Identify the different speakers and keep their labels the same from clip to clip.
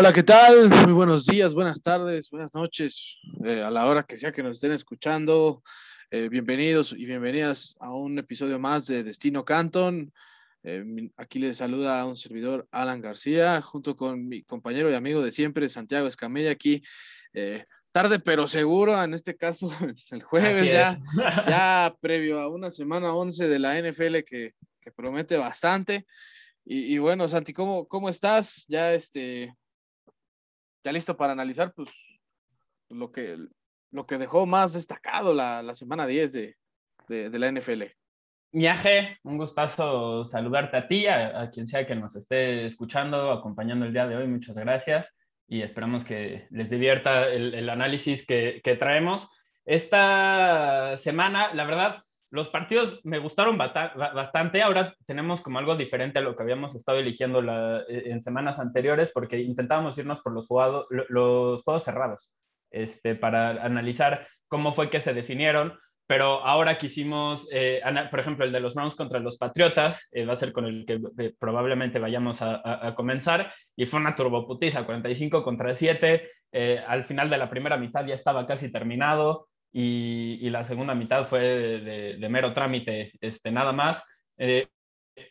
Speaker 1: Hola, ¿qué tal? Muy buenos días, buenas tardes, buenas noches, eh, a la hora que sea que nos estén escuchando. Eh, bienvenidos y bienvenidas a un episodio más de Destino Canton. Eh, aquí les saluda un servidor Alan García, junto con mi compañero y amigo de siempre, Santiago Escamella, aquí tarde pero seguro, en este caso el jueves, ya, ya previo a una semana 11 de la NFL que, que promete bastante. Y, y, bueno, Santi, ¿cómo, ¿cómo estás? Ya este, ya listo para analizar pues lo que, lo que dejó más destacado la, la semana 10 de, de, de, la NFL.
Speaker 2: Miaje, un gustazo saludarte a ti, a, a, quien sea que nos esté escuchando, acompañando el día de hoy. Muchas gracias y esperamos que les divierta el, el análisis que, que traemos. Esta semana, la verdad, los partidos me gustaron bastante. Ahora tenemos como algo diferente a lo que habíamos estado eligiendo e, en semanas anteriores porque intentábamos irnos por los, jugado, juegos cerrados este, para analizar cómo fue que se definieron. Pero ahora quisimos, eh, por ejemplo, el de los Browns contra los Patriotas, eh, va a ser con el que eh, probablemente vayamos a, a, a, comenzar, y fue una turboputiza, 45 contra 7. Eh, al final de la primera mitad ya estaba casi terminado y, y la segunda mitad fue de, de, de, mero trámite, este, nada más. Eh,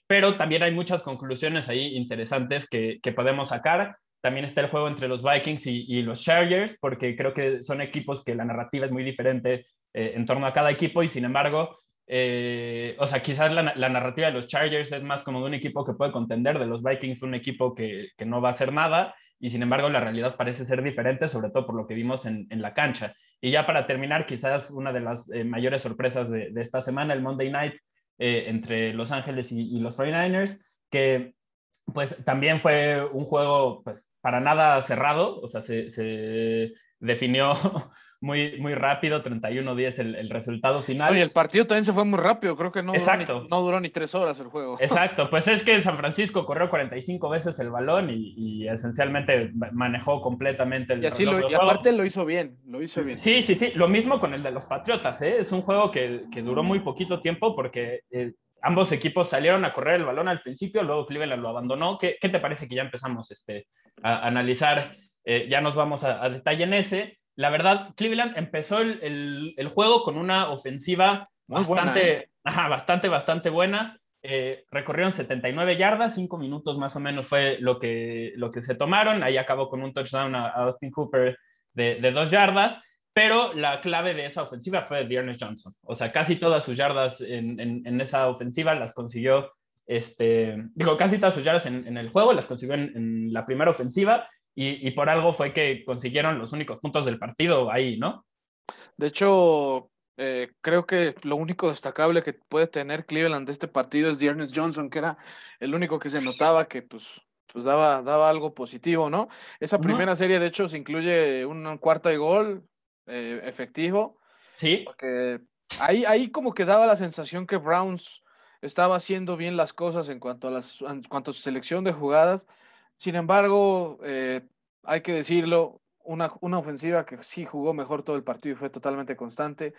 Speaker 2: pero también hay muchas conclusiones ahí interesantes que, que, podemos sacar. También está el juego entre los Vikings y, y, los Chargers, porque creo que son equipos que la narrativa es muy diferente eh, en torno a cada equipo y sin embargo, eh, o sea, quizás la, la, narrativa de los Chargers es más como de un equipo que puede contender, de los Vikings un equipo que, que no va a hacer nada y sin embargo la realidad parece ser diferente, sobre todo por lo que vimos en, en la cancha. Y ya para terminar, quizás una de las eh, mayores sorpresas de, esta semana, el Monday Night eh, entre Los Ángeles y, y, los 49ers, que pues también fue un juego pues para nada cerrado, o sea, se, se definió muy, muy rápido, 31-10 el, el, resultado final.
Speaker 1: Oye, el partido también se fue muy rápido, creo que no duró, ni, no duró ni tres horas el juego.
Speaker 2: Exacto, pues es que San Francisco corrió 45 veces el balón y, y esencialmente manejó completamente el
Speaker 1: y así lo, y aparte lo hizo bien, lo hizo bien.
Speaker 2: Sí, sí, sí, lo mismo con el de los Patriotas, ¿eh? es un juego que, que duró muy poquito tiempo porque... Eh, ambos equipos salieron a correr el balón al principio, luego Cleveland lo abandonó. ¿Qué, qué te parece que ya empezamos este, a analizar? Eh, ya nos vamos a, a detalle en ese la verdad, Cleveland empezó el, el, el juego con una ofensiva Muy bastante, buena, ¿eh? ajá, bastante, bastante buena. Eh, recorrieron 79 yardas, 5 minutos más o menos fue lo que, lo que se tomaron. Ahí acabó con un touchdown a, a Austin Cooper de, de, dos yardas, pero la clave de esa ofensiva fue Dearness Johnson. O sea, casi todas sus yardas en, en, en, esa ofensiva las consiguió, este, digo, casi todas sus yardas en, en el juego las consiguió en, la primera ofensiva y, y, por algo fue que consiguieron los únicos puntos del partido ahí, ¿no?
Speaker 1: De hecho, eh, creo que lo único destacable que puede tener Cleveland de este partido es Dearness Johnson, que era el único que se notaba que pues, pues daba, daba algo positivo, ¿no? Esa primera serie, de hecho, se incluye un cuarto de gol eh, efectivo.
Speaker 2: Sí.
Speaker 1: Porque ahí, ahí como que daba la sensación que Browns estaba haciendo bien las cosas en cuanto a, las, en cuanto a su selección de jugadas sin embargo, eh, hay que decirlo, una, una, ofensiva que sí jugó mejor todo el partido y fue totalmente constante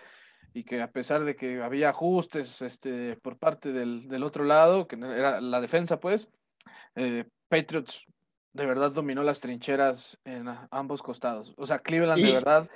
Speaker 1: y que a pesar de que había ajustes este, por parte del, del otro lado, que era la defensa, pues, eh, Patriots de verdad dominó las trincheras en ambos costados. O sea, Cleveland sí. de verdad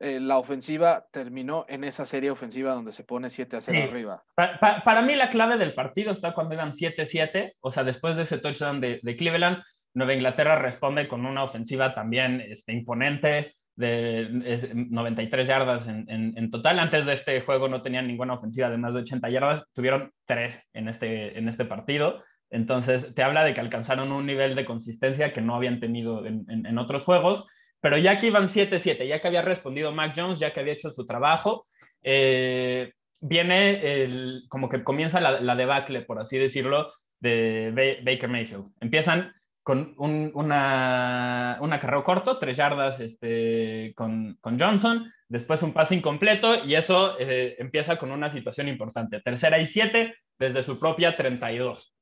Speaker 1: eh, la ofensiva terminó en esa serie ofensiva donde se pone 7 a 0 sí. arriba.
Speaker 2: Pa pa para, mí la clave del partido está cuando iban 7-7, o sea, después de ese touchdown de, de Cleveland, Nueva Inglaterra responde con una ofensiva también este, imponente de 93 yardas en, en, en, total. Antes de este juego no tenían ninguna ofensiva de más de 80 yardas, tuvieron tres en este, en este partido. Entonces, te habla de que alcanzaron un nivel de consistencia que no habían tenido en, en otros juegos. Pero ya que iban 7-7, ya que había respondido Mac Jones, ya que había hecho su trabajo, eh, viene el, como que comienza la, la, debacle, por así decirlo, de Baker Mayfield. Empiezan con un una, carrera corto, tres yardas este, con, con, Johnson, después un pase incompleto y eso eh, empieza con una situación importante. Tercera y siete desde su propia 32.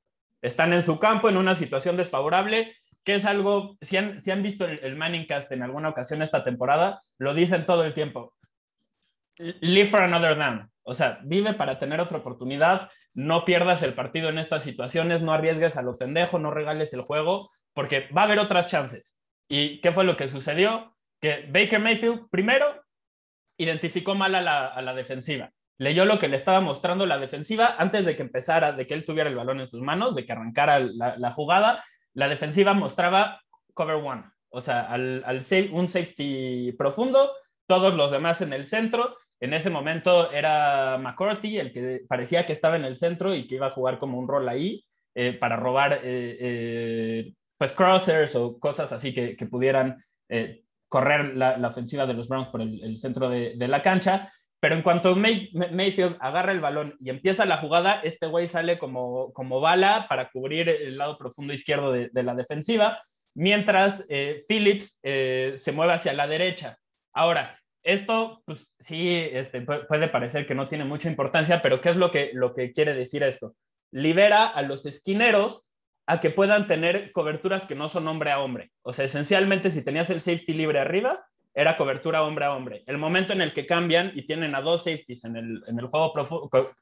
Speaker 2: Están en su campo en una situación desfavorable, que es algo, si han, si han visto el, el Manning Cast en alguna ocasión esta temporada, lo dicen todo el tiempo. Live for another down. O sea, vive para tener otra oportunidad, no pierdas el partido en estas situaciones, no arriesgues a lo pendejo, no regales el juego, porque va a haber otras chances. ¿Y qué fue lo que sucedió? Que Baker Mayfield primero identificó mal a la, defensiva. Leyó lo que le estaba mostrando la defensiva antes de que empezara, de que él tuviera el balón en sus manos, de que arrancara la, jugada. La defensiva mostraba cover one, o sea, al, al, un safety profundo, todos los demás en el centro en ese momento era McCourty el que parecía que estaba en el centro y que iba a jugar como un rol ahí eh, para robar eh, eh, pues crossers o cosas así que, pudieran correr la, ofensiva de los Browns por el, centro de, la cancha. Pero en cuanto Mayfield agarra el balón y empieza la jugada, este güey sale como, como bala para cubrir el lado profundo izquierdo de, de la defensiva, mientras Phillips se mueve hacia la derecha. Ahora, esto, pues sí, este, puede parecer que no tiene mucha importancia, pero ¿qué es lo que, lo que quiere decir esto? Libera a los esquineros a que puedan tener coberturas que no son hombre a hombre. O sea, esencialmente, si tenías el safety libre arriba, era cobertura hombre a hombre. El momento en el que cambian y tienen a dos safeties en el, en el juego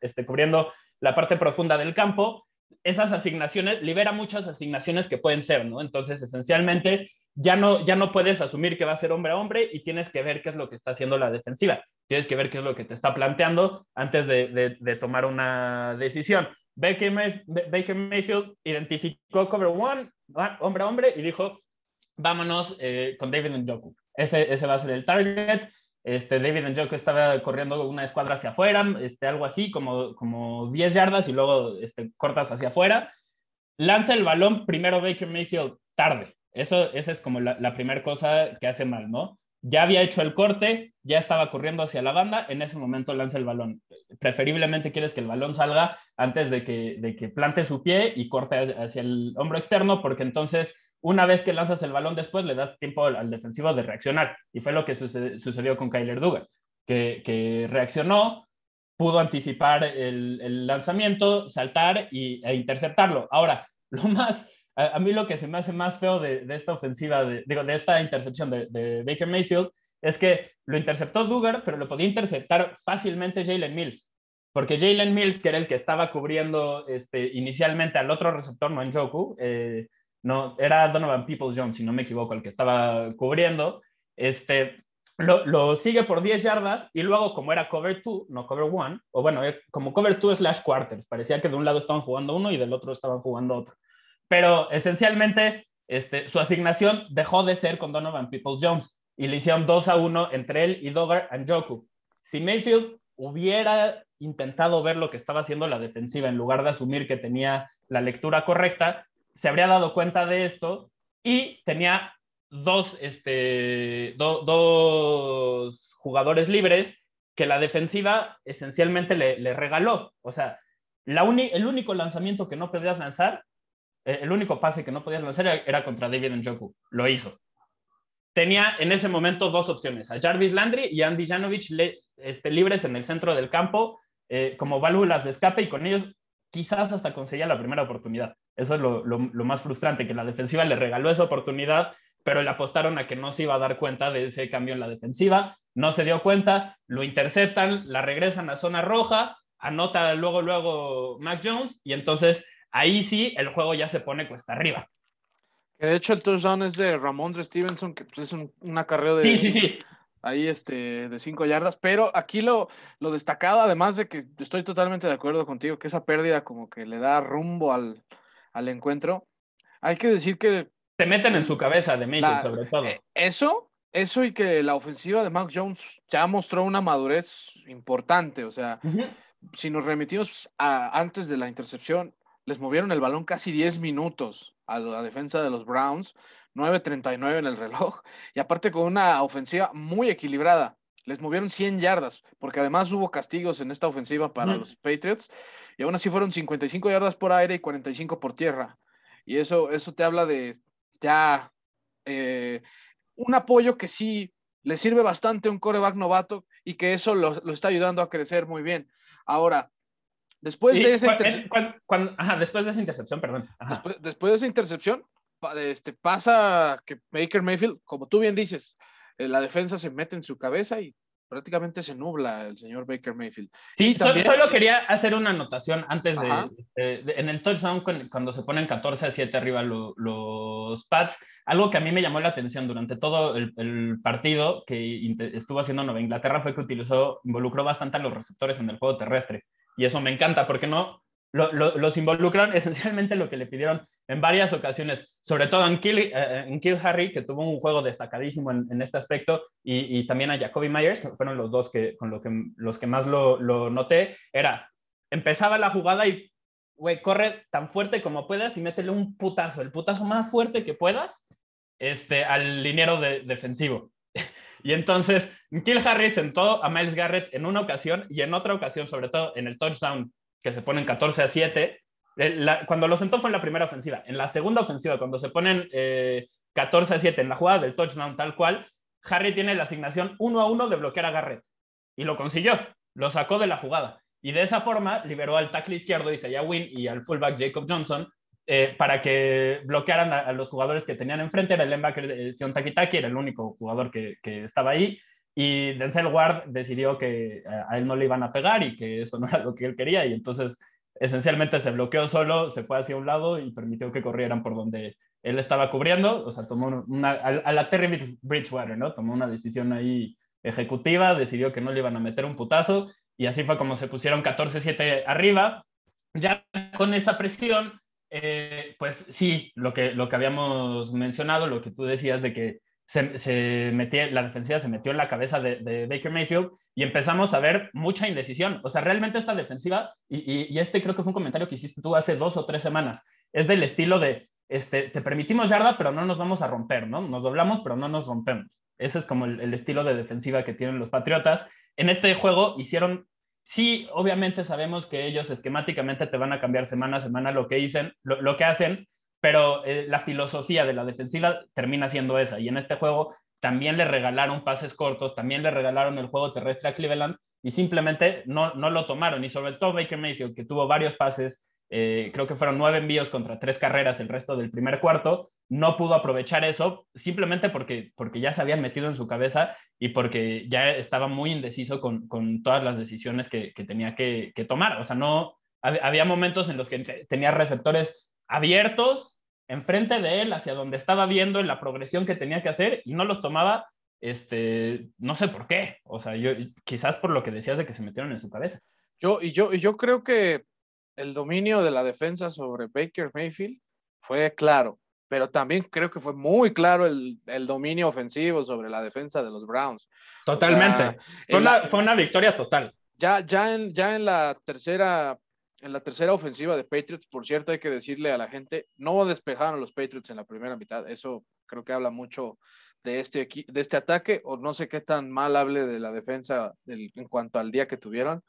Speaker 2: este, cubriendo la parte profunda del campo, esas asignaciones, libera muchas asignaciones que pueden ser, ¿no? Entonces, esencialmente, ya no, ya no puedes asumir que va a ser hombre a hombre y tienes que ver qué es lo que está haciendo la defensiva. Tienes que ver qué es lo que te está planteando antes de, tomar una decisión. Baker, Mayfield identificó cover one, hombre a hombre, y dijo, vámonos eh, con David Njoku. Ese, ese va a ser el target. Este, David Njoku estaba corriendo una escuadra hacia afuera, este, algo así, como, como 10 yardas y luego este, cortas hacia afuera. Lanza el balón primero Baker Mayfield tarde. Eso, esa es como la, primera cosa que hace mal, ¿no? Ya había hecho el corte, ya estaba corriendo hacia la banda, en ese momento lanza el balón. Preferiblemente quieres que el balón salga antes de que, de que plante su pie y corte hacia el hombro externo, porque entonces una vez que lanzas el balón después le das tiempo al, defensivo de reaccionar. Y fue lo que sucedió con Kyler Dugan, que, reaccionó, pudo anticipar el, el, lanzamiento, saltar y, e interceptarlo. Ahora, lo más a, mí lo que se me hace más feo de, esta ofensiva, de, digo, de esta intercepción de, Baker Mayfield, es que lo interceptó Dugar, pero lo podía interceptar fácilmente Jalen Mills. Porque Jalen Mills, que era el que estaba cubriendo este, inicialmente al otro receptor, no en Joku, eh, no, era Donovan Peoples Jones, si no me equivoco, el que estaba cubriendo, este, lo, sigue por 10 yardas y luego como era cover 2, no cover 1, o bueno, como cover 2 slash quarters, parecía que de un lado estaban jugando uno y del otro estaban jugando otro pero esencialmente este, su asignación dejó de ser con Donovan Peoples Jones y le hicieron 2 a 1 entre él y Dogger and Joku. Si Mayfield hubiera intentado ver lo que estaba haciendo la defensiva en lugar de asumir que tenía la lectura correcta, se habría dado cuenta de esto y tenía dos, este, dos jugadores libres que la defensiva esencialmente le, regaló. O sea, el único lanzamiento que no podías lanzar el único pase que no podías lanzar era contra David Njoku. Lo hizo. Tenía en ese momento dos opciones, a Jarvis Landry y Andy Janovich este, libres en el centro del campo eh, como válvulas de escape y con ellos quizás hasta conseguía la primera oportunidad. Eso es lo, más frustrante, que la defensiva le regaló esa oportunidad, pero le apostaron a que no se iba a dar cuenta de ese cambio en la defensiva. No se dio cuenta, lo interceptan, la regresan a zona roja, anota luego, luego Mac Jones y entonces ahí sí el juego ya se pone cuesta arriba.
Speaker 1: De hecho, el touchdown es de Ramondre Stevenson, que pues, es un, una carrera de.
Speaker 2: Sí, sí, sí.
Speaker 1: Ahí este, de cinco yardas. Pero aquí lo, lo destacado, además de que estoy totalmente de acuerdo contigo, que esa pérdida como que le da rumbo al, encuentro. Hay que decir que.
Speaker 2: Se meten en su cabeza de Mayfield, sobre todo. Eh,
Speaker 1: eso, eso y que la ofensiva de Mac Jones ya mostró una madurez importante. O sea, si nos remitimos a, antes de la intercepción, les movieron el balón casi 10 minutos a la defensa de los Browns, 9.39 en el reloj, y aparte con una ofensiva muy equilibrada. Les movieron 100 yardas, porque además hubo castigos en esta ofensiva para los Patriots, y aún así fueron 55 yardas por aire y 45 por tierra. Y eso, eso te habla de ya eh, un apoyo que sí le sirve bastante a un coreback novato y que eso lo, lo está ayudando a crecer muy bien. Ahora, después de esa
Speaker 2: intercepción. después de esa intercepción, perdón.
Speaker 1: Después, después, de esa intercepción, este, pasa que Baker Mayfield, como tú bien dices, eh, la defensa se mete en su cabeza y prácticamente se nubla el señor Baker Mayfield.
Speaker 2: Sí, solo quería hacer una anotación antes de, en el touchdown cuando se ponen 14 a 7 arriba los Pats, algo que a mí me llamó la atención durante todo el, partido que estuvo haciendo Nueva Inglaterra fue que utilizó, involucró bastante a los receptores en el juego terrestre. Y eso me encanta porque no, los involucran esencialmente lo que le pidieron en varias ocasiones, sobre todo en Kill, eh, en Kill Harry, que tuvo un juego destacadísimo en, este aspecto, y, también a Jacoby Myers, fueron los dos que, con lo que, los que más lo, noté, era, empezaba la jugada y, corre tan fuerte como puedas y métele un putazo, el putazo más fuerte que puedas, este, al liniero defensivo. Y entonces, Kill Harry sentó a Miles Garrett en una ocasión y en otra ocasión, sobre todo en el touchdown que se ponen 14 a 7. Eh, cuando lo sentó fue en la primera ofensiva. En la segunda ofensiva, cuando se ponen 14 eh, a 7 en la jugada del touchdown tal cual, Harry tiene la asignación 1 a 1 de bloquear a Garrett. Y lo consiguió, lo sacó de la jugada. Y de esa forma liberó al tackle izquierdo, Isaiah Wynn, y al fullback Jacob Johnson eh, para que bloquearan a, los jugadores que tenían enfrente. Era el linebacker de Sion Takitaki, era el único jugador que, que estaba ahí. Y Denzel Ward decidió que a él no le iban a pegar y que eso no era lo que él quería y entonces esencialmente se bloqueó solo, se fue hacia un lado y permitió que corrieran por donde él estaba cubriendo, o sea, tomó una, a, la Terry Bridgewater, ¿no? Tomó una decisión ahí ejecutiva, decidió que no le iban a meter un putazo y así fue como se pusieron 14-7 arriba. Ya con esa presión, eh, pues sí, lo que, lo que habíamos mencionado, lo que tú decías de que se, metió, la defensiva se metió en la cabeza de, Baker Mayfield y empezamos a ver mucha indecisión. O sea, realmente esta defensiva, y, este creo que fue un comentario que hiciste tú hace dos o tres semanas, es del estilo de, este, te permitimos yarda, pero no nos vamos a romper, ¿no? Nos doblamos, pero no nos rompemos. Ese es como el, estilo de defensiva que tienen los Patriotas. En este juego hicieron, sí, obviamente sabemos que ellos esquemáticamente te van a cambiar semana a semana lo que, dicen, lo que hacen, pero eh, la filosofía de la defensiva termina siendo esa. Y en este juego también le regalaron pases cortos, también le regalaron el juego terrestre a Cleveland y simplemente no, no lo tomaron. Y sobre todo Baker Mayfield, que tuvo varios pases, eh, creo que fueron nueve envíos contra tres carreras el resto del primer cuarto, no pudo aprovechar eso simplemente porque, porque ya se habían metido en su cabeza y porque ya estaba muy indeciso con, con todas las decisiones que, que tenía que, que, tomar. O sea, no, había momentos en los que tenía receptores abiertos enfrente de él, hacia donde estaba viendo en la progresión que tenía que hacer y no los tomaba, este, no sé por qué. O sea, yo quizás por lo que decías de que se metieron en su cabeza.
Speaker 1: Yo, y yo, y yo creo que el dominio de la defensa sobre Baker Mayfield fue claro, pero también creo que fue muy claro el, el dominio ofensivo sobre la defensa de los Browns.
Speaker 2: Totalmente. fue, una, fue, una, victoria total.
Speaker 1: Ya, ya, en, ya en la tercera en la tercera ofensiva de Patriots, por cierto, hay que decirle a la gente, no despejaron los Patriots en la primera mitad. Eso creo que habla mucho de este, de este ataque, o no sé qué tan mal hable de la defensa en cuanto al día que tuvieron.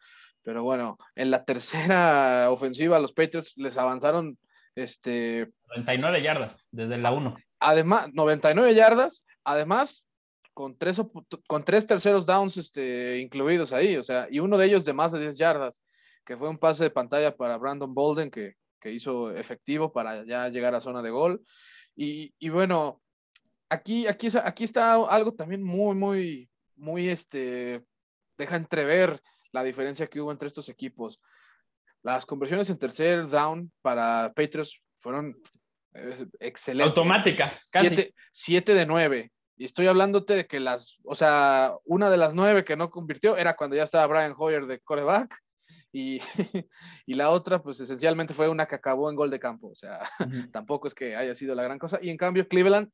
Speaker 1: Pero bueno, en la tercera ofensiva, los Patriots les avanzaron. Este,
Speaker 2: 99 yardas desde la 1.
Speaker 1: Además, 99 yardas, además con tres, con tres terceros downs este, incluidos ahí, o sea, y uno de ellos de más de 10 yardas que fue un pase de pantalla para Brandon Bolden que, hizo efectivo para ya llegar a zona de gol. Y, bueno, aquí, aquí, aquí está algo también muy, muy, muy, este, deja entrever la diferencia que hubo entre estos equipos. Las conversiones en tercer down para Patriots fueron eh, excelentes.
Speaker 2: Automáticas, casi.
Speaker 1: Siete, de nueve. Y estoy hablándote de que las, o sea, una de las nueve que no convirtió era cuando ya estaba Brian Hoyer de coreback y, y, la otra, pues esencialmente fue una que acabó en gol de campo. O sea, tampoco es que haya sido la gran cosa. Y en cambio, Cleveland,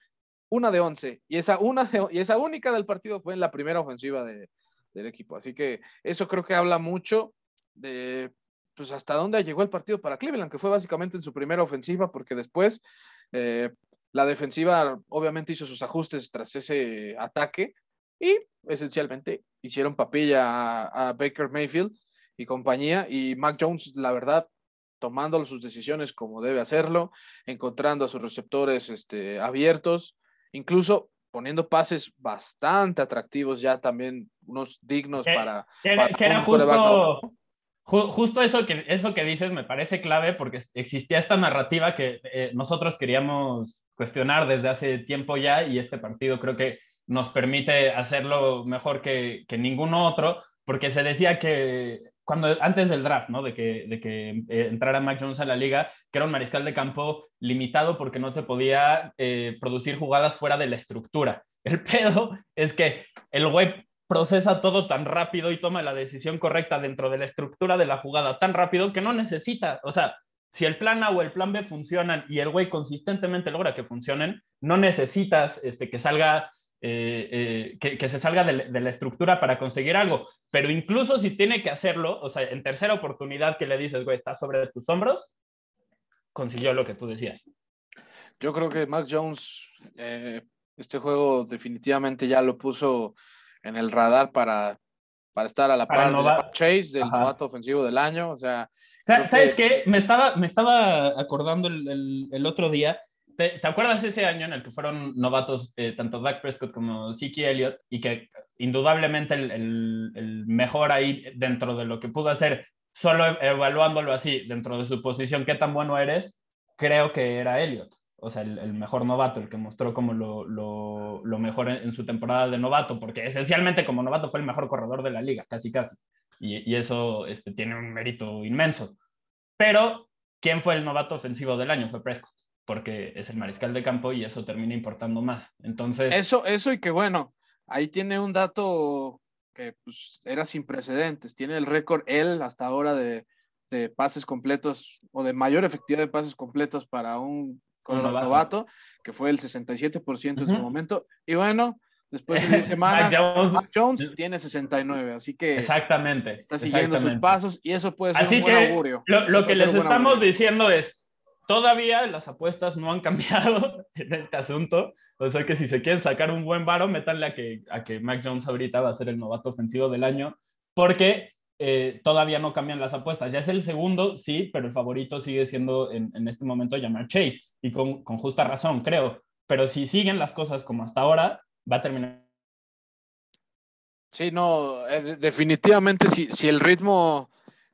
Speaker 1: una de once. Y esa, una y esa única del partido fue en la primera ofensiva de, del equipo. Así que eso creo que habla mucho de pues hasta dónde llegó el partido para Cleveland, que fue básicamente en su primera ofensiva, porque después eh, la defensiva obviamente hizo sus ajustes tras ese ataque y esencialmente hicieron papilla a Baker Mayfield y compañía. Y Mac Jones, la verdad, tomando sus decisiones como debe hacerlo, encontrando a sus receptores este, abiertos, incluso poniendo pases bastante atractivos ya también, unos dignos para...
Speaker 2: Que, era justo, justo eso, que, eso que dices me parece clave porque existía esta narrativa que eh, nosotros queríamos cuestionar desde hace tiempo ya y este partido creo que nos permite hacerlo mejor que, que ningún otro, porque se decía que cuando antes del draft, ¿no? De que, de que eh, entrara Mac Jones a la liga, que era un mariscal de campo limitado porque no te podía eh, producir jugadas fuera de la estructura. El pedo es que el web procesa todo tan rápido y toma la decisión correcta dentro de la estructura de la jugada tan rápido que no necesita, o sea, si el plan A o el plan B funcionan y el güey consistentemente logra que funcionen, no necesitas este, que salga eh, eh, que, se salga de, la estructura para conseguir algo. Pero incluso si tiene que hacerlo, o sea, en tercera oportunidad que le dices, güey, está sobre tus hombros, consiguió lo que tú decías.
Speaker 1: Yo creo que Mac Jones, eh, este juego definitivamente ya lo puso en el radar para, para estar a la par de Chase, del novato ofensivo del año. O sea,
Speaker 2: ¿sabes qué? Me estaba, me estaba acordando el, el otro día ¿Te, acuerdas ese año en el que fueron novatos eh, tanto Dak Prescott como Zeke Elliott y que indudablemente el, el, mejor ahí dentro de lo que pudo hacer, solo evaluándolo así, dentro de su posición, qué tan bueno eres, creo que era Elliott. O sea, el, mejor novato, el que mostró como lo, lo, lo mejor en, su temporada de novato, porque esencialmente como novato fue el mejor corredor de la liga, casi casi. Y, y eso este, tiene un mérito inmenso. Pero, ¿quién fue el novato ofensivo del año? Fue Prescott porque es el mariscal de campo y eso termina importando más. Entonces...
Speaker 1: Eso, eso y que bueno, ahí tiene un dato que pues, era sin precedentes. Tiene el récord él hasta ahora de, de, pases completos o de mayor efectividad de pases completos para un, novato. que fue el 67% en su momento. Y bueno, después de 10 semanas, Jones, Jones, tiene 69, así que
Speaker 2: exactamente,
Speaker 1: está siguiendo sus pasos y eso puede ser un buen augurio.
Speaker 2: Lo, lo que les estamos diciendo es, Todavía las apuestas no han cambiado en este asunto. O sea que si se quieren sacar un buen varo, métanle a que, a que Mac Jones ahorita va a ser el novato ofensivo del año, porque eh, todavía no cambian las apuestas. Ya es el segundo, sí, pero el favorito sigue siendo en, este momento llamar Chase, y con, con, justa razón, creo. Pero si siguen las cosas como hasta ahora, va a terminar.
Speaker 1: Sí, no, eh, definitivamente si, si el ritmo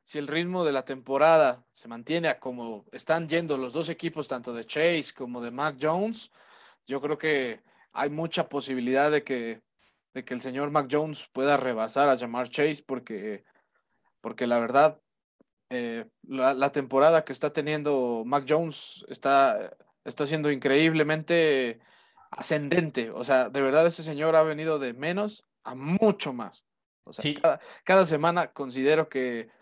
Speaker 1: si el ritmo de la temporada se mantiene a como están yendo los dos equipos, tanto de Chase como de Mac Jones, yo creo que hay mucha posibilidad de que, de que el señor Mac Jones pueda rebasar a Jamar Chase, porque, porque la verdad, eh, la, temporada que está teniendo Mac Jones está, está siendo increíblemente ascendente. O sea, de verdad ese señor ha venido de menos a mucho más. O sea, cada semana considero que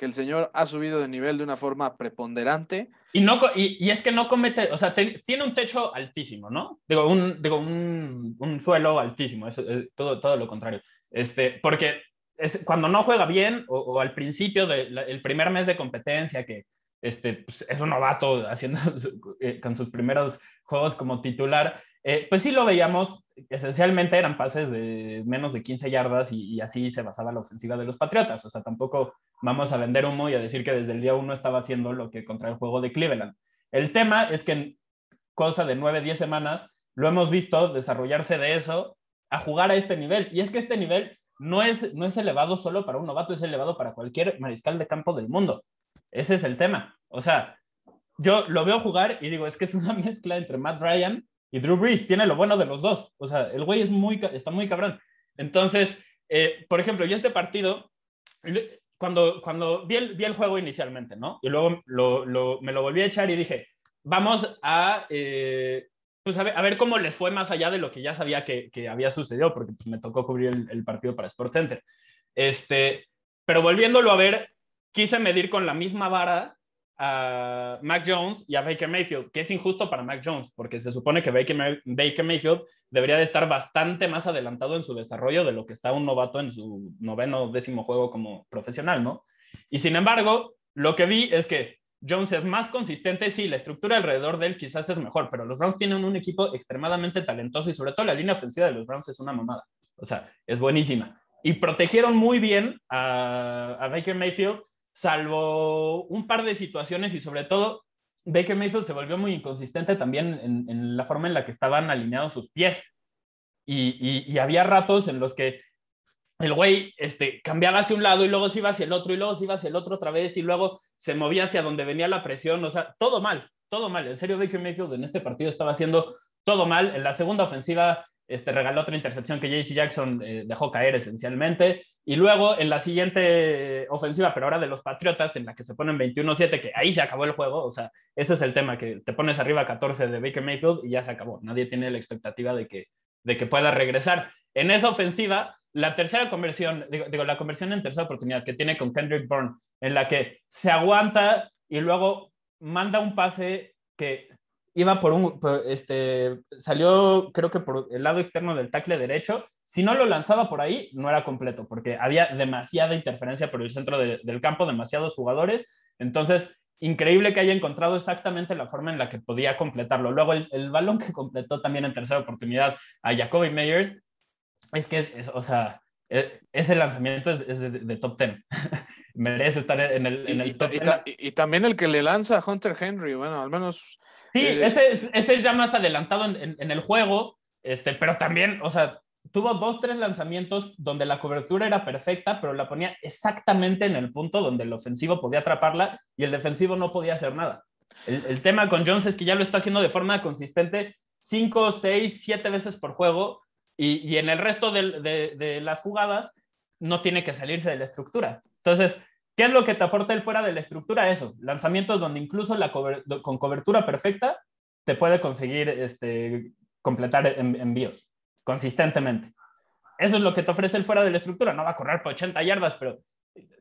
Speaker 1: que el señor ha subido de nivel de una forma preponderante.
Speaker 2: Y, no, y, es que no comete, o sea, tiene un techo altísimo, ¿no? Digo, un, digo, un, un suelo altísimo, es, todo, todo lo contrario. Este, porque es, cuando no juega bien o, al principio del primer mes de competencia, que este, pues, es un novato haciendo eh, con sus primeros juegos como titular, eh, pues sí lo veíamos, esencialmente eran pases de menos de 15 yardas y, así se basaba la ofensiva de los Patriotas. O sea, tampoco vamos a vender humo y a decir que desde el día uno estaba haciendo lo que contra el juego de Cleveland. El tema es que en cosa de 9, 10 semanas lo hemos visto desarrollarse de eso a jugar a este nivel. Y es que este nivel no es, no es elevado solo para un novato, es elevado para cualquier mariscal de campo del mundo. Ese es el tema. O sea, yo lo veo jugar y digo, es que es una mezcla entre Matt Ryan y Drew Brees. Tiene lo bueno de los dos. O sea, el güey es muy, está muy cabrón. Entonces, eh, por ejemplo, yo este partido, cuando, cuando vi, el, vi el juego inicialmente, ¿no? Y luego lo, me lo volví a echar y dije, vamos a, eh, pues a, ver, cómo les fue más allá de lo que ya sabía que, que había sucedido, porque pues, me tocó cubrir el, el, partido para Sport Center. Este, pero volviéndolo a ver, quise medir con la misma vara a Mac Jones y a Baker Mayfield, que es injusto para Mac Jones, porque se supone que Baker, Baker Mayfield debería de estar bastante más adelantado en su desarrollo de lo que está un novato en su noveno, décimo juego como profesional, ¿no? Y sin embargo, lo que vi es que Jones es más consistente, sí, la estructura alrededor de él quizás es mejor, pero los Browns tienen un equipo extremadamente talentoso y sobre todo la línea ofensiva de los Browns es una mamada, o sea, es buenísima. Y protegieron muy bien a Baker Mayfield salvo un par de situaciones y sobre todo Baker Mayfield se volvió muy inconsistente también en, la forma en la que estaban alineados sus pies. Y, había ratos en los que el güey este, cambiaba hacia un lado y luego se iba hacia el otro y luego se iba hacia el otro otra vez y luego se movía hacia donde venía la presión. O sea, todo mal, todo mal. En serio, Baker Mayfield en este partido estaba haciendo todo mal. En la segunda ofensiva este, regaló otra intercepción que JC Jackson eh, dejó caer esencialmente. Y luego en la siguiente ofensiva, pero ahora de los Patriotas, en la que se ponen 21-7, que ahí se acabó el juego. O sea, ese es el tema, que te pones arriba 14 de Baker Mayfield y ya se acabó. Nadie tiene la expectativa de que, de que pueda regresar. En esa ofensiva, la tercera conversión, digo, digo, la conversión en tercera oportunidad que tiene con Kendrick Bourne, en la que se aguanta y luego manda un pase que iba por un, este, salió creo que por el lado externo del tackle derecho. Si no lo lanzaba por ahí, no era completo, porque había demasiada interferencia por el centro del campo, demasiados jugadores. Entonces, increíble que haya encontrado exactamente la forma en la que podía completarlo. Luego, el, balón que completó también en tercera oportunidad a Jacoby Meyers, es que, o sea, e, ese lanzamiento es, de, top 10. Merece estar en el, en el top
Speaker 1: y, y, también el que le lanza a Hunter Henry, bueno, al menos
Speaker 2: Sí, eh, ese, es, ese es ya más adelantado en, en, el juego, este, pero también, o sea, tuvo dos, tres lanzamientos donde la cobertura era perfecta, pero la ponía exactamente en el punto donde el ofensivo podía atraparla y el defensivo no podía hacer nada. El, el tema con Jones es que ya lo está haciendo de forma consistente cinco, seis, siete veces por juego y, y en el resto de, de, de las jugadas no tiene que salirse de la estructura. Entonces, ¿Qué es lo que te aporta el fuera de la estructura? Eso, lanzamientos donde incluso la con cobertura perfecta te puede conseguir este, completar envíos consistentemente. Eso es lo que te ofrece el fuera de la estructura. No va a correr por 80 yardas, pero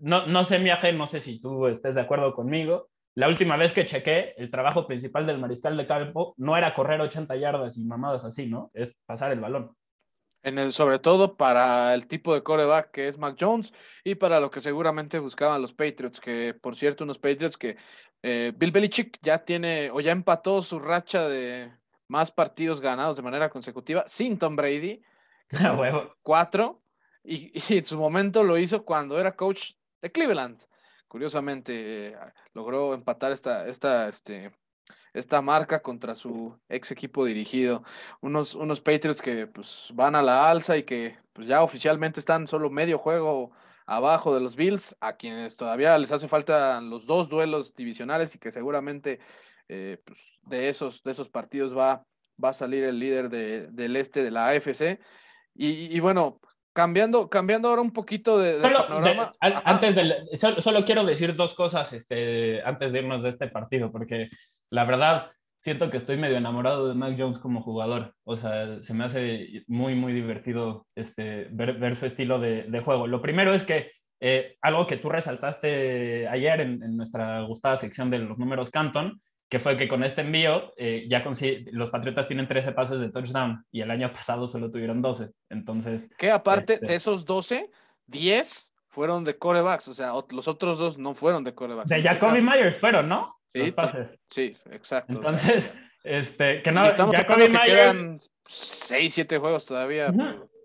Speaker 2: no, no sé, viaje, no sé si tú estés de acuerdo conmigo. La última vez que chequé, el trabajo principal del mariscal de campo no era correr 80 yardas y mamadas así, ¿no? Es pasar el balón
Speaker 1: en el, sobre todo para el tipo de coreback que es Mac Jones y para lo que seguramente buscaban los Patriots, que por cierto, unos Patriots que eh, Bill Belichick ya tiene o ya empató su racha de más partidos ganados de manera consecutiva sin Tom Brady, cuatro, y, en su momento lo hizo cuando era coach de Cleveland. Curiosamente, eh, logró empatar esta, esta, este, esta marca contra su ex equipo dirigido. Unos, unos Patriots que pues, van a la alza y que pues, ya oficialmente están solo medio juego abajo de los Bills, a quienes todavía les hace falta los dos duelos divisionales y que seguramente eh, pues, de, esos, de esos partidos va, va a salir el líder de, del este de la AFC. Y, bueno, cambiando, cambiando ahora un poquito de,
Speaker 2: panorama. antes de, solo, quiero decir dos cosas este, antes de irnos de este partido, porque la verdad, siento que estoy medio enamorado de Mac Jones como jugador. O sea, se me hace muy, muy divertido este, ver, su estilo de, juego. Lo primero es que eh, algo que tú resaltaste ayer en, nuestra gustada sección de los números Canton, que fue que con este envío eh, ya los Patriotas tienen 13 pases de touchdown y el año pasado solo tuvieron 12. Entonces.
Speaker 1: Que aparte este de esos 12, 10 fueron de corebacks, o sea, los otros dos no fueron de corebacks.
Speaker 2: De Jacoby Myers fueron, ¿no?
Speaker 1: Sí, Sí, exacto.
Speaker 2: Entonces, este, que no,
Speaker 1: estamos Jacoby que quedan 6, 7 juegos todavía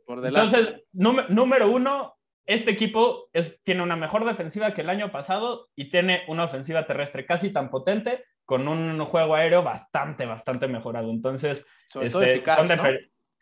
Speaker 1: por, delante.
Speaker 2: Entonces, número uno, este equipo es, tiene una mejor defensiva que el año pasado y tiene una ofensiva terrestre casi tan potente con un juego aéreo bastante, bastante mejorado. Entonces,
Speaker 1: Sobre todo este, eficaz, ¿no?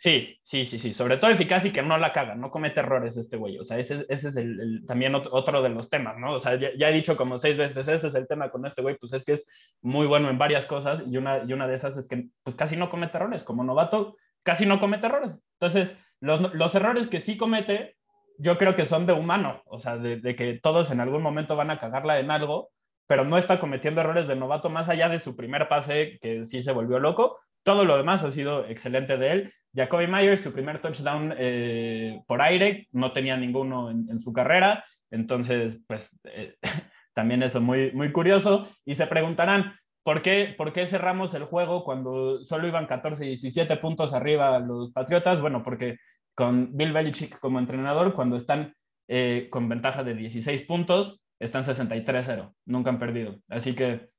Speaker 2: Sí, sí, sí, sí. Sobre todo eficaz y que no la caga, no comete errores este güey. O sea, ese, ese es el, también otro de los temas, ¿no? O sea, ya, he dicho como seis veces, ese es el tema con este güey, pues es que es muy bueno en varias cosas y una, y una de esas es que pues casi no comete errores. Como novato, casi no comete errores. Entonces, los, los errores que sí comete, yo creo que son de humano. O sea, de, de que todos en algún momento van a cagarla en algo, pero no está cometiendo errores de novato más allá de su primer pase, que sí se volvió loco todo lo demás ha sido excelente de él. Jacoby Myers, su primer touchdown eh, por aire, no tenía ninguno en, su carrera, entonces, pues eh, también eso muy, muy curioso. Y se preguntarán, ¿por qué, ¿por qué cerramos el juego cuando solo iban 14 y 17 puntos arriba los Patriotas? Bueno, porque con Bill Belichick como entrenador, cuando están eh, con ventaja de 16 puntos, están 63-0, nunca han perdido. Así que,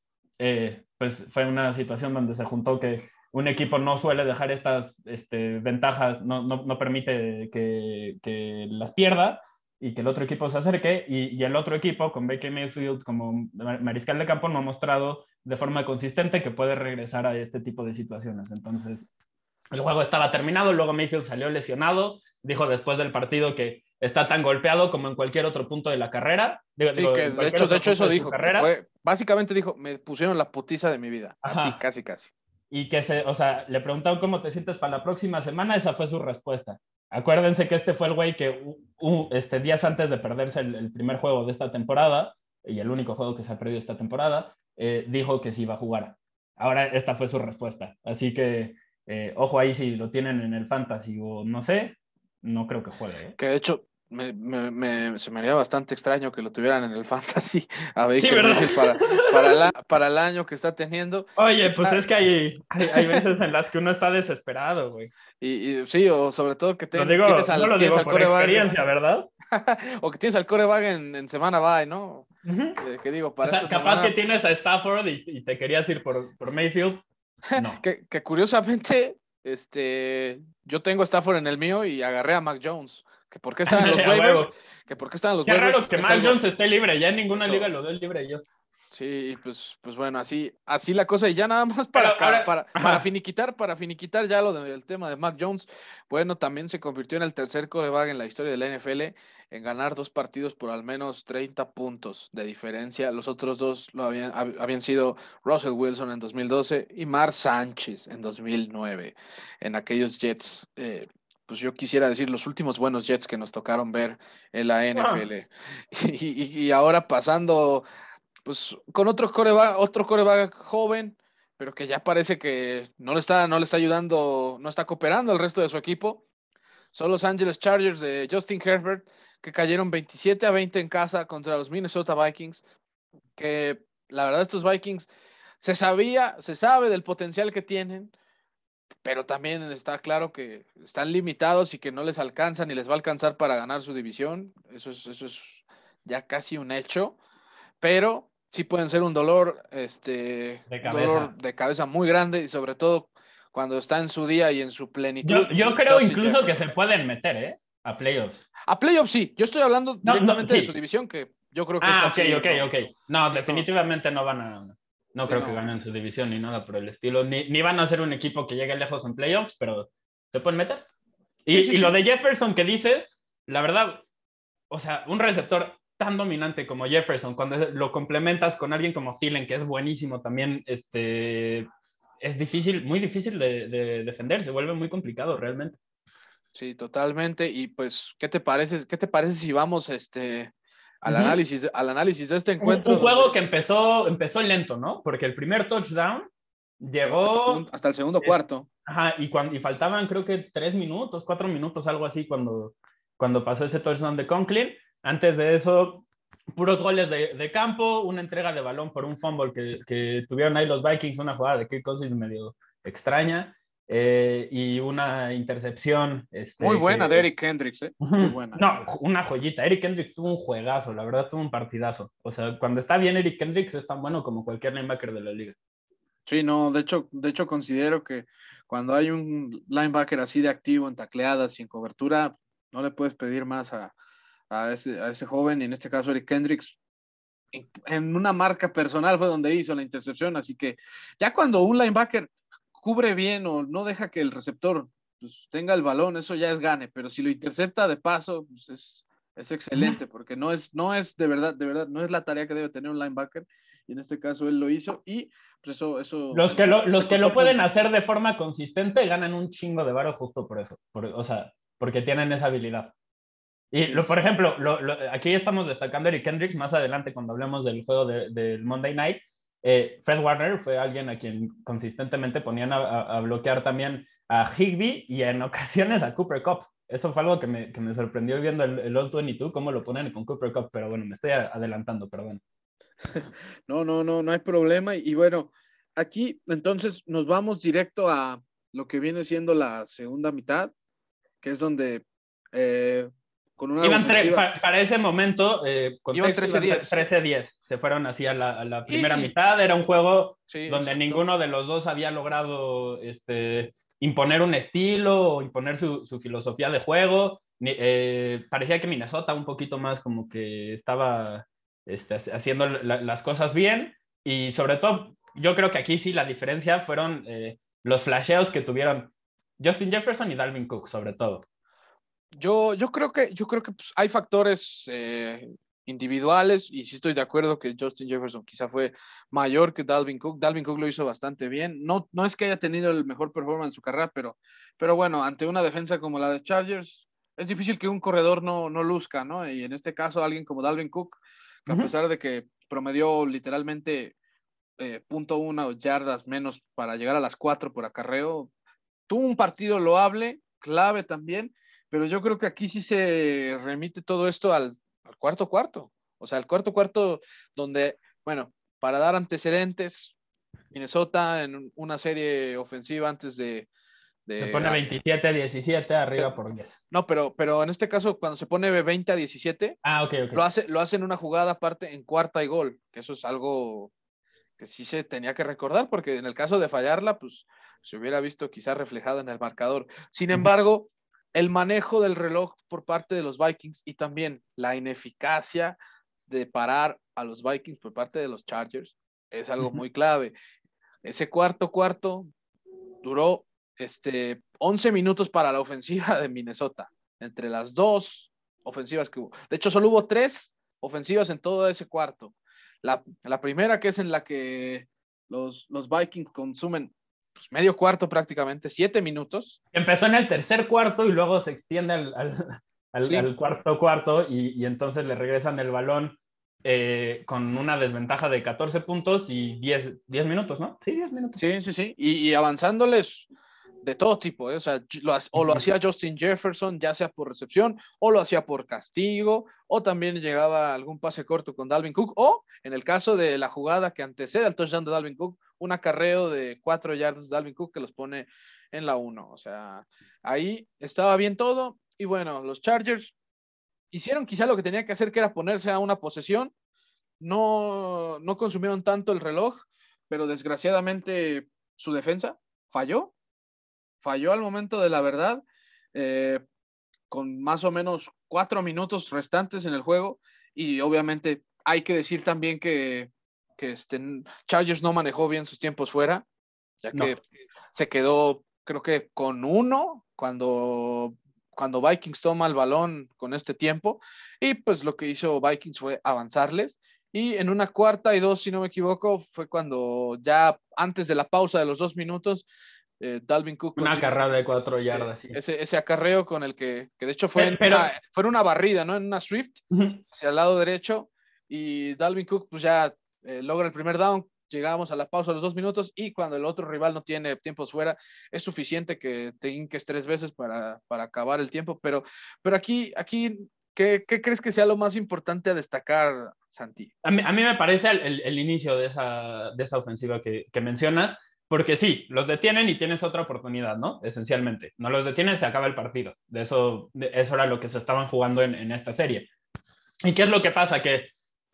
Speaker 2: pues fue una situación donde se juntó que un equipo no suele dejar estas este, ventajas, no, permite que, las pierda. y que el otro equipo se acerque y, y, el otro equipo con Baker Mayfield como mariscal de campo no ha mostrado de forma consistente que puede regresar a este tipo de situaciones. Entonces, el juego estaba terminado, luego Mayfield salió lesionado, dijo después del partido que está tan golpeado como en cualquier otro punto de la carrera.
Speaker 1: sí, que de hecho, de hecho eso dijo. Fue, básicamente dijo, me pusieron la putiza de mi vida. Así, casi, casi.
Speaker 2: Y que se, o sea, le preguntaron cómo te sientes para la próxima semana, esa fue su respuesta. Acuérdense que este fue el güey que este, días antes de perderse el, primer juego de esta temporada, y el único juego que se ha perdido esta temporada, eh, dijo que sí iba a jugar. Ahora esta fue su respuesta. Así que eh, ojo ahí si lo tienen en el fantasy o no sé, no creo que juegue. ¿eh?
Speaker 1: Que de hecho, me, se me haría bastante extraño que lo tuvieran en el fantasy a ver para, para, para, el año que está teniendo.
Speaker 2: Oye, pues ah. es que hay, hay, veces en las que uno está desesperado, güey.
Speaker 1: Y, sí, o sobre todo que
Speaker 2: te, digo, tienes al, no lo digo por experiencia, ¿verdad?
Speaker 1: o que tienes al coreback en, en semana bye, ¿no?
Speaker 2: Eh, que digo, para o sea, capaz que tienes a Stafford y, y, te querías ir por, por Mayfield. No.
Speaker 1: que, que curiosamente, este, yo tengo a Stafford en el mío y agarré a Mac Jones que por qué están en los waivers, que por qué están los
Speaker 2: Qué raro que Mac Jones esté libre, ya en ninguna liga lo doy libre yo.
Speaker 1: Sí, pues, pues bueno, así, así la cosa, y ya nada más para, para, para, finiquitar, para finiquitar ya lo del tema de Mac Jones, bueno, también se convirtió en el tercer coreback en la historia de la NFL en ganar dos partidos por al menos 30 puntos de diferencia. Los otros dos lo habían, habían sido Russell Wilson en 2012 y Mar Sánchez en 2009, en aquellos Jets eh, pues yo quisiera decir, los últimos buenos Jets que nos tocaron ver en la NFL. Y, ahora pasando, pues con otro coreback, otro coreback joven, pero que ya parece que no le está, no le está ayudando, no está cooperando al resto de su equipo. Son los Angeles Chargers de Justin Herbert, que cayeron 27 a 20 en casa contra los Minnesota Vikings, que la verdad estos Vikings se sabía, se sabe del potencial que tienen, pero también está claro que están limitados y que no les alcanza ni les va a alcanzar para ganar su división. Eso es, eso es ya casi un hecho, pero sí pueden ser un dolor, este, de dolor de cabeza muy grande y sobre todo cuando está en su día y en su plenitud.
Speaker 2: Yo, creo incluso que se pueden meter, ¿eh? A playoffs.
Speaker 1: A playoffs sí. Yo estoy hablando directamente de su división, que yo creo que
Speaker 2: ah, es así. ok, ok, ok. No, definitivamente no van a... No creo que ganen su división ni nada por el estilo. Ni, ni, van a ser un equipo que llegue lejos en playoffs, pero se pueden meter. Y, y, lo de Jefferson que dices, la verdad, o sea, un receptor tan dominante como Jefferson, cuando lo complementas con alguien como Thielen, que es buenísimo también, este, es difícil, muy difícil de, de defender, se vuelve muy complicado realmente.
Speaker 1: Sí, totalmente. Y pues, ¿qué te parece? ¿Qué te parece si vamos este, al, análisis, al análisis de este encuentro.
Speaker 2: Un, juego que empezó, empezó lento, ¿no? Porque el primer touchdown llegó...
Speaker 1: Hasta el segundo cuarto.
Speaker 2: Ajá, y, cuando, y faltaban creo que tres minutos, cuatro minutos, algo así, cuando, cuando pasó ese touchdown de Conklin. Antes de eso, puros goles de, de, campo, una entrega de balón por un fumble que, que, tuvieron ahí los Vikings, una jugada de Kirk Cousins medio extraña. Eh, y una intercepción. Este,
Speaker 1: muy buena de Eric Hendricks, ¿eh? Muy buena.
Speaker 2: No, una joyita. Eric Hendricks tuvo un juegazo, la verdad tuvo un partidazo. O sea, cuando está bien Eric Hendricks es tan bueno como cualquier linebacker de la liga.
Speaker 1: Sí, no, de hecho, de hecho considero que cuando hay un linebacker así de activo en tacleadas y en cobertura, no le puedes pedir más a, a, ese, a ese joven, y en este caso Eric Hendricks, en una marca personal fue donde hizo la intercepción, así que ya cuando un linebacker cubre bien o no deja que el receptor pues, tenga el balón, eso ya es gane, pero si lo intercepta de paso, pues es, es excelente, porque no es, no es de verdad, de verdad, no es la tarea que debe tener un linebacker, y en este caso él lo hizo, y pues eso, eso
Speaker 2: Los que lo, los que lo pueden hacer de forma consistente ganan un chingo de varo justo por eso, o sea, porque tienen esa habilidad. Y lo, por ejemplo, lo, aquí estamos destacando a Eric Kendricks más adelante cuando hablemos del juego del Monday Night, eh, Fred Warner fue alguien a quien consistentemente ponían a, bloquear también a Higby y en ocasiones a Cooper Cup. Eso fue algo que me, que me sorprendió viendo el, el All 22, cómo lo ponen con Cooper Cup, pero bueno, me estoy adelantando, bueno.
Speaker 1: No, no, no, no hay problema. Y bueno, aquí entonces nos vamos directo a lo que viene siendo la segunda mitad, que es donde eh,
Speaker 2: iban para, ese momento, eh, iban 13-10. Se fueron así a la, primera mitad. Era un juego donde ninguno de los dos había logrado este, imponer un estilo o imponer su, filosofía de juego. eh, parecía que Minnesota un poquito más como que estaba este, haciendo las cosas bien y sobre todo yo creo que aquí sí la diferencia fueron eh, los flasheos que tuvieron Justin Jefferson y Dalvin Cook sobre todo.
Speaker 1: Yo, yo creo que, yo creo que pues, hay factores eh, individuales y sí estoy de acuerdo que Justin Jefferson quizá fue mayor que Dalvin Cook. Dalvin Cook lo hizo bastante bien. No, no es que haya tenido el mejor performance en su carrera, pero, pero bueno, ante una defensa como la de Chargers, es difícil que un corredor no, no luzca, ¿no? Y en este caso, alguien como Dalvin Cook, que a pesar de que promedió literalmente eh, punto una yardas menos para llegar a las cuatro por acarreo, tuvo un partido loable, clave también, pero yo creo que aquí sí se remite todo esto al, al cuarto cuarto. O sea, el cuarto cuarto donde, bueno, para dar antecedentes, Minnesota en una serie ofensiva antes de,
Speaker 2: se pone 27 a 17 arriba por 10.
Speaker 1: No, pero, pero en este caso, cuando se pone 20 a 17,
Speaker 2: ah, okay, okay.
Speaker 1: Lo, hace, lo hace en una jugada aparte en cuarta y gol, que eso es algo que sí se tenía que recordar, porque en el caso de fallarla, pues se hubiera visto quizás reflejado en el marcador. Sin embargo, el manejo del reloj por parte de los Vikings y también la ineficacia de parar a los Vikings por parte de los Chargers es algo muy clave. Ese cuarto cuarto duró este, 11 minutos para la ofensiva de Minnesota, entre las dos ofensivas que hubo. De hecho, solo hubo tres ofensivas en todo ese cuarto. La, primera, que es en la que los, los Vikings consumen pues, medio cuarto prácticamente, siete minutos.
Speaker 2: Empezó en el tercer cuarto y luego se extiende al, cuarto cuarto y, entonces le regresan el balón eh, con una desventaja de 14 puntos y 10, 10 minutos, ¿no? Sí, 10 minutos.
Speaker 1: Sí, sí, sí. Y, y avanzándoles de todo tipo, ¿eh? o sea, o lo hacía Justin Jefferson, ya sea por recepción, o lo hacía por castigo, o también llegaba algún pase corto con Dalvin Cook, o en el caso de la jugada que antecede al touchdown de Dalvin Cook, un acarreo de cuatro yardas de Dalvin Cook que los pone en la uno, o sea, ahí estaba bien todo, y bueno, los Chargers hicieron quizá lo que tenía que hacer, que era ponerse a una posesión, no, no consumieron tanto el reloj, pero desgraciadamente su defensa falló falló al momento de la verdad, eh, con más o menos cuatro minutos restantes en el juego. Y obviamente hay que decir también que, que este, Chargers no manejó bien sus tiempos fuera, ya que se quedó, creo que con uno cuando, cuando Vikings toma el balón con este tiempo. Y pues lo que hizo Vikings fue avanzarles. Y en una cuarta y dos, si no me equivoco, fue cuando ya antes de la pausa de los dos minutos, eh, Dalvin Cook.
Speaker 2: Una carrera de cuatro eh, yardas,
Speaker 1: Ese, ese, acarreo con el que, que de hecho fue, en una, fue una barrida, ¿no? En una Swift, hacia el lado derecho, y Dalvin Cook pues ya eh, logra el primer down, llegamos a la pausa de los dos minutos, y cuando el otro rival no tiene tiempos fuera, es suficiente que te inques tres veces para, para acabar el tiempo, pero, pero aquí, aquí ¿Qué, ¿Qué, crees que sea lo más importante a destacar, Santi?
Speaker 2: A mí, a mí me parece el, el, inicio de esa, de esa ofensiva que, que mencionas. Porque sí, los detienen y tienes otra oportunidad, ¿no? Esencialmente. No los detienen, se acaba el partido. De eso, eso era lo que se estaban jugando en, esta serie. ¿Y qué es lo que pasa? Que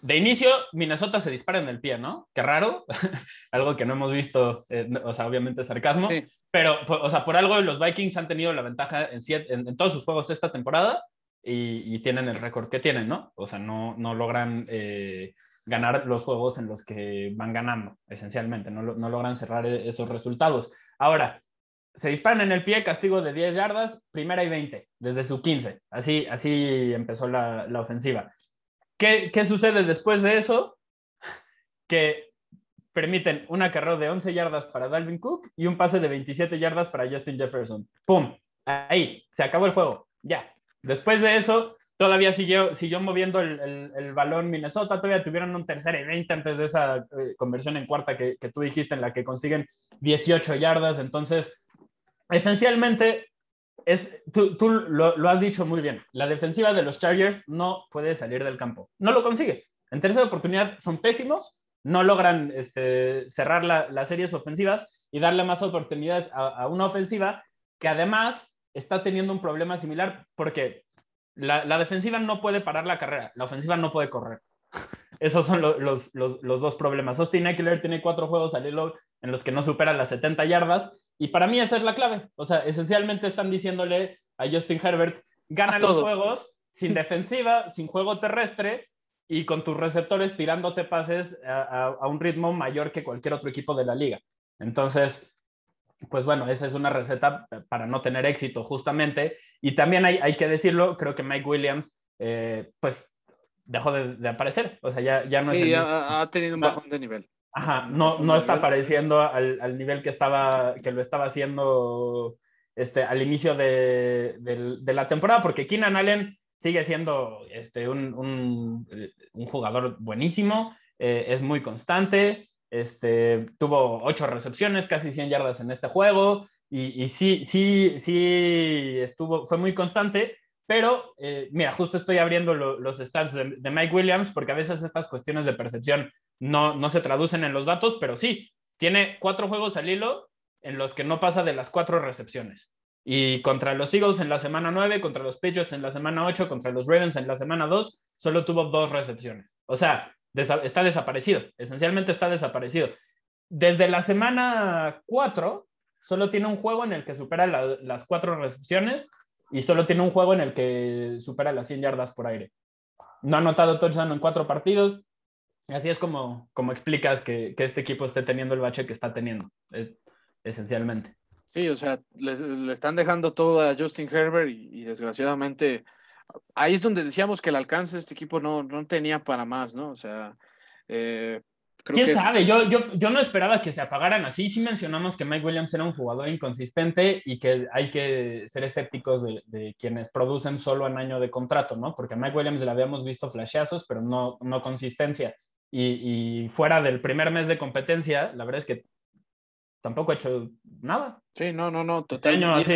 Speaker 2: de inicio, Minnesota se dispara en el pie, ¿no? Qué raro, algo que no hemos visto, eh, o sea, obviamente sarcasmo, pero, o sea, por algo los Vikings han tenido la ventaja en, en, todos sus juegos esta temporada y, tienen el récord que tienen, ¿no? O sea, no, no logran eh, ganar los juegos en los que van ganando, esencialmente, no, no logran cerrar e-, esos resultados. Ahora, se disparan en el pie, castigo de 10 yardas, primera y 20, desde su 15. Así, así empezó la, la ofensiva. ¿Qué, ¿Qué, sucede después de eso? Que permiten una carrera de 11 yardas para Dalvin Cook y un pase de 27 yardas para Justin Jefferson. ¡Pum! Ahí, se acabó el juego. Ya. Después de eso, todavía siguió, siguió moviendo el, el, balón Minnesota, todavía tuvieron un tercer y 20 antes de esa eh, conversión en cuarta que, que, tú dijiste, en la que consiguen 18 yardas. Entonces, esencialmente, es, tú, tú lo, lo, has dicho muy bien, la defensiva de los Chargers no puede salir del campo, no lo consigue. En tercera oportunidad son pésimos, no logran este, cerrar la, las series ofensivas y darle más oportunidades a, una ofensiva que además está teniendo un problema similar porque la, defensiva no puede parar la carrera, la ofensiva no puede correr. Esos son los, dos problemas. Austin Eckler tiene cuatro juegos al hilo en los que no supera las 70 yardas y para mí esa es la clave. O sea, esencialmente están diciéndole a Justin Herbert gana los juegos sin defensiva, sin juego terrestre y con tus receptores tirándote pases a, un ritmo mayor que cualquier otro equipo de la liga. Entonces, pues bueno, esa es una receta para no tener éxito justamente. Y también hay, hay que decirlo, creo que Mike Williams, eh, pues dejó de, aparecer. O sea, ya, ya no
Speaker 1: es... Sí, ha, tenido un bajón de nivel.
Speaker 2: Ajá, no, no está apareciendo al, al, nivel que, estaba, que lo estaba haciendo este, al inicio de, de la temporada, porque Keenan Allen sigue siendo este, un, un, un jugador buenísimo, eh, es muy constante, este, tuvo ocho recepciones, casi 100 yardas en este juego, y, y sí, sí, sí, estuvo, fue muy constante, pero eh, mira, justo estoy abriendo los stats de, de, Mike Williams, porque a veces estas cuestiones de percepción no, no se traducen en los datos, pero sí, tiene cuatro juegos al hilo en los que no pasa de las cuatro recepciones. Y contra los Eagles en la semana 9, contra los Patriots en la semana 8, contra los Ravens en la semana 2, solo tuvo dos recepciones. O sea, está desaparecido. Esencialmente está desaparecido. Desde la semana 4, solo tiene un juego en el que supera las cuatro recepciones y solo tiene un juego en el que supera las 100 yardas por aire. No ha anotado touchdown en cuatro partidos. Así es como, como explicas que, que este equipo esté teniendo el bache que está teniendo, esencialmente.
Speaker 1: Sí, o sea, le, están dejando todo a Justin Herbert y, desgraciadamente ahí es donde decíamos que el alcance de este equipo no, no tenía para más, ¿no? O sea, eh,
Speaker 2: ¿Quién sabe? Yo, yo, yo no esperaba que se apagaran así. Sí mencionamos que Mike Williams era un jugador inconsistente y que hay que ser escépticos de, de quienes producen solo en año de contrato, ¿no? Porque a Mike Williams le habíamos visto flashazos, pero no, no consistencia. Y, y, fuera del primer mes de competencia, la verdad es que tampoco ha hecho nada.
Speaker 1: Sí, no, no, no, este totalmente.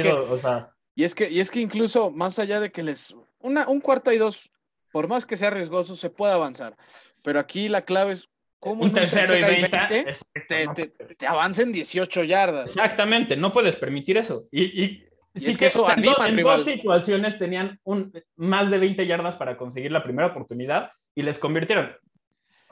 Speaker 1: y, es que, y, es que, incluso más allá de que les, una, un cuarta y dos, por más que sea riesgoso, se puede avanzar. Pero aquí la clave es cómo
Speaker 2: un tercero y 20,
Speaker 1: te, te, avancen 18 yardas.
Speaker 2: Exactamente, no puedes permitir eso. Y, y,
Speaker 1: es que, eso
Speaker 2: anima en, en dos situaciones tenían un, más de 20 yardas para conseguir la primera oportunidad y les convirtieron.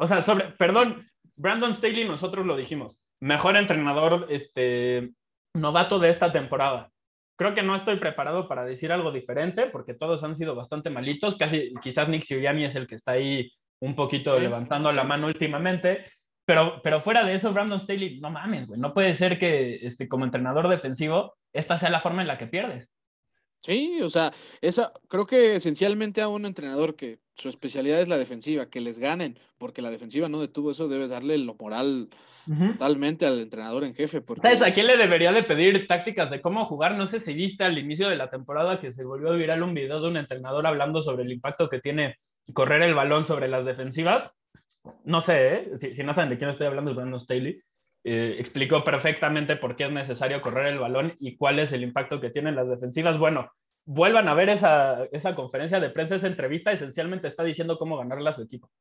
Speaker 2: O sea, sobre, perdón, Brandon Staley, nosotros lo dijimos mejor entrenador este, novato de esta temporada. Creo que no estoy preparado para decir algo diferente porque todos han sido bastante malitos. Casi, quizás Nick Sirianni es el que está ahí un poquito levantando la mano últimamente. Pero, pero fuera de eso, Brandon Staley, no mames, güey. No puede ser que este, como entrenador defensivo esta sea la forma en la que pierdes.
Speaker 1: Sí, o sea, esa, creo que esencialmente a un entrenador que su especialidad es la defensiva, que les ganen, porque la defensiva no detuvo eso, debe darle lo moral totalmente al entrenador en jefe. Porque...
Speaker 2: ¿Sabes a quién le debería de pedir tácticas de cómo jugar? No sé si viste al inicio de la temporada que se volvió viral un video de un entrenador hablando sobre el impacto que tiene correr el balón sobre las defensivas. No sé, ¿eh? si, no saben de quién estoy hablando, es Brandon Staley. Eh, explicó perfectamente por qué es necesario correr el balón y cuál es el impacto que tienen las defensivas. Bueno, vuelvan a ver esa, esa conferencia de prensa, esa entrevista, esencialmente está diciendo cómo ganarle a su equipo.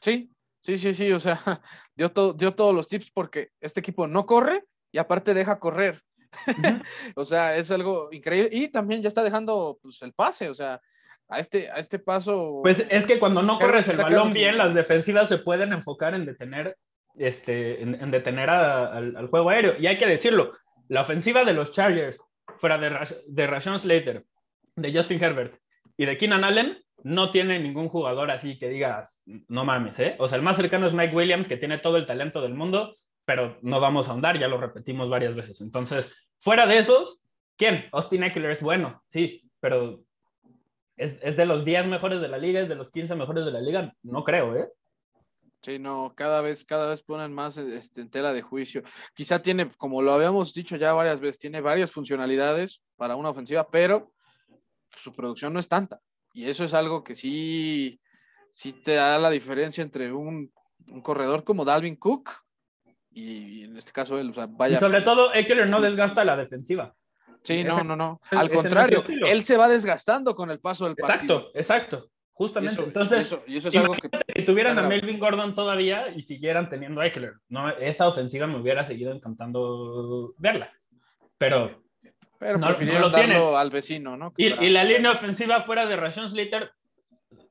Speaker 1: Sí, sí, sí, sí, o sea, dio, todo, dio todos los tips porque este equipo no corre y aparte deja correr. o sea, es algo increíble. Y también ya está dejando pues, el pase, o sea, a este, a este paso.
Speaker 2: Pues es que cuando no corres el balón bien, las defensivas se pueden enfocar en detener este, en, detener al, juego aéreo. Y hay que decirlo, la ofensiva de los Chargers, fuera de, de Rashawn Slater, de Justin Herbert y de Keenan Allen, no tiene ningún jugador así que digas, no mames, ¿eh? O sea, el más cercano es Mike Williams, que tiene todo el talento del mundo, pero no vamos a ahondar, ya lo repetimos varias veces. Entonces, fuera de esos, ¿quién? Austin Eckler es bueno, sí, pero ¿es, es de los 10 mejores de la liga, es de los 15 mejores de la liga, no creo, ¿eh?
Speaker 1: Sí, no, cada vez, cada vez ponen más este, en tela de juicio. Quizá tiene, como lo habíamos dicho ya varias veces, tiene varias funcionalidades para una ofensiva, pero su producción no es tanta. Y eso es algo que sí, sí te da la diferencia entre un, corredor como Dalvin Cook y, en este caso él, o sea, vaya.
Speaker 2: sobre todo, Eckler no desgasta la defensiva.
Speaker 1: Sí, no, no, no. Al contrario, él se va desgastando con el paso del
Speaker 2: partido. Exacto, exacto. Justamente. Entonces, y eso, es algo que, tuvieran a Melvin Gordon todavía y siguieran teniendo a Eckler. ¿no? Esa ofensiva me hubiera seguido encantando verla. Pero,
Speaker 1: pero no, lo darlo al vecino, ¿no?
Speaker 2: Y, y, la línea ofensiva fuera de Rashawn Slater,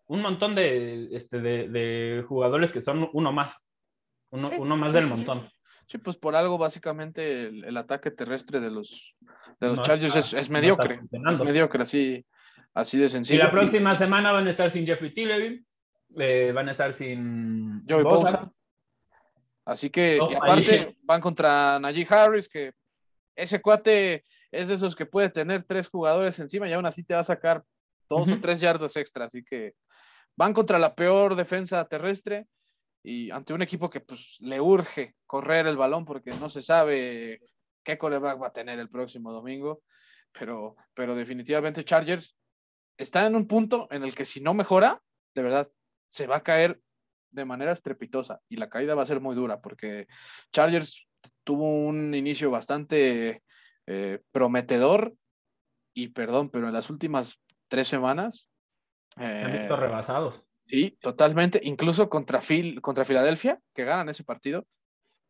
Speaker 2: un montón de, este, de, de jugadores que son uno más. Uno, uno más del montón.
Speaker 1: Sí, pues por algo básicamente el, ataque terrestre de los, de los Chargers es, es, mediocre. es mediocre, así Así de sencillo.
Speaker 2: Y la próxima semana van a estar sin Jeffrey Tillery, eh, van a estar sin
Speaker 1: Joey Bosa. Así que, aparte, van contra Najee Harris, que ese cuate es de esos que puede tener tres jugadores encima y aún así te va a sacar dos o tres yardas extra. Así que van contra la peor defensa terrestre y ante un equipo que pues le urge correr el balón porque no se sabe qué coreback va a tener el próximo domingo. Pero, pero definitivamente Chargers está en un punto en el que si no mejora, de verdad, se va a caer de manera estrepitosa y la caída va a ser muy dura porque Chargers tuvo un inicio bastante eh, prometedor y perdón, pero en las últimas tres semanas...
Speaker 2: Se han visto eh, rebasados.
Speaker 1: Sí, totalmente. Incluso contra, Phil, contra Filadelfia, que ganan ese partido.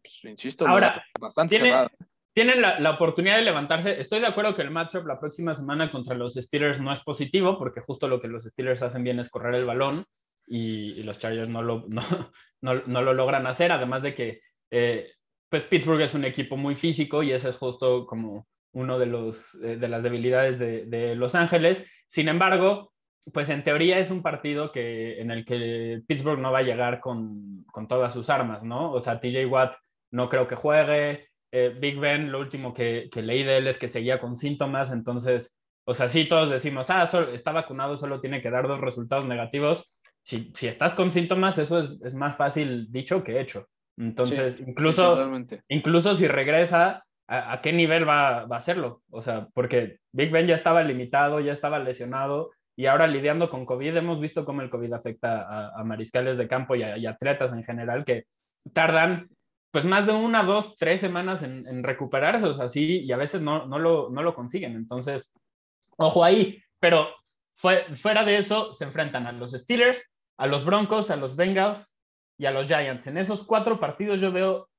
Speaker 1: Pues, insisto,
Speaker 2: Ahora, bastante cerrado. Tienen la, oportunidad de levantarse. Estoy de acuerdo que el matchup la próxima semana contra los Steelers no es positivo, porque justo lo que los Steelers hacen bien es correr el balón y, los Chargers no lo, no, no, lo logran hacer, además de que eh, pues Pittsburgh es un equipo muy físico y ese es justo como uno de, los, eh, de las debilidades de, de, Los Ángeles. Sin embargo, pues en teoría es un partido que, en el que Pittsburgh no va a llegar con, con todas sus armas, ¿no? O sea, TJ Watt no creo que juegue. Eh, Big Ben, lo último que, que, leí de él es que seguía con síntomas, entonces, o sea, sí todos decimos, ah, está vacunado, solo tiene que dar dos resultados negativos, si, si estás con síntomas, eso es, es, más fácil dicho que hecho. Entonces, incluso, incluso si regresa, ¿a, qué nivel va, va, a hacerlo? O sea, porque Big Ben ya estaba limitado, ya estaba lesionado y ahora lidiando con COVID, hemos visto cómo el COVID afecta a, mariscales de campo y a, atletas en general que tardan pues más de una, dos, tres semanas en, en recuperarse, o sea, sí, y a veces no, no, lo, no lo consiguen. Entonces, ojo ahí, pero fue, fuera de eso, se enfrentan a los Steelers, a los Broncos, a los Bengals y a los Giants. En esos cuatro partidos yo veo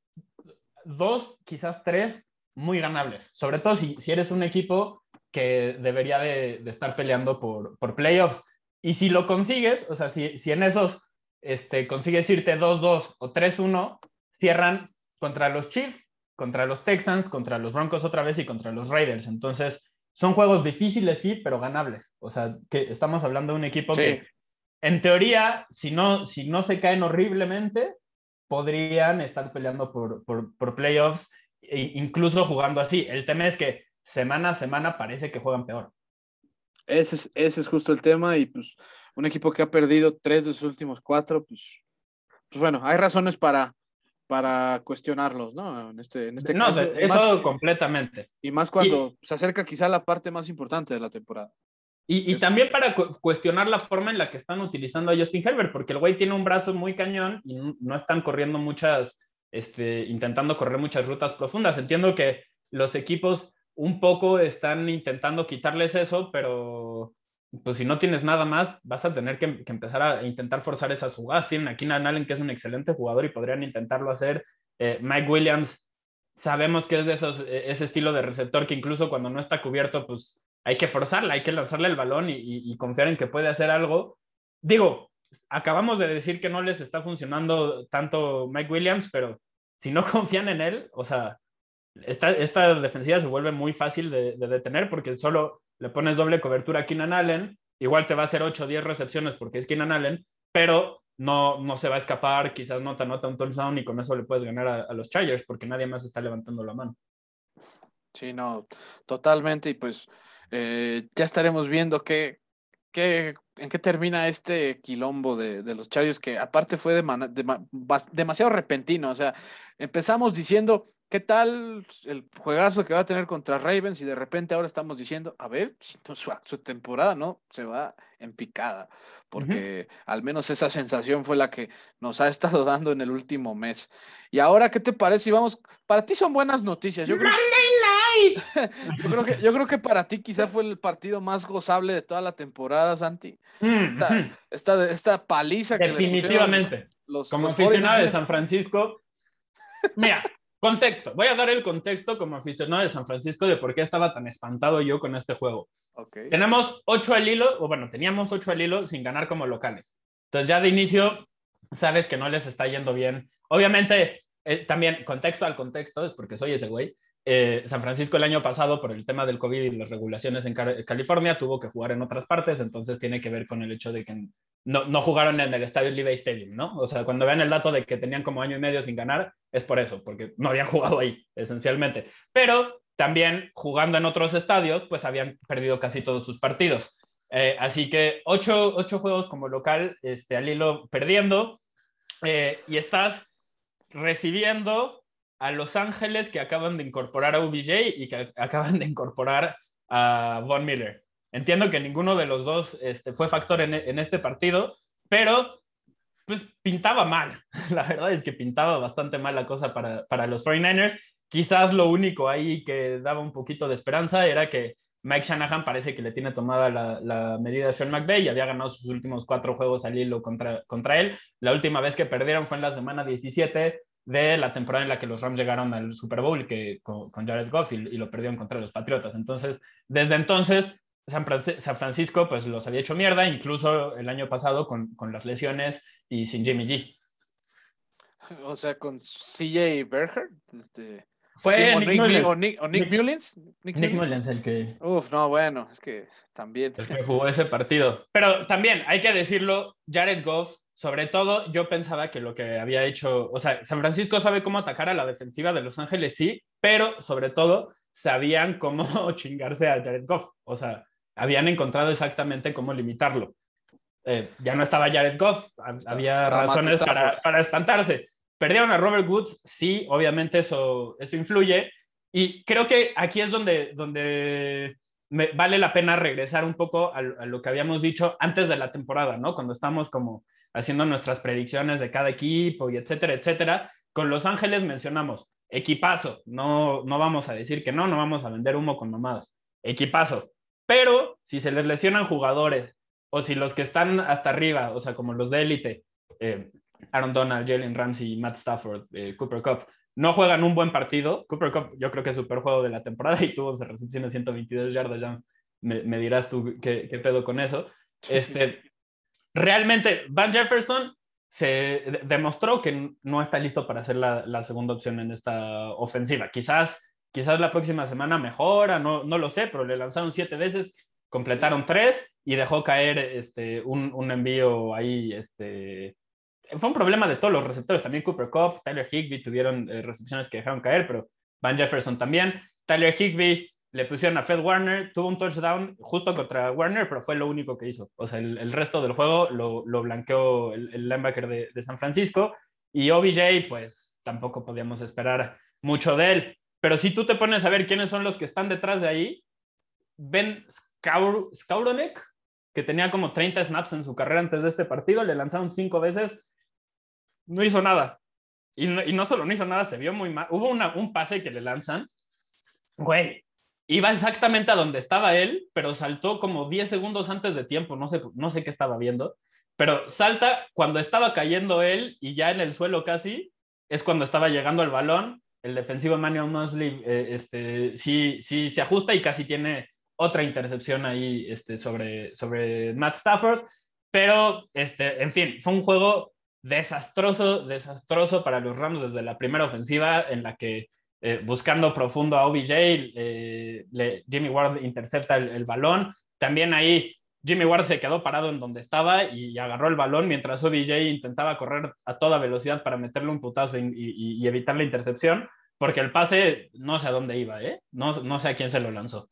Speaker 2: dos, quizás tres, muy ganables. Sobre todo si, si eres un equipo que debería de, estar peleando por, por, playoffs. Y si lo consigues, o sea, si, si en esos este, consigues irte 2-2 o 3-1, cierran contra los Chiefs, contra los Texans, contra los Broncos otra vez y contra los Raiders. Entonces, son juegos difíciles, sí, pero ganables. O sea, que estamos hablando de un equipo que en teoría, si no, si no se caen horriblemente, podrían estar peleando por, por, playoffs, e incluso jugando así. El tema es que semana a semana parece que juegan peor.
Speaker 1: Ese es, ese es justo el tema y pues un equipo que ha perdido tres de sus últimos cuatro, pues, pues bueno, hay razones para, para cuestionarlos, ¿no? En este, en este
Speaker 2: no, caso. eso completamente.
Speaker 1: Y más cuando se acerca quizá la parte más importante de la temporada.
Speaker 2: Y, también para cuestionar la forma en la que están utilizando a Justin Herbert, porque el güey tiene un brazo muy cañón y no, están corriendo muchas, este, intentando correr muchas rutas profundas. Entiendo que los equipos un poco están intentando quitarles eso, pero pues si no tienes nada más, vas a tener que, empezar a intentar forzar esas jugadas. Tienen aquí a Allen, que es un excelente jugador y podrían intentarlo hacer. Eh, Mike Williams, sabemos que es de esos, e, ese estilo de receptor que incluso cuando no está cubierto, pues hay que forzarla, hay que lanzarle el balón y, confiar en que puede hacer algo. Digo, acabamos de decir que no les está funcionando tanto Mike Williams, pero si no confían en él, o sea, esta, esta defensiva se vuelve muy fácil de, detener porque solo le pones doble cobertura a Keenan Allen, igual te va a hacer 8 o 10 recepciones porque es Keenan Allen, pero no, no se va a escapar, quizás no te anota un touchdown y con eso le puedes ganar a, los Chargers porque nadie más está levantando la mano.
Speaker 1: Sí, no, totalmente. Y pues eh, ya estaremos viendo qué, qué, en qué termina este quilombo de los Chargers, que aparte fue demasiado repentino. O sea, empezamos diciendo, ¿qué tal el juegazo que va a tener contra Ravens? Y de repente ahora estamos diciendo, a ver, su, su temporada no se va en picada, porque al menos esa sensación fue la que nos ha estado dando en el último mes. Y ahora, ¿qué te parece? Y vamos, para ti son buenas noticias. Yo creo, yo, creo que, yo creo que para ti quizá fue el partido más gozable de toda la temporada, Santi. Mm, esta, esta, paliza
Speaker 2: que Definitivamente. los, Como aficionado de San Francisco. Mira, contexto. Voy a dar el contexto como aficionado de San Francisco de por qué estaba tan espantado yo con este juego. Tenemos ocho al hilo, o bueno, teníamos ocho al hilo sin ganar como locales. Entonces ya de inicio sabes que no les está yendo bien. Obviamente eh, también, contexto al contexto, es porque soy ese güey. Eh, San Francisco el año pasado, por el tema del COVID y las regulaciones en California, tuvo que jugar en otras partes, entonces tiene que ver con el hecho de que no, no jugaron en el estadio Levi Stadium, ¿no? O sea, cuando vean el dato de que tenían como año y medio sin ganar, es por eso, porque no habían jugado ahí, esencialmente. Pero también jugando en otros estadios, pues habían perdido casi todos sus partidos. Eh, así que ocho, ocho, juegos como local este, al hilo perdiendo eh, y estás recibiendo a Los Ángeles que acaban de incorporar a OBJ y que acaban de incorporar a Von Miller. Entiendo que ninguno de los dos este, fue factor en, este partido, pero pues pintaba mal. La verdad es que pintaba bastante mal la cosa para, para los 49ers. Quizás lo único ahí que daba un poquito de esperanza era que Mike Shanahan parece que le tiene tomada la, la, medida a Sean McVay y había ganado sus últimos cuatro juegos al hilo contra, contra él. La última vez que perdieron fue en la semana 17 de la temporada en la que los Rams llegaron al Super Bowl que, con, Jared Goff y, lo perdieron contra los Patriotas. Entonces, desde entonces, San, Francisco pues los había hecho mierda, incluso el año pasado con, con las lesiones y sin Jimmy G.
Speaker 1: O sea, con CJ Berger. Este...
Speaker 2: Fue
Speaker 1: Nick, Nick, o Nick, Nick, Mullins.
Speaker 2: Nick, Mullins el que.
Speaker 1: Uf, no, bueno, es que también.
Speaker 2: El que jugó ese partido. Pero también hay que decirlo, Jared Goff sobre todo, yo pensaba que lo que había hecho, o sea, San Francisco sabe cómo atacar a la defensiva de Los Ángeles, sí, pero sobre todo sabían cómo chingarse a Jared Goff. O sea, habían encontrado exactamente cómo limitarlo. Eh, ya no estaba Jared Goff, había razones para, para, espantarse. Perdieron a Robert Woods, sí, obviamente eso, eso influye. Y creo que aquí es donde, donde me, vale la pena regresar un poco a, a, lo que habíamos dicho antes de la temporada, ¿no? Cuando estamos como haciendo nuestras predicciones de cada equipo y etcétera, etcétera. Con Los Ángeles mencionamos equipazo, no, no vamos a decir que no, no vamos a vender humo con mamadas, equipazo. Pero si se les lesionan jugadores o si los que están hasta arriba, o sea, como los de élite, eh, Aaron Donald, Jalen Ramsey, Matt Stafford, eh, Cooper Cup, no juegan un buen partido. Cooper Cup yo creo que es super juego de la temporada y tuvo esa recepción de 122 yardas, ya me, dirás tú qué, qué, pedo con eso. Este, realmente Van Jefferson se demostró que no está listo para ser la, segunda opción en esta ofensiva. Quizás, quizás la próxima semana mejora, no, lo sé, pero le lanzaron siete veces, completaron tres y dejó caer este, un, envío ahí. Este, fue un problema de todos los receptores, también Cooper Cup, Tyler Higby tuvieron eh, recepciones que dejaron caer, pero Van Jefferson también. Tyler Higby le pusieron a Fred Warner, tuvo un touchdown justo contra Warner, pero fue lo único que hizo. O sea, el, resto del juego lo, lo blanqueó el, el linebacker de, de, San Francisco y OBJ, pues tampoco podíamos esperar mucho de él. Pero si tú te pones a ver quiénes son los que están detrás de ahí, Ben Skowronek, que tenía como 30 snaps en su carrera antes de este partido, le lanzaron cinco veces, no hizo nada. Y no, y no solo no hizo nada, se vio muy mal. Hubo una, un pase que le lanzan, güey, iba exactamente a donde estaba él, pero saltó como 10 segundos antes de tiempo, no sé, no sé qué estaba viendo, pero salta cuando estaba cayendo él y ya en el suelo casi, es cuando estaba llegando el balón, el defensivo Manuel Mosley eh, este, sí, sí se ajusta y casi tiene otra intercepción ahí este, sobre, sobre Matt Stafford, pero este, en fin, fue un juego desastroso, desastroso para los Rams desde la primera ofensiva en la que eh, buscando profundo a OBJ, eh, Jimmy Ward intercepta el, balón. También ahí Jimmy Ward se quedó parado en donde estaba y agarró el balón mientras OBJ intentaba correr a toda velocidad para meterle un putazo y, evitar la intercepción, porque el pase no sé a dónde iba, ¿eh? no, no sé a quién se lo lanzó.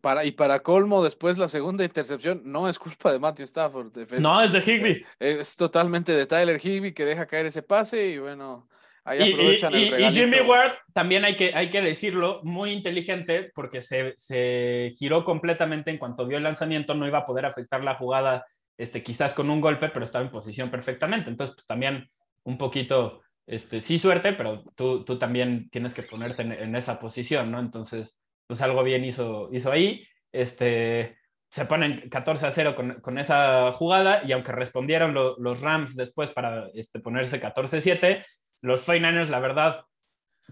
Speaker 1: para, y para colmo, después la segunda intercepción no es culpa de Matthew Stafford.
Speaker 2: no, es de Higby.
Speaker 1: Es totalmente de Tyler Higby que deja caer ese pase y bueno,
Speaker 2: y, Jimmy Ward, también hay que, hay que decirlo, muy inteligente porque se, se, giró completamente en cuanto vio el lanzamiento, no iba a poder afectar la jugada, este, quizás con un golpe, pero estaba en posición perfectamente. Entonces, pues, también un poquito, este, sí suerte, pero tú, tú también tienes que ponerte en, esa posición, ¿no? Entonces, pues algo bien hizo, hizo ahí. Este, se ponen 14 a 0 con, con esa jugada y aunque respondieron los Rams después para este, ponerse 14 a 7, los 49ers, la verdad,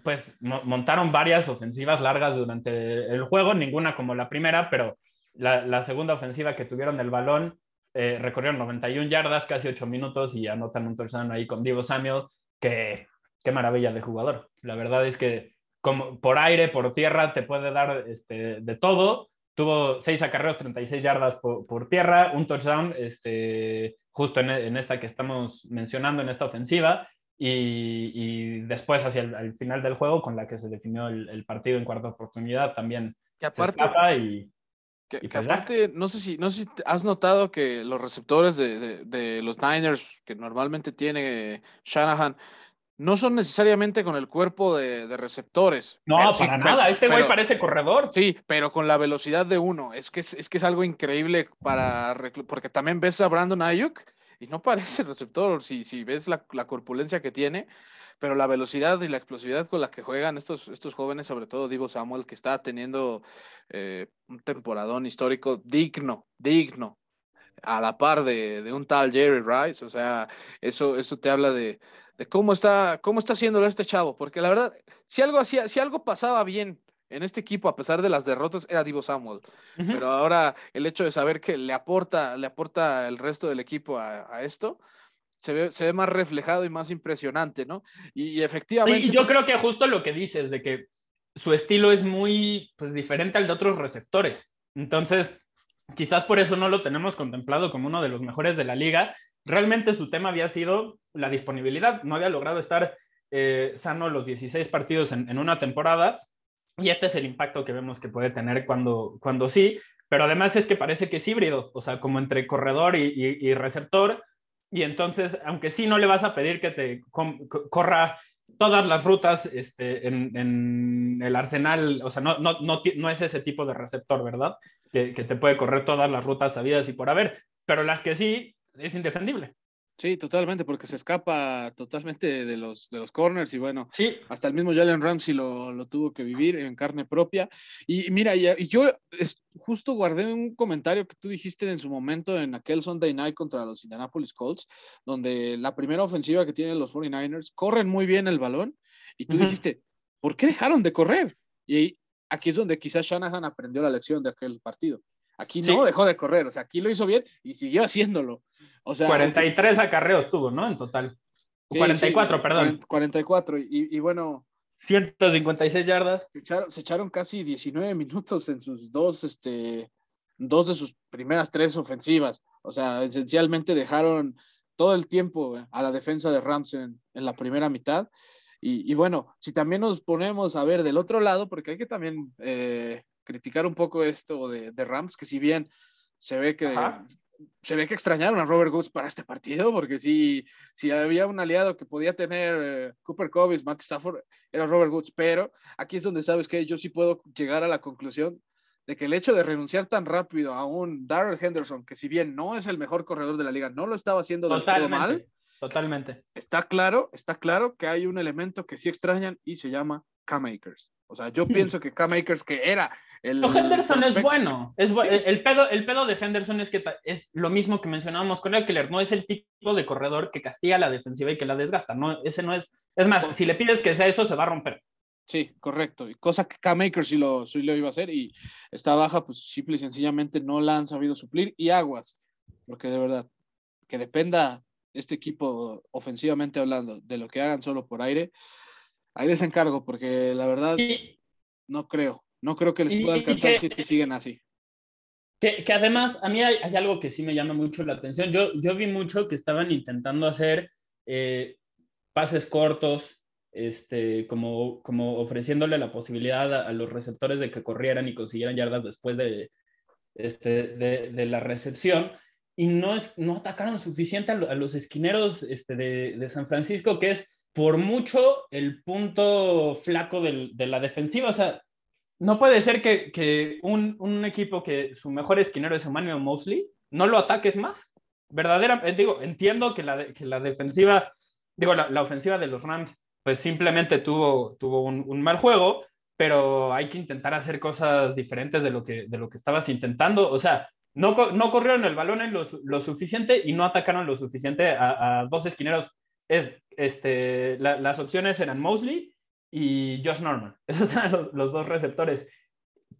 Speaker 2: pues montaron varias ofensivas largas durante el juego, ninguna como la primera, pero la, segunda ofensiva que tuvieron el balón eh, recorrieron 91 yardas, casi 8 minutos y anotan un touchdown ahí con Divo Samuel, que, qué maravilla de jugador. La verdad es que como por aire, por tierra, te puede dar este, de todo. Tuvo seis acarreos, 36 yardas por, tierra, un touchdown este, justo en, esta que estamos mencionando, en esta ofensiva. Y, después, hacia el final del juego, con la que se definió el, partido en cuarta oportunidad, también
Speaker 1: y aparte, y, que, pues aparte, no sé, si, no sé si has notado que los receptores de, de, los Niners, que normalmente tiene Shanahan, no son necesariamente con el cuerpo de, receptores.
Speaker 2: No, para nada. este güey parece corredor.
Speaker 1: Sí, pero con la velocidad de uno. Es que es, que es algo increíble para. Porque también ves a Brandon Ayuk y no parece receptor. Si, si ves la, la corpulencia que tiene, pero la velocidad y la explosividad con la que juegan estos, estos jóvenes, sobre todo Divo Samuel, que está teniendo eh, un temporadón histórico digno, digno, a la par de, un tal Jerry Rice, o sea, eso, eso te habla de, cómo está, cómo está haciéndolo este chavo, porque la verdad, si algo hacía, si algo pasaba bien en este equipo, a pesar de las derrotas, era Divo Samuel. Pero ahora el hecho de saber que le aporta, le aporta el resto del equipo a esto, se ve, se ve más reflejado y más impresionante, ¿no? Y, efectivamente...
Speaker 2: Y yo creo que justo lo que dices, de que su estilo es muy pues, diferente al de otros receptores. Entonces, quizás por eso no lo tenemos contemplado como uno de los mejores de la liga. Realmente su tema había sido la disponibilidad. No había logrado estar eh, sano los 16 partidos en, una temporada. Y este es el impacto que vemos que puede tener cuando, cuando sí. Pero además es que parece que es híbrido, o sea, como entre corredor y, y receptor y entonces, aunque sí no le vas a pedir que te corra todas las rutas este, en, el arsenal, o sea, no, no, no, no, es ese tipo de receptor, ¿verdad? Que, que te puede correr todas las rutas sabidas y por haber, pero las que sí, es indefendible.
Speaker 1: Sí, totalmente, porque se escapa totalmente de los, de los corners y bueno, sí. hasta el mismo Jalen Ramsey lo, lo tuvo que vivir en carne propia. Y, mira, y, yo justo guardé un comentario que tú dijiste en su momento en aquel Sunday Night contra los Indianapolis Colts, donde la primera ofensiva que tienen los 49ers corren muy bien el balón y tú dijiste, ¿por qué dejaron de correr? Y aquí es donde quizás Shanahan aprendió la lección de aquel partido. Aquí no dejó de correr, o sea, aquí lo hizo bien y siguió haciéndolo. O sea,
Speaker 2: 43 acarreos tuvo, ¿no? En total. 44, perdón.
Speaker 1: 44, y, y, bueno.
Speaker 2: 156 yardas.
Speaker 1: Se echaron, casi 19 minutos en sus dos, este, dos de sus primeras tres ofensivas. O sea, esencialmente dejaron todo el tiempo a la defensa de Rams en, la primera mitad. Y, y, bueno, si también nos ponemos a ver del otro lado, porque hay que también eh, criticar un poco esto de, de, Rams, que si bien se ve que se ve que extrañaron a Robert Woods para este partido, porque si, si había un aliado que podía tener eh, Cooper Cobbs, Matt Stafford, era Robert Woods, pero aquí es donde sabes que yo sí puedo llegar a la conclusión de que el hecho de renunciar tan rápido a un Darrell Henderson, que si bien no es el mejor corredor de la liga, no lo estaba haciendo del todo mal.
Speaker 2: Totalmente.
Speaker 1: Está claro, está claro que hay un elemento que sí extrañan y se llama K-Makers. O sea, yo pienso que K-Makers, que era el.
Speaker 2: Henderson es bueno. Es el, pedo, el pedo de Henderson es que es lo mismo que mencionábamos con Eckler. No es el tipo de corredor que castiga la defensiva y que la desgasta. No, ese no es. Es más, si le pides que sea eso, se va a romper.
Speaker 1: Sí, correcto. Y cosa que K-Makers sí lo, sí lo iba a hacer. Y esta baja, pues simple y sencillamente no la han sabido suplir. Y aguas. Porque de verdad, que dependa este equipo ofensivamente hablando de lo que hagan solo por aire, ahí les encargo, porque la verdad no creo, no creo que les pueda alcanzar si es que siguen así.
Speaker 2: Que, que además, a mí hay, algo que sí me llama mucho la atención. Yo, yo vi mucho que estaban intentando hacer eh, pases cortos, este, como, como ofreciéndole la posibilidad a, los receptores de que corrieran y consiguieran yardas después de, este, de, de la recepción y no, es, no atacaron suficiente a, los esquineros este, de, de, San Francisco, que es por mucho el punto flaco del, de la defensiva. O sea, no puede ser que, que un, un, equipo que su mejor esquinero es Emmanuel Mosley no lo ataques más. Verdadera, eh, digo, entiendo que la, que la defensiva, digo, la, la, ofensiva de los Rams, pues simplemente tuvo, tuvo un, mal juego, pero hay que intentar hacer cosas diferentes de lo que, de lo que estabas intentando. O sea, no, no corrieron el balón lo, lo, suficiente y no atacaron lo suficiente a, dos esquineros. Es, este, las opciones eran Mosley y Josh Norman. Esos eran los, los dos receptores.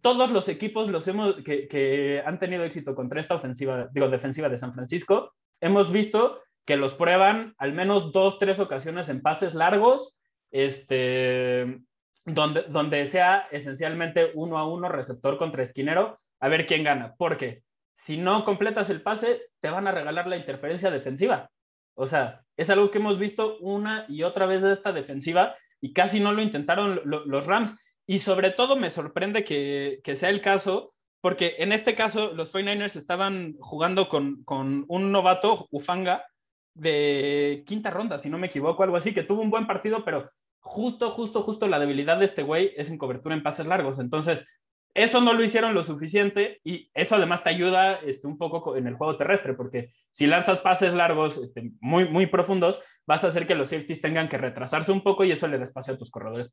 Speaker 2: Todos los equipos los hemos, que, que, han tenido éxito contra esta ofensiva, digo, defensiva de San Francisco, hemos visto que los prueban al menos dos, tres ocasiones en pases largos este, donde, donde sea esencialmente uno a uno receptor contra esquinero, a ver quién gana. Porque si no completas el pase, te van a regalar la interferencia defensiva. O sea, es algo que hemos visto una y otra vez de esta defensiva y casi no lo intentaron los Rams. Y sobre todo me sorprende que, que, sea el caso, porque en este caso los 49ers estaban jugando con, con un novato, Ufanga, de quinta ronda, si no me equivoco, algo así, que tuvo un buen partido, pero justo, justo, justo la debilidad de este güey es en cobertura en pases largos. Entonces, eso no lo hicieron lo suficiente y eso además te ayuda este, un poco en el juego terrestre, porque si lanzas pases largos este, muy, muy profundos, vas a hacer que los safeties tengan que retrasarse un poco y eso le despacio a tus corredores.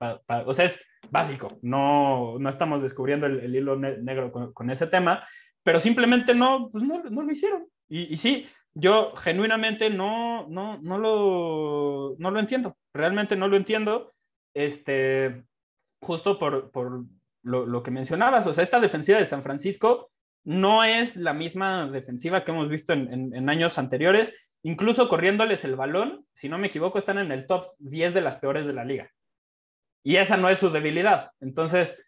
Speaker 2: o sea, es básico, no, no estamos descubriendo el, hilo negro con, ese tema, pero simplemente no, pues no, no lo hicieron. Y, y, sí, yo genuinamente no, no, no, lo, no lo entiendo, realmente no lo entiendo, este, justo por, por lo, que mencionabas, o sea, esta defensiva de San Francisco no es la misma defensiva que hemos visto en, años anteriores, incluso corriéndoles el balón, si no me equivoco, están en el top 10 de las peores de la liga. Y esa no es su debilidad. Entonces,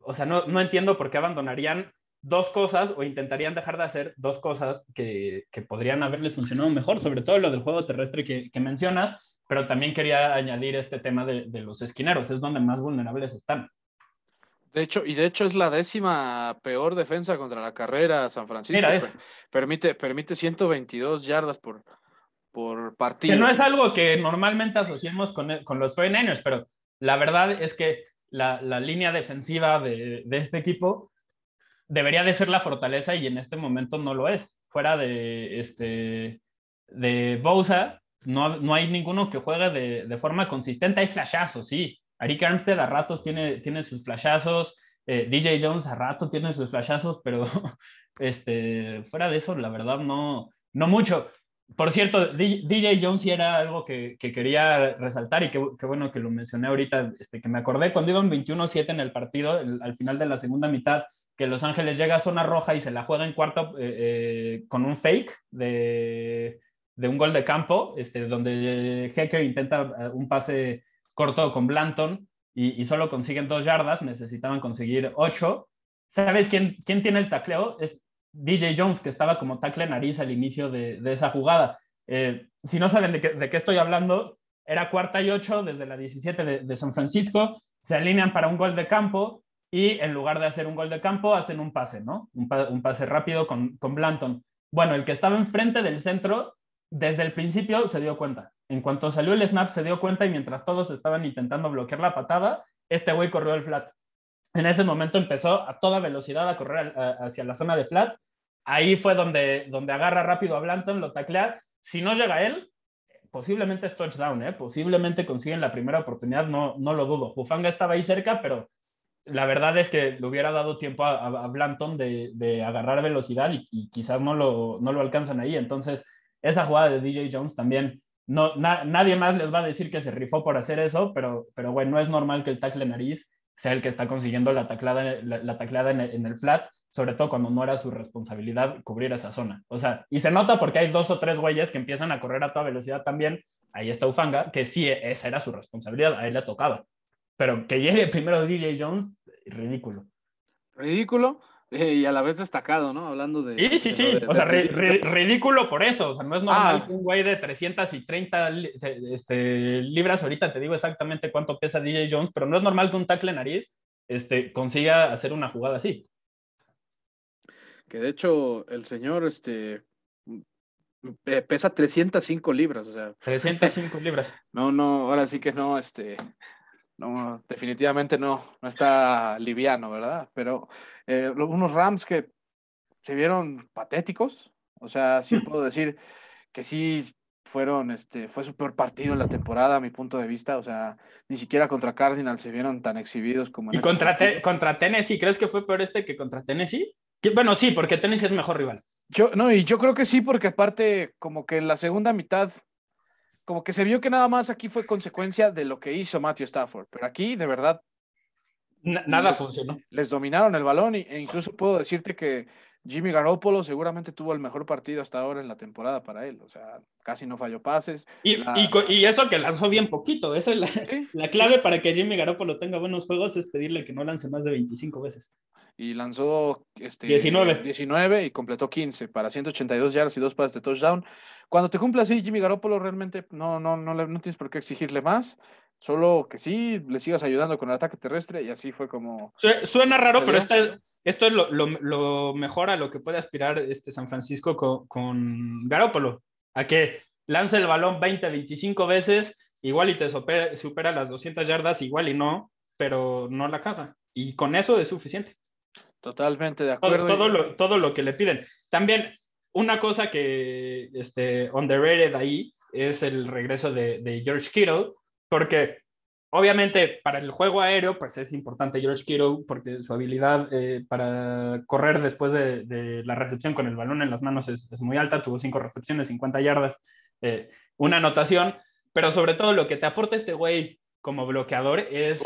Speaker 2: o sea, no, entiendo por qué abandonarían dos cosas o intentarían dejar de hacer dos cosas que, podrían haberles funcionado mejor, sobre todo lo del juego terrestre que, mencionas, pero también quería añadir este tema de, de, los esquineros, es donde más vulnerables están.
Speaker 1: De hecho, y de hecho es la décima peor defensa contra la carrera San Francisco. permite, permite 122 yardas por, por partido.
Speaker 2: Que no es algo que normalmente asociemos con, con los 49ers, pero la verdad es que la, la línea defensiva de, de, este equipo debería de ser la fortaleza y en este momento no lo es. Fuera de, este, de Bosa, no, no hay ninguno que juegue de, de forma consistente. Hay flashazos, sí, Arik Armstead a ratos tiene, tiene sus flashazos, eh, DJ Jones a rato tiene sus flashazos, pero este, fuera de eso, la verdad, no, no mucho. Por cierto, DJ Jones sí era algo que, que quería resaltar y que, bueno que lo mencioné ahorita, este, que me acordé cuando iban 21-7 en el partido, al final de la segunda mitad, que Los Ángeles llega a zona roja y se la juega en cuarto eh, eh, con un fake de, de, un gol de campo, este, donde Hecker intenta un pase corto con Blanton y, solo consiguen dos yardas, necesitaban conseguir ocho. ¿Sabes quién, quién tiene el tacleo? Es DJ Jones, que estaba como tacle nariz al inicio de, esa jugada. Eh, si no saben de qué, estoy hablando, era cuarta y ocho desde la 17 de, San Francisco, se alinean para un gol de campo y en lugar de hacer un gol de campo, hacen un pase, ¿no? Un, un pase rápido con, con Blanton. Bueno, el que estaba enfrente del centro, desde el principio se dio cuenta. En cuanto salió el snap, se dio cuenta y mientras todos estaban intentando bloquear la patada, este güey corrió el flat. En ese momento empezó a toda velocidad a correr hacia la zona de flat. Ahí fue donde, donde agarra rápido a Blanton, lo taclea. Si no llega él, posiblemente es touchdown, ¿eh? posiblemente consiguen la primera oportunidad, no, no lo dudo. Jufanga estaba ahí cerca, pero la verdad es que le hubiera dado tiempo a, Blanton de, agarrar velocidad y, quizás no lo, no lo alcanzan ahí. Entonces, esa jugada de DJ Jones también no, nadie más les va a decir que se rifó por hacer eso, pero, pero bueno, no es normal que el tackle nariz sea el que está consiguiendo la taclada, la, tacleada en el, flat, sobre todo cuando no era su responsabilidad cubrir esa zona. O sea, y se nota porque hay dos o tres güeyes que empiezan a correr a toda velocidad también. Ahí está Ufanga, que sí, esa era su responsabilidad, a él le tocaba. Pero que llegue primero DJ Jones, ridículo.
Speaker 1: Ridículo, y a la vez destacado, ¿no? Hablando de...
Speaker 2: Sí, sí, sí. o sea, ridículo por eso. O sea, no es normal ah. que un güey de 330 este, libras, ahorita te digo exactamente cuánto pesa DJ Jones, pero no es normal que un tackle nariz este, consiga hacer una jugada así.
Speaker 1: Que de hecho, el señor, este, pesa 305 libras, o sea.
Speaker 2: 305 libras.
Speaker 1: No, no, ahora sí que no, este, no, definitivamente no, no está liviano, ¿verdad? Pero eh, unos Rams que se vieron patéticos, o sea, sí puedo decir que sí fueron, este, fue su peor partido en la temporada, a mi punto de vista, o sea, ni siquiera contra Cardinals se vieron tan exhibidos como
Speaker 2: en ¿Y este contra, contra Tennessee? ¿Crees que fue peor este que contra Tennessee? bueno, sí, porque Tennessee es mejor rival.
Speaker 1: Yo, no, y yo creo que sí, porque aparte, como que en la segunda mitad como que se vio que nada más aquí fue consecuencia de lo que hizo Matthew Stafford, pero aquí de verdad
Speaker 2: nada funcionó.
Speaker 1: Les dominaron el balón e incluso puedo decirte que Jimmy Garoppolo seguramente tuvo el mejor partido hasta ahora en la temporada para él, o sea, casi no falló pases.
Speaker 2: Y, y, eso que lanzó bien poquito, esa es la, la clave para que Jimmy Garoppolo tenga buenos juegos, es pedirle que no lance más de 25 veces.
Speaker 1: Y lanzó este,
Speaker 2: 19.
Speaker 1: 19 y completó 15 para 182 yardas y dos pases de touchdown. Cuando te cumple así, Jimmy Garoppolo realmente no, no, no, no tienes por qué exigirle más. Solo que sí le sigas ayudando con el ataque terrestre y así fue como...
Speaker 2: Suena raro, pero esto es lo, lo, lo, mejor a lo que puede aspirar este San Francisco con, con Garópolo, a que lance el balón 20, 25 veces, igual y te supera, supera, las 200 yardas, igual y no, pero no la caga. Y con eso es suficiente.
Speaker 1: Totalmente de acuerdo.
Speaker 2: Todo, lo, todo lo que le piden. También una cosa que este, underrated ahí es el regreso de, de George Kittle porque obviamente para el juego aéreo, pues es importante George Kittle porque su habilidad eh, para correr después de, la recepción con el balón en las manos es, muy alta, tuvo cinco recepciones, 50 yardas, eh, una anotación, pero sobre todo lo que te aporta este güey como bloqueador es...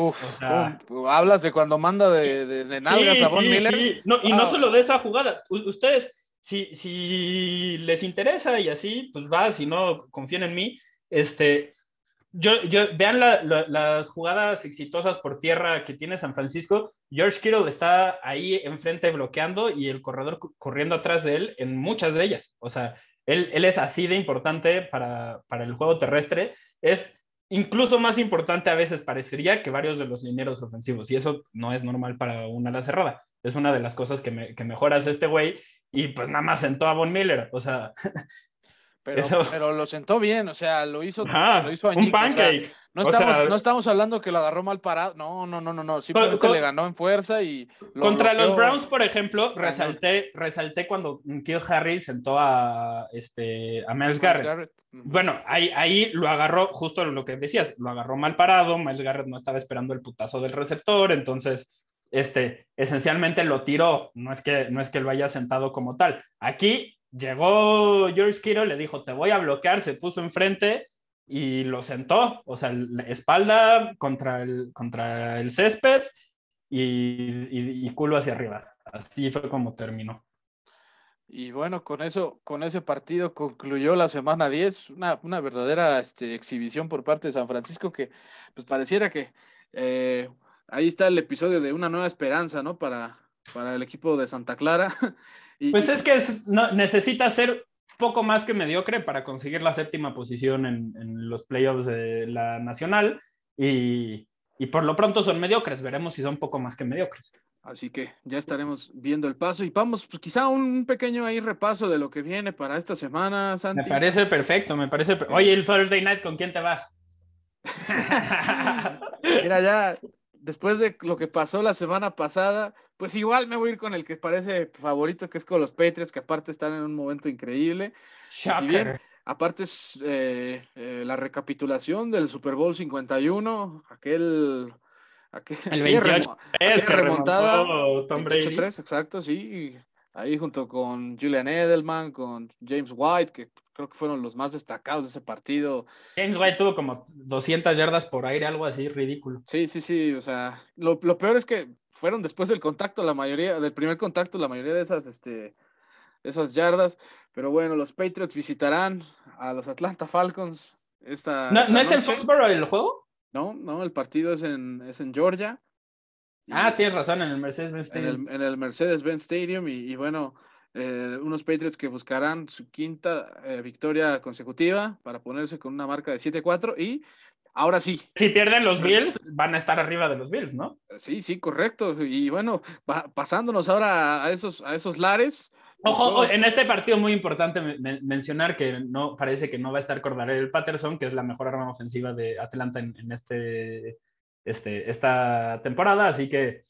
Speaker 1: hablas de cuando manda de, de, nalgas a Von Miller.
Speaker 2: No, y no ah. solo de esa jugada, ustedes... Si, si les interesa y así, pues va, si no, confíen en mí. Este, yo, vean las jugadas exitosas por tierra que tiene San Francisco. George Kittle está ahí enfrente bloqueando y el corredor corriendo atrás de él en muchas de ellas. O sea, él, es así de importante para, el juego terrestre. Es incluso más importante a veces parecería que varios de los lineros ofensivos. Y eso no es normal para una ala cerrada. Es una de las cosas que, me, que mejoras este güey. Y pues nada más sentó a Von Miller. O sea,
Speaker 1: Pero, lo sentó bien, o sea, lo hizo, lo hizo
Speaker 2: Un pancake.
Speaker 1: no, estamos, no estamos hablando que lo agarró mal parado. No, no, no, no, no. Simplemente le ganó en fuerza y.
Speaker 2: contra los Browns, por ejemplo, resalté, resalté cuando Kill Harry sentó a, este, a Miles Garrett. Bueno, ahí, ahí lo agarró, justo lo que decías, lo agarró mal parado. Miles Garrett no estaba esperando el putazo del receptor, entonces este, esencialmente lo tiró, no es, que, no es que lo haya sentado como tal. Aquí llegó George Kittle, le dijo, te voy a bloquear, se puso enfrente y lo sentó, o sea, la espalda contra el, contra el césped y, culo hacia arriba. Así fue como terminó.
Speaker 1: Y bueno, con eso, con ese partido concluyó la semana 10, una, una verdadera este, exhibición por parte de San Francisco que pues pareciera que eh, ahí está el episodio de una nueva esperanza, ¿no? Para, para el equipo de Santa Clara.
Speaker 2: pues es que no, necesita ser poco más que mediocre para conseguir la séptima posición en, los playoffs de la nacional y, por lo pronto son mediocres. Veremos si son poco más que mediocres.
Speaker 1: Así que ya estaremos viendo el paso y vamos, pues quizá un pequeño ahí repaso de lo que viene para esta semana, Santi.
Speaker 2: Me parece perfecto, me parece. Oye, el Thursday night, ¿con quién te vas?
Speaker 1: Mira, ya después de lo que pasó la semana pasada, pues igual me voy a ir con el que parece favorito, que es con los Patriots, que aparte están en un momento increíble. Si bien, aparte es eh, eh, la recapitulación del Super Bowl 51, aquel... aquel
Speaker 2: el 28 que remontada, Tom Brady.
Speaker 1: 3, exacto, sí. Ahí junto con Julian Edelman, con James White, que creo que fueron los más destacados de ese partido.
Speaker 2: James White tuvo como 200 yardas por aire, algo así ridículo.
Speaker 1: Sí, sí, sí, o sea, lo, lo peor es que fueron después del contacto, la mayoría, del primer contacto, la mayoría de esas, este, esas yardas. Pero bueno, los Patriots visitarán a los Atlanta Falcons. Esta,
Speaker 2: ¿No, ¿no es en Foxborough el juego?
Speaker 1: No, no, el partido es en, es en Georgia.
Speaker 2: Ah, tienes razón, en el Mercedes-Benz
Speaker 1: Stadium. En el, Mercedes-Benz Stadium y, bueno, eh, unos Patriots que buscarán su quinta eh, victoria consecutiva para ponerse con una marca de 7-4 y ahora sí.
Speaker 2: Si pierden los Bills, van a estar arriba de los Bills, ¿no?
Speaker 1: Sí, sí, correcto. Y bueno, pasándonos ahora a esos, a esos lares.
Speaker 2: Ojo, en este partido muy importante mencionar que no parece que no va a estar el Patterson, que es la mejor arma ofensiva de Atlanta en, este, este, esta temporada. Así que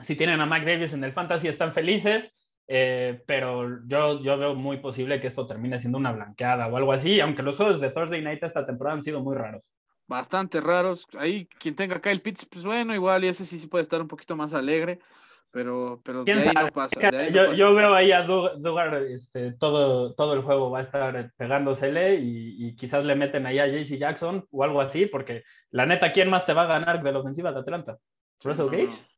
Speaker 2: si tienen a Mac Davis en el fantasy, están felices. Eh, pero yo, yo veo muy posible que esto termine siendo una blanqueada o algo así, aunque los juegos de Thursday Night esta temporada han sido muy raros
Speaker 1: bastante raros. Ahí quien tenga Kyle Pitts, pues bueno, igual y ese sí, sí puede estar un poquito más alegre, pero, pero de ahí no pasa.
Speaker 2: yo, veo ahí a Dugar, este, todo, todo el juego va a estar pegándosele y, y quizás le meten ahí a JC Jackson o algo así, porque la neta, ¿quién más te va a ganar de la ofensiva de Atlanta? ¿Russell Gage?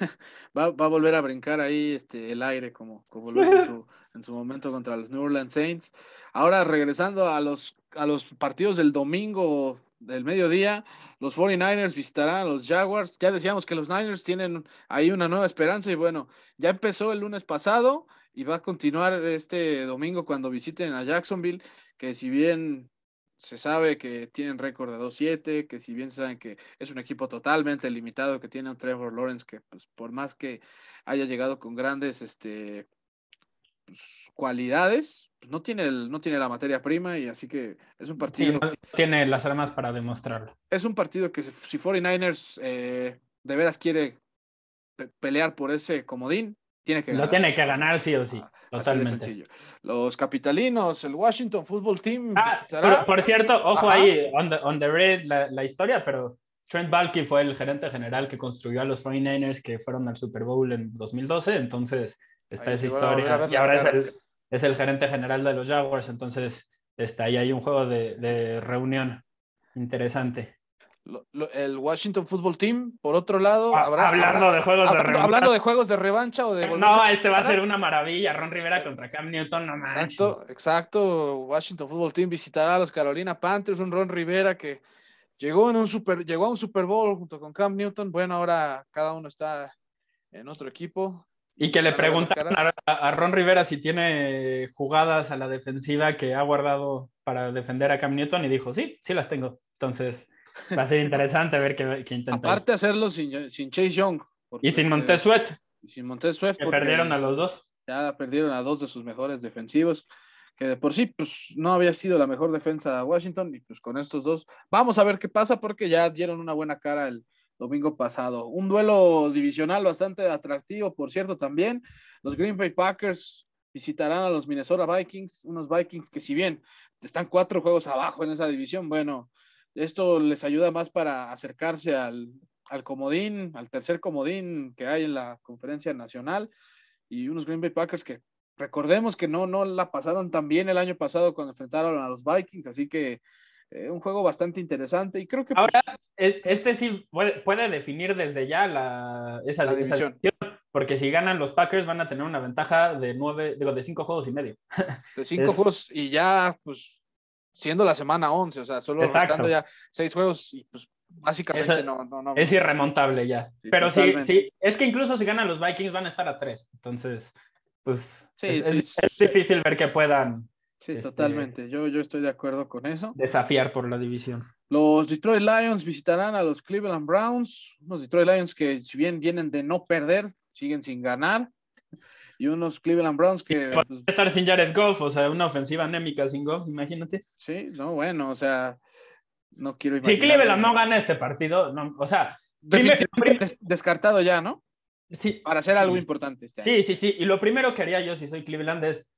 Speaker 1: va, a volver a brincar ahí este, el aire como, como lo hizo en su, momento contra los New Orleans Saints. Ahora regresando a los, a los partidos del domingo del mediodía, los 49ers visitarán a los Jaguars. Ya decíamos que los Niners tienen ahí una nueva esperanza y bueno, ya empezó el lunes pasado y va a continuar este domingo cuando visiten a Jacksonville, que si bien se sabe que tienen récord de 2-7, que si bien saben que es un equipo totalmente limitado, que tiene un Trevor Lawrence que pues, por más que haya llegado con grandes este, pues, cualidades, pues, no, tiene el, no tiene la materia prima y así que es un partido...
Speaker 2: tiene las armas para demostrarlo.
Speaker 1: Es un partido que si 49ers eh, de veras quiere pelear por ese comodín, tiene que
Speaker 2: Lo tiene que ganar sí o sí. Ah, totalmente.
Speaker 1: sencillo. Los capitalinos, el Washington Football Team.
Speaker 2: Ah, por, cierto, ojo ahí, on the, red la, historia, pero Trent Balky fue el gerente general que construyó a los 49ers que fueron al Super Bowl en 2012. Entonces, está esa historia. y ahora es el, gerente general de los Jaguars. Entonces, está ahí hay un juego de, de reunión interesante
Speaker 1: el Washington Football Team, por otro lado, ah,
Speaker 2: hablando de juegos de revancha.
Speaker 1: Hablando de juegos de revancha o de
Speaker 2: No, este va a ser una maravilla, Ron Rivera contra Cam Newton, no
Speaker 1: Exacto, exacto. Washington Football Team visitará a los Carolina Panthers, un Ron Rivera que llegó en un super, llegó a un Super Bowl junto con Cam Newton. Bueno, ahora cada uno está en otro equipo.
Speaker 2: Y que le preguntaron a, Ron Rivera si tiene jugadas a la defensiva que ha guardado para defender a Cam Newton y dijo, sí, sí las tengo. Entonces, Va a ser interesante ver qué, qué intenta.
Speaker 1: Aparte hacerlo sin, sin Chase Young.
Speaker 2: Y sin Montez Sweat.
Speaker 1: sin Montez Sweat.
Speaker 2: Que perdieron a los dos.
Speaker 1: Ya perdieron a dos de sus mejores defensivos, que de por sí pues, no había sido la mejor defensa de Washington. Y pues con estos dos, vamos a ver qué pasa porque ya dieron una buena cara el domingo pasado. Un duelo divisional bastante atractivo, por cierto, también. Los Green Bay Packers visitarán a los Minnesota Vikings, unos Vikings que si bien están cuatro juegos abajo en esa división, bueno, esto les ayuda más para acercarse al, comodín, al tercer comodín que hay en la conferencia nacional y unos Green Bay Packers que recordemos que no, no la pasaron tan bien el año pasado cuando enfrentaron a los Vikings, así que eh, un juego bastante interesante y creo que...
Speaker 2: Ahora, pues, e, este sí puede, definir desde ya la, esa, división. porque si ganan los Packers van a tener una ventaja de nueve, digo, de cinco juegos y medio.
Speaker 1: De cinco juegos y ya, pues siendo la semana 11, o sea, solo restando ya seis juegos y pues básicamente no, no, no,
Speaker 2: Es irremontable ya. Pero sí, sí, es que incluso si ganan los Vikings van a estar a tres, entonces, pues es, difícil ver que puedan.
Speaker 1: Sí, este, totalmente, yo, yo estoy de acuerdo con eso.
Speaker 2: Desafiar por la división.
Speaker 1: Los Detroit Lions visitarán a los Cleveland Browns, los Detroit Lions que si bien vienen de no perder, siguen sin ganar y unos Cleveland Browns que...
Speaker 2: Pues, estar sin Jared Goff, o sea, una ofensiva anémica sin Goff, imagínate.
Speaker 1: Sí, no, bueno, o sea, no quiero
Speaker 2: imaginar. Si Cleveland no gana este partido, no, o sea...
Speaker 1: descartado ya, ¿no?
Speaker 2: Sí.
Speaker 1: Para hacer algo importante
Speaker 2: este Sí, sí, sí. Y lo primero que haría yo si soy Cleveland es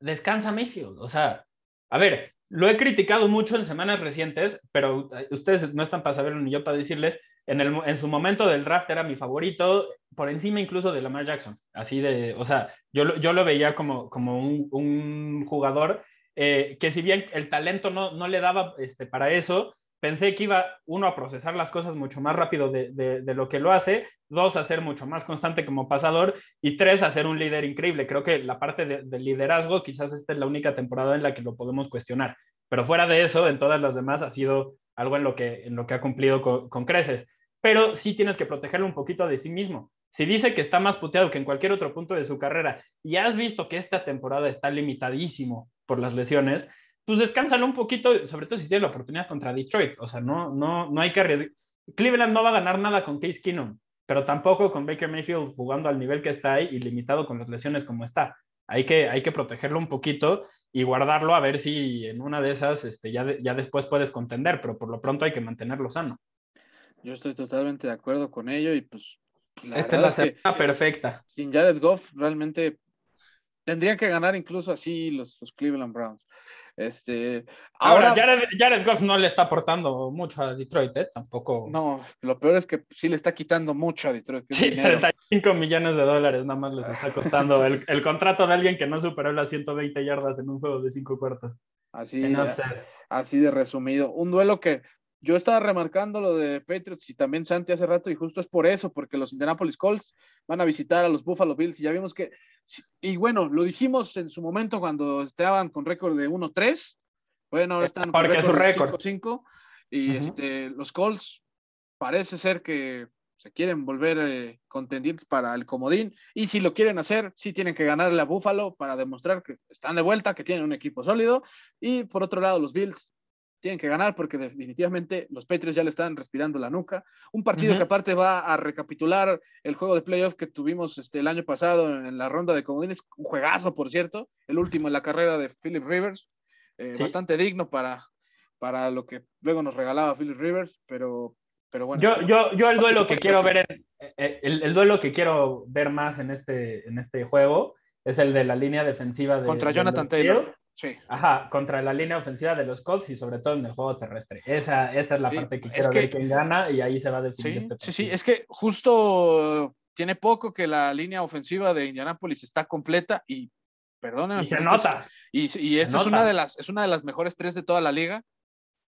Speaker 2: descansa Mayfield. O sea, a ver, lo he criticado mucho en semanas recientes, pero eh, ustedes no están para saberlo ni yo para decirles en, el, en, su momento del draft era mi favorito, por encima incluso de Lamar Jackson. Así de, o sea, yo, yo lo veía como, como un, un jugador eh, que si bien el talento no, no le daba este, para eso, pensé que iba, uno, a procesar las cosas mucho más rápido de, de, lo que lo hace, dos, a ser mucho más constante como pasador y tres, a ser un líder increíble. Creo que la parte del liderazgo quizás esta es la única temporada en la que lo podemos cuestionar, pero fuera de eso, en todas las demás ha sido algo en lo que, en lo que ha cumplido con, con creces pero sí tienes que protegerlo un poquito de sí mismo. Si dice que está más puteado que en cualquier otro punto de su carrera y has visto que esta temporada está limitadísimo por las lesiones, pues descánsalo un poquito, sobre todo si tienes la oportunidad contra Detroit. O sea, no, no, no hay que. Cleveland no va a ganar nada con Case Keenum, pero tampoco con Baker Mayfield jugando al nivel que está ahí y limitado con las lesiones como está. Hay que, hay que protegerlo un poquito y guardarlo a ver si en una de esas este, ya, ya después puedes contender, pero por lo pronto hay que mantenerlo sano.
Speaker 1: Yo estoy totalmente de acuerdo con ello y pues.
Speaker 2: Esta es la semana perfecta.
Speaker 1: Sin Jared Goff, realmente tendrían que ganar incluso así los, los Cleveland Browns. Este,
Speaker 2: ahora, Jared, Goff no le está aportando mucho a Detroit, ¿eh? Tampoco.
Speaker 1: No, lo peor es que sí le está quitando mucho a Detroit.
Speaker 2: Sí, 35 millones de dólares nada más les está costando el, el, contrato de alguien que no superó las 120 yardas en un juego de cinco cuartos.
Speaker 1: Así, así de resumido. Un duelo que yo estaba remarcando lo de Patriots y también Santi hace rato, y justo es por eso, porque los Indianapolis Colts van a visitar a los Buffalo Bills, y ya vimos que, y bueno, lo dijimos en su momento cuando estaban con récord de 1-3, bueno, ahora están
Speaker 2: con récord
Speaker 1: 5-5, y este, los Colts parece ser que se quieren volver eh, contendientes para el comodín, y si lo quieren hacer, sí tienen que ganarle a Buffalo para demostrar que están de vuelta, que tienen un equipo sólido, y por otro lado, los Bills tienen que ganar porque definitivamente los Patriots ya le están respirando la nuca. Un partido que aparte va a recapitular el juego de playoff que tuvimos este, el año pasado en la ronda de comodines, un juegazo, por cierto, el último en la carrera de Philip Rivers, eh, bastante digno para, para lo que luego nos regalaba Philip Rivers, pero, pero bueno.
Speaker 2: Yo, yo, yo el duelo que quiero ver, eh, el, el, duelo que quiero ver más en este, en este juego es el de la línea defensiva de...
Speaker 1: Contra Jonathan Taylor.
Speaker 2: Sí. Ajá, contra la línea ofensiva de los Colts y sobre todo en el juego terrestre. Esa, esa es la parte que quiero ver quién gana y ahí se va a definir
Speaker 1: sí,
Speaker 2: este
Speaker 1: partido. Sí, sí, es que justo tiene poco que la línea ofensiva de Indianapolis está completa y perdónenme.
Speaker 2: Y se nota.
Speaker 1: Es, y, y esta es una, de las, es una de las mejores tres de toda la liga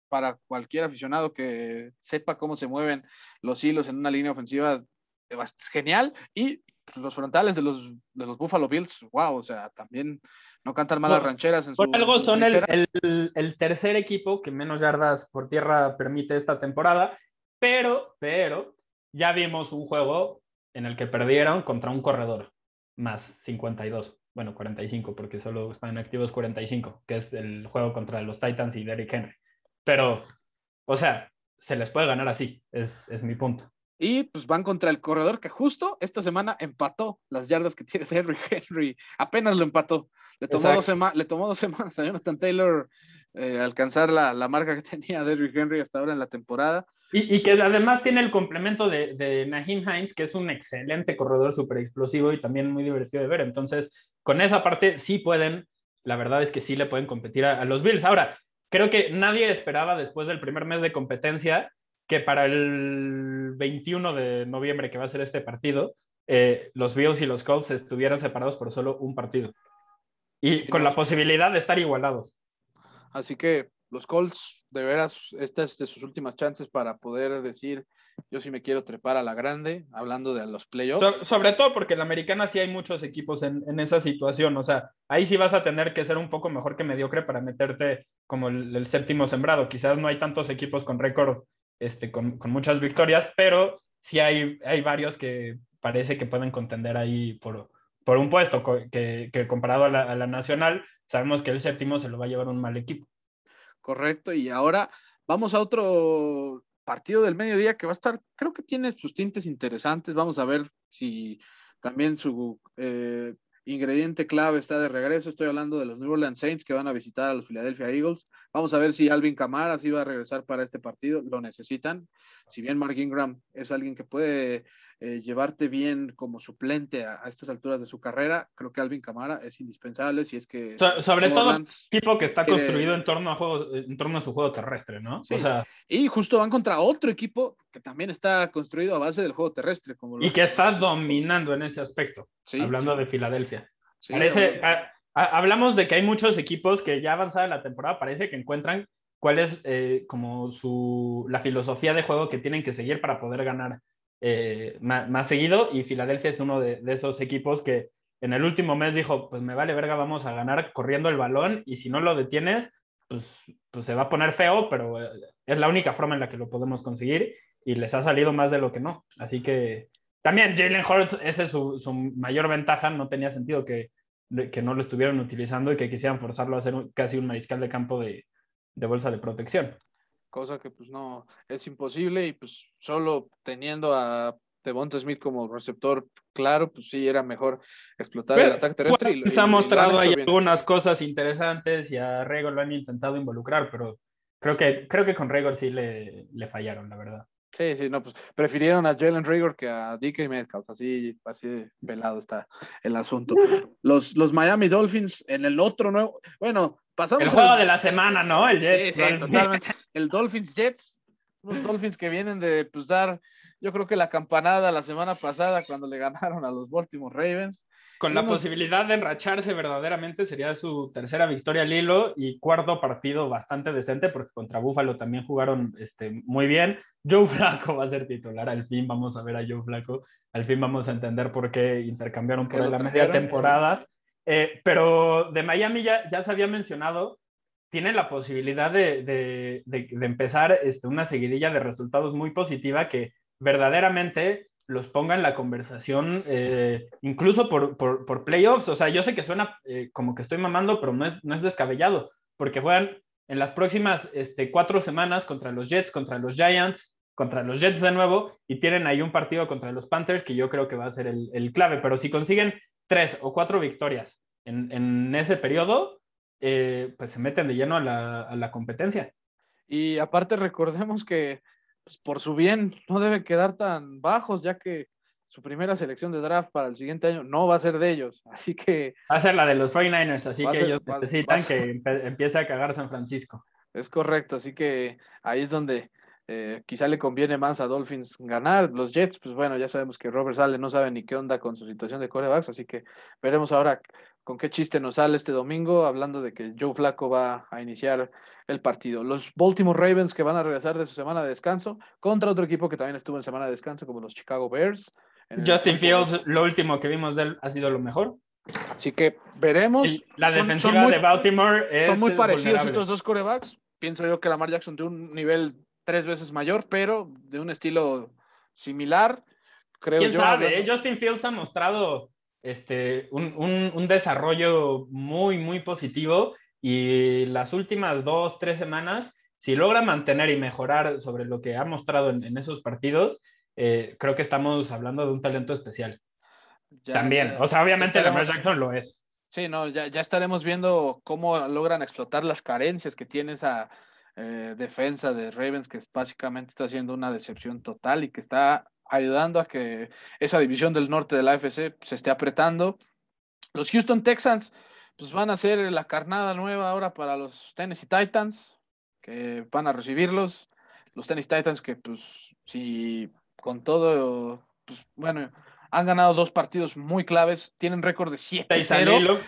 Speaker 1: para cualquier aficionado que sepa cómo se mueven los hilos en una línea ofensiva. Es genial. Y los frontales de los, de los Buffalo Bills, wow, o sea, también no cantan malas rancheras en
Speaker 2: su. Por algo son el, el, el, tercer equipo que menos yardas por tierra permite esta temporada, pero, pero ya vimos un juego en el que perdieron contra un corredor más 52, bueno, 45, porque solo están activos 45, que es el juego contra los Titans y Derrick Henry. Pero, o sea, se les puede ganar así, es, es mi punto.
Speaker 1: Y pues van contra el corredor que justo esta semana empató las yardas que tiene Henry Henry. Apenas lo empató. Le tomó, dos, le tomó dos, semanas a Jonathan Taylor eh, alcanzar la, la, marca que tenía Derrick Henry hasta ahora en la temporada.
Speaker 2: Y, y que además tiene el complemento de, de Naheem Hines, que es un excelente corredor súper explosivo y también muy divertido de ver. Entonces, con esa parte sí pueden, la verdad es que sí le pueden competir a, a los Bills. Ahora, creo que nadie esperaba después del primer mes de competencia que para el 21 de noviembre, que va a ser este partido, eh, los Bills y los Colts estuvieran separados por solo un partido. Y sí, con no, la posibilidad de estar igualados.
Speaker 1: Así que los Colts, de veras, esta es de sus últimas chances para poder decir, yo sí me quiero trepar a la grande, hablando de los playoffs.
Speaker 2: So, sobre todo porque en la americana sí hay muchos equipos en, en, esa situación, o sea, ahí sí vas a tener que ser un poco mejor que mediocre para meterte como el, el séptimo sembrado. Quizás no hay tantos equipos con récord este, con, con, muchas victorias, pero sí hay, hay varios que parece que pueden contender ahí por, por un puesto, que, que comparado a la, a la, nacional, sabemos que el séptimo se lo va a llevar un mal equipo.
Speaker 1: Correcto, y ahora vamos a otro partido del mediodía que va a estar, creo que tiene sus tintes interesantes, vamos a ver si también su eh, ingrediente clave está de regreso. Estoy hablando de los New Orleans Saints que van a visitar a los Philadelphia Eagles. Vamos a ver si Alvin Kamara sí va a regresar para este partido. Lo necesitan. Si bien Mark Ingram es alguien que puede eh, llevarte bien como suplente a, a, estas alturas de su carrera, creo que Alvin Kamara es indispensable. Si es que.
Speaker 2: So, sobre todo, Orleans, tipo que está construido en, torno a juegos, en torno a su juego terrestre, ¿no?
Speaker 1: Sí. O sea, y justo van contra otro equipo que también está construido a base del juego terrestre. Como
Speaker 2: y que está dominando en ese aspecto. Sí, hablando sí. de Filadelfia. Parece, a, a, hablamos de que hay muchos equipos que ya avanzada la temporada parece que encuentran cuál es eh, como su, la filosofía de juego que tienen que seguir para poder ganar eh, más, más, seguido y Filadelfia es uno de, de, esos equipos que en el último mes dijo, pues me vale verga, vamos a ganar corriendo el balón y si no lo detienes, pues, pues se va a poner feo, pero eh, es la única forma en la que lo podemos conseguir y les ha salido más de lo que no. Así que también Jalen Hurts, esa es su, su, mayor ventaja, no tenía sentido que, que no lo estuvieran utilizando y que quisieran forzarlo a ser casi un mariscal de campo de, de, bolsa de protección.
Speaker 1: Cosa que pues no, es imposible y pues solo teniendo a Devonta Smith como receptor claro, pues sí, era mejor explotar Pero, el ataque terrestre.
Speaker 2: Bueno, y, se ha mostrado ahí algunas cosas interesantes y a Regor lo han intentado involucrar, pero creo que, creo que con Regor sí le, le fallaron, la verdad.
Speaker 1: Sí, sí, no, pues prefirieron a Jalen Rigor que a DK Metcalf, así, así pelado está el asunto. Los, los Miami Dolphins en el otro nuevo, bueno, pasamos.
Speaker 2: El juego al... de la semana, ¿no? El Jets.
Speaker 1: Sí, sí, totalmente. El Dolphins Jets, unos Dolphins que vienen de pues, dar, yo creo que la campanada la semana pasada cuando le ganaron a los Baltimore Ravens.
Speaker 2: Con la posibilidad de enracharse verdaderamente, sería su tercera victoria al hilo y cuarto partido bastante decente, porque contra Búfalo también jugaron este, muy bien. Joe Flaco va a ser titular, al fin vamos a ver a Joe Flaco, al fin vamos a entender por qué intercambiaron por la media temporada. Eh, pero de Miami ya, ya se había mencionado, tiene la posibilidad de, de, de, de empezar este, una seguidilla de resultados muy positiva que verdaderamente los ponga en la conversación, eh, incluso por, por, por, playoffs. O sea, yo sé que suena eh, como que estoy mamando, pero no es, no es descabellado, porque juegan en las próximas este, cuatro semanas contra los Jets, contra los Giants, contra los Jets de nuevo, y tienen ahí un partido contra los Panthers que yo creo que va a ser el, el clave. Pero si consiguen tres o cuatro victorias en, en ese periodo, eh, pues se meten de lleno a la, a la competencia.
Speaker 1: Y aparte recordemos que pues, por su bien, no deben quedar tan bajos, ya que su primera selección de draft para el siguiente año no va a ser de ellos. Así que.
Speaker 2: Va a ser la de los 49ers, así que ellos necesitan que empiece a cagar San Francisco.
Speaker 1: Es correcto, así que ahí es donde eh, quizá le conviene más a Dolphins ganar. Los Jets, pues bueno, ya sabemos que Robert Sale no sabe ni qué onda con su situación de corebacks, así que veremos ahora con qué chiste nos sale este domingo, hablando de que Joe Flaco va a iniciar el partido. Los Baltimore Ravens que van a regresar de su semana de descanso contra otro equipo que también estuvo en semana de descanso, como los Chicago Bears.
Speaker 2: Justin Fields, lo último que vimos de él ha sido lo mejor.
Speaker 1: Así que veremos.
Speaker 2: Y la defensiva son muy, de Baltimore es,
Speaker 1: Son muy parecidos estos dos corebacks. Pienso yo que Lamar Jackson de un nivel tres veces mayor, pero de un estilo similar. Creo
Speaker 2: ¿Quién
Speaker 1: yo,
Speaker 2: sabe? Hablando... Justin Fields ha mostrado este, un, un, un, desarrollo muy, muy positivo y las últimas dos, tres semanas, si logra mantener y mejorar sobre lo que ha mostrado en, en esos partidos, eh, creo que estamos hablando de un talento especial. Ya, También, ya, o sea, obviamente Lamar Jackson lo es.
Speaker 1: Sí, no, ya, ya, estaremos viendo cómo logran explotar las carencias que tiene esa eh, defensa de Ravens, que es, básicamente está haciendo una decepción total y que está ayudando a que esa división del norte de la AFC se esté apretando. Los Houston Texans pues van a hacer la carnada nueva ahora para los Tennessee Titans, que van a recibirlos. Los Tennessee Titans que pues si con todo, pues bueno, han ganado dos partidos muy claves, tienen récord de 7-0.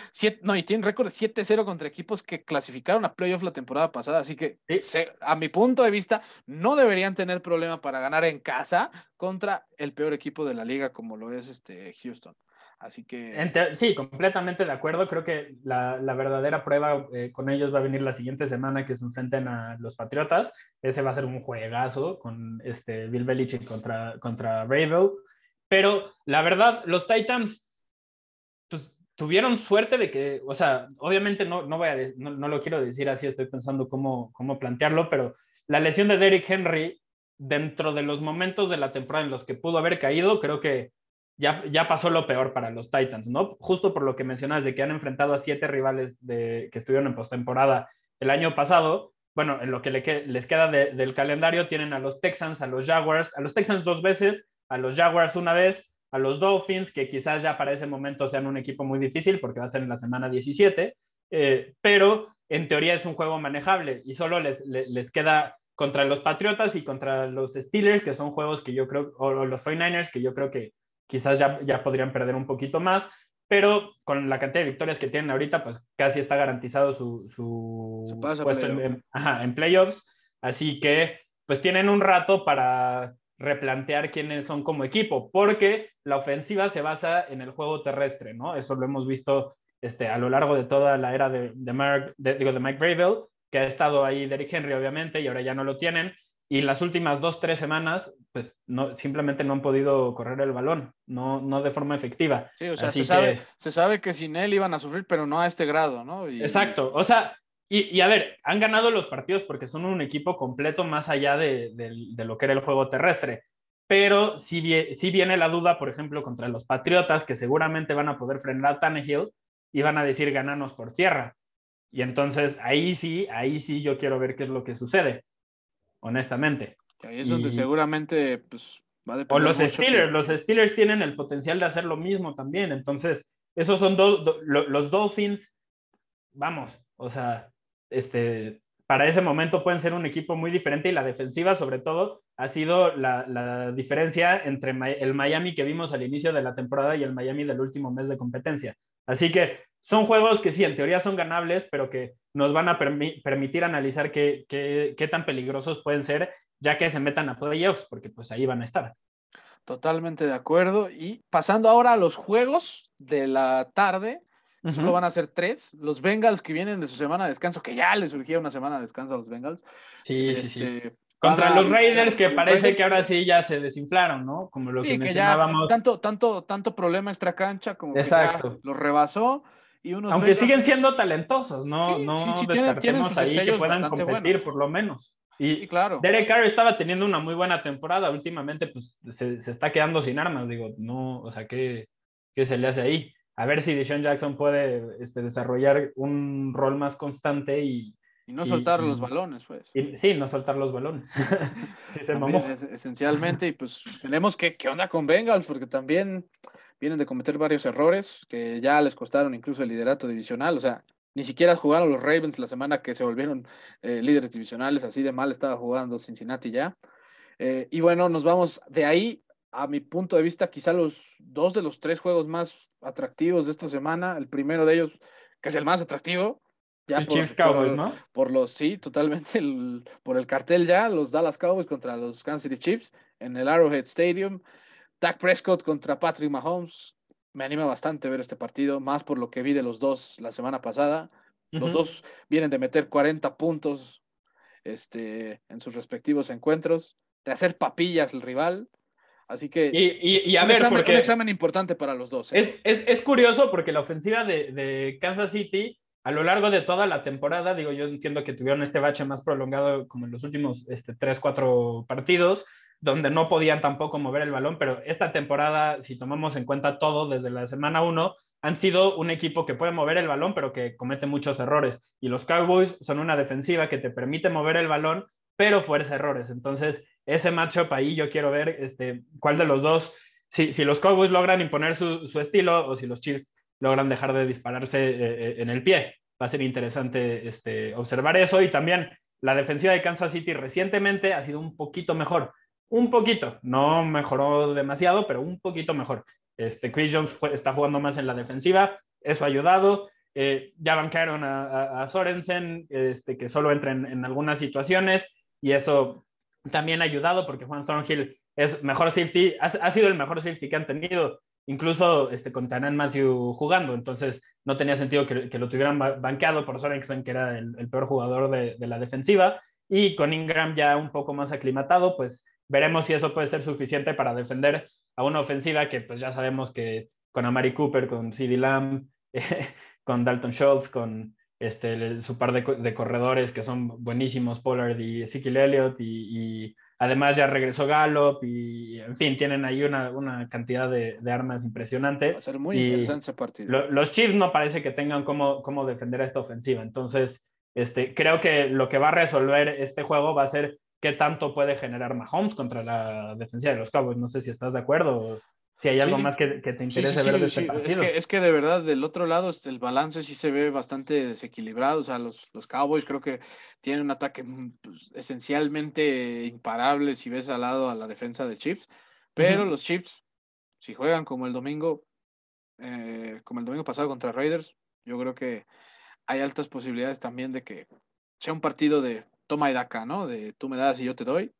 Speaker 1: No, y tienen récord de 7-0 contra equipos que clasificaron a playoff la temporada pasada, así que ¿Sí? se, a mi punto de vista no deberían tener problema para ganar en casa contra el peor equipo de la liga como lo es este Houston. Así que...
Speaker 2: Sí, completamente de acuerdo. Creo que la, la verdadera prueba eh, con ellos va a venir la siguiente semana que se enfrenten a los Patriotas. Ese va a ser un juegazo con este Bill Belichick contra, contra Ravel. Pero la verdad, los Titans pues, tuvieron suerte de que, o sea, obviamente no, no, voy a, no, no, lo quiero decir así, estoy pensando cómo, cómo plantearlo, pero la lesión de Derrick Henry, dentro de los momentos de la temporada en los que pudo haber caído, creo que ya, ya pasó lo peor para los Titans, ¿no? Justo por lo que mencionas de que han enfrentado a siete rivales de, que estuvieron en postemporada el año pasado. Bueno, en lo que le, les queda de, del calendario tienen a los Texans, a los Jaguars, a los Texans dos veces, a los Jaguars una vez, a los Dolphins, que quizás ya para ese momento sean un equipo muy difícil porque va a ser en la semana 17, eh, pero en teoría es un juego manejable y solo les, les, les, queda contra los Patriotas y contra los Steelers, que son juegos que yo creo, o los 49ers, que yo creo que quizás ya, ya podrían perder un poquito más, pero con la cantidad de victorias que tienen ahorita, pues casi está garantizado su, su,
Speaker 1: su
Speaker 2: puesto
Speaker 1: playoff.
Speaker 2: en, en, ajá, en playoffs, así que pues tienen un rato para replantear quiénes son como equipo, porque la ofensiva se basa en el juego terrestre, ¿no? Eso lo hemos visto este, a lo largo de toda la era de, de, Mark, de, digo, de Mike Bravel, que ha estado ahí Derrick Henry, obviamente, y ahora ya no lo tienen. Y las últimas dos, tres semanas, pues no, simplemente no han podido correr el balón, no, no de forma efectiva.
Speaker 1: Sí, o sea, se, que... sabe, se sabe que sin él iban a sufrir, pero no a este grado, ¿no?
Speaker 2: Y... Exacto, o sea, y, y, a ver, han ganado los partidos porque son un equipo completo más allá de, de, de lo que era el juego terrestre. Pero si sí, sí, viene la duda, por ejemplo, contra los Patriotas, que seguramente van a poder frenar a Tannehill y van a decir gananos por tierra. Y entonces ahí sí, ahí sí yo quiero ver qué es lo que sucede, honestamente.
Speaker 1: Ahí es donde seguramente pues, va a
Speaker 2: depender. O los Steelers, los Steelers tienen el potencial de hacer lo mismo también. Entonces, esos son do, do, los Dolphins, vamos, o sea, este, para ese momento pueden ser un equipo muy diferente y la defensiva, sobre todo, ha sido la, diferencia entre el Miami que vimos al inicio de la temporada y el Miami del último mes de competencia. Así que son juegos que sí, en teoría son ganables, pero que nos van a permitir analizar qué, qué, tan peligrosos pueden ser ya que se metan a playoffs, porque pues ahí van a estar.
Speaker 1: Totalmente de acuerdo. Y pasando ahora a los juegos de la tarde, solo van a ser tres. Los Bengals que vienen de su semana de descanso, que ya les surgía una semana de descanso a los Bengals.
Speaker 2: Sí, sí, sí este, contra los Raiders, que parece que ahora sí ya se desinflaron, ¿no? Como lo que, mencionábamos.
Speaker 1: tanto, tanto, tanto problema extra cancha como que ya los rebasó. Y unos
Speaker 2: Aunque siguen siendo talentosos, no, no descartemos ahí que puedan competir por lo menos. Y claro. Derek Carr estaba teniendo una muy buena temporada. Últimamente, pues se, se, está quedando sin armas. Digo, no, o sea, ¿qué, ¿qué, se le hace ahí? A ver si Deshaun Jackson puede este, desarrollar un rol más constante y,
Speaker 1: y no soltar los balones, pues.
Speaker 2: sí, no soltar los balones.
Speaker 1: sí, se esencialmente, y pues tenemos que, ¿qué onda con Bengals? Porque también vienen de cometer varios errores que ya les costaron incluso el liderato divisional. O sea, ni siquiera jugaron los Ravens la semana que se volvieron eh, líderes divisionales, así de mal estaba jugando Cincinnati ya. Eh, y bueno, nos vamos de ahí, a mi punto de vista, quizá los dos de los tres juegos más atractivos de esta semana. El primero de ellos, que es el más atractivo,
Speaker 2: ya por, Cowboys, ¿no?
Speaker 1: Por los, sí, totalmente, por el cartel ya, los Dallas Cowboys contra los Kansas City Chiefs en el Arrowhead Stadium. Dak Prescott contra Patrick Mahomes. Me anima bastante ver este partido, más por lo que vi de los dos la semana pasada. Los dos vienen de meter 40 puntos este, en sus respectivos encuentros, de hacer papillas el rival. Así que
Speaker 2: y, a un, ver,
Speaker 1: examen, un examen importante para los dos.
Speaker 2: ¿eh? Es, es, curioso porque la ofensiva de, de Kansas City a lo largo de toda la temporada, digo, yo entiendo que tuvieron este bache más prolongado como en los últimos este, 3, 4 partidos, donde no podían tampoco mover el balón, pero esta temporada, si tomamos en cuenta todo desde la semana 1, han sido un equipo que puede mover el balón, pero que comete muchos errores. Y los Cowboys son una defensiva que te permite mover el balón, pero fuerza errores. Entonces, ese matchup ahí yo quiero ver este, cuál de los dos, si, si los Cowboys logran imponer su, su estilo o si los Chiefs logran dejar de dispararse eh, eh, en el pie. Va a ser interesante este, observar eso y también la defensiva de Kansas City recientemente ha sido un poquito mejor, un poquito, no mejoró demasiado, pero un poquito mejor. Este, Chris Jones está jugando más en la defensiva, eso ha ayudado. Eh, ya bancaron a, Sorensen, este, que solo entra en, algunas situaciones, y eso también ha ayudado porque Juan Thornhill es mejor safety, ha, sido el mejor safety que han tenido incluso este, con Tanan Matthew jugando, entonces no tenía sentido que, lo tuvieran banqueado por Sorensen, que era el, peor jugador de, la defensiva, y con Ingram ya un poco más aclimatado, pues veremos si eso puede ser suficiente para defender a una ofensiva que pues ya sabemos que con Amari Cooper, con CeeDee Lamb, con Dalton Schultz, con este, su par de, corredores que son buenísimos, Pollard y Ezekiel Elliott, y Además ya regresó Gallup y, en fin, tienen ahí una, una cantidad de, de, armas impresionante.
Speaker 1: Va a ser muy interesante ese partido.
Speaker 2: los Chiefs no parece que tengan cómo, cómo defender esta ofensiva. Entonces, este, creo que lo que va a resolver este juego va a ser qué tanto puede generar Mahomes contra la defensiva de los Cowboys. No sé si estás de acuerdo si hay algo más que, te interese ver de este partido.
Speaker 1: Es que, es que de verdad, del otro lado, este, el balance sí se ve bastante desequilibrado. O sea, los, los Cowboys creo que tienen un ataque mm, pues, esencialmente imparable si ves al lado a la defensa de Chips. Pero los Chips, si juegan como el domingo, eh, como el domingo pasado contra Raiders, yo creo que hay altas posibilidades también de que sea un partido de toma y daca, ¿no? De tú me das y yo te doy.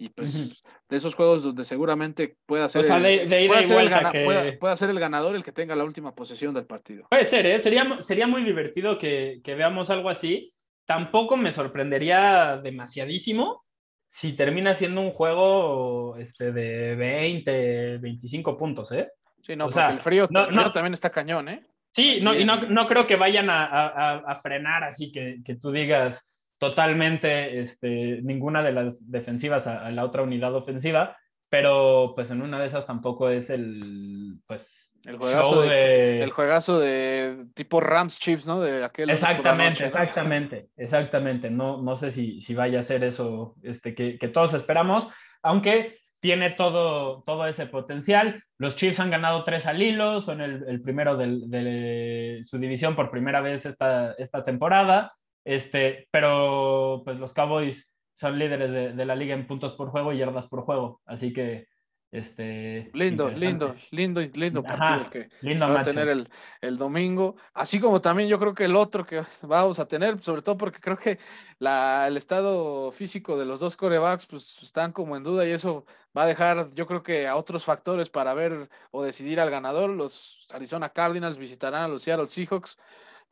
Speaker 1: Y pues de esos juegos donde seguramente pueda ser, el, el ganador el que tenga la última posesión del partido.
Speaker 2: Puede ser, ¿eh? sería, sería muy divertido que, que veamos algo así. Tampoco me sorprendería demasiadísimo si termina siendo un juego este, de 20, 25 puntos, ¿eh?
Speaker 1: Sí, no, porque el, frío, no, también está cañón, ¿eh?
Speaker 2: Sí, no, y no, no, creo que vayan a, a, a frenar así que, que, tú digas, totalmente este, ninguna de las defensivas a, la otra unidad ofensiva, pero pues en una de esas tampoco es el pues
Speaker 1: el juegazo de, el juegazo de tipo Rams Chips, ¿no? De aquel
Speaker 2: exactamente, exactamente, exactamente. No, no sé si, si vaya a ser eso este, que, que todos esperamos, aunque tiene todo, todo ese potencial. Los Chiefs han ganado tres al hilo, son el, el primero de, de, su división por primera vez esta, esta temporada. Este, pero pues los Cowboys son líderes de, de, la liga en puntos por juego y yardas por juego. Así que este,
Speaker 1: lindo, lindo, lindo, lindo partido que va a tener el, el, domingo. Así como también yo creo que el otro que vamos a tener, sobre todo porque creo que la, el estado físico de los dos corebacks pues están como en duda y eso va a dejar yo creo que a otros factores para ver o decidir al ganador. Los Arizona Cardinals visitarán a los Seattle Seahawks,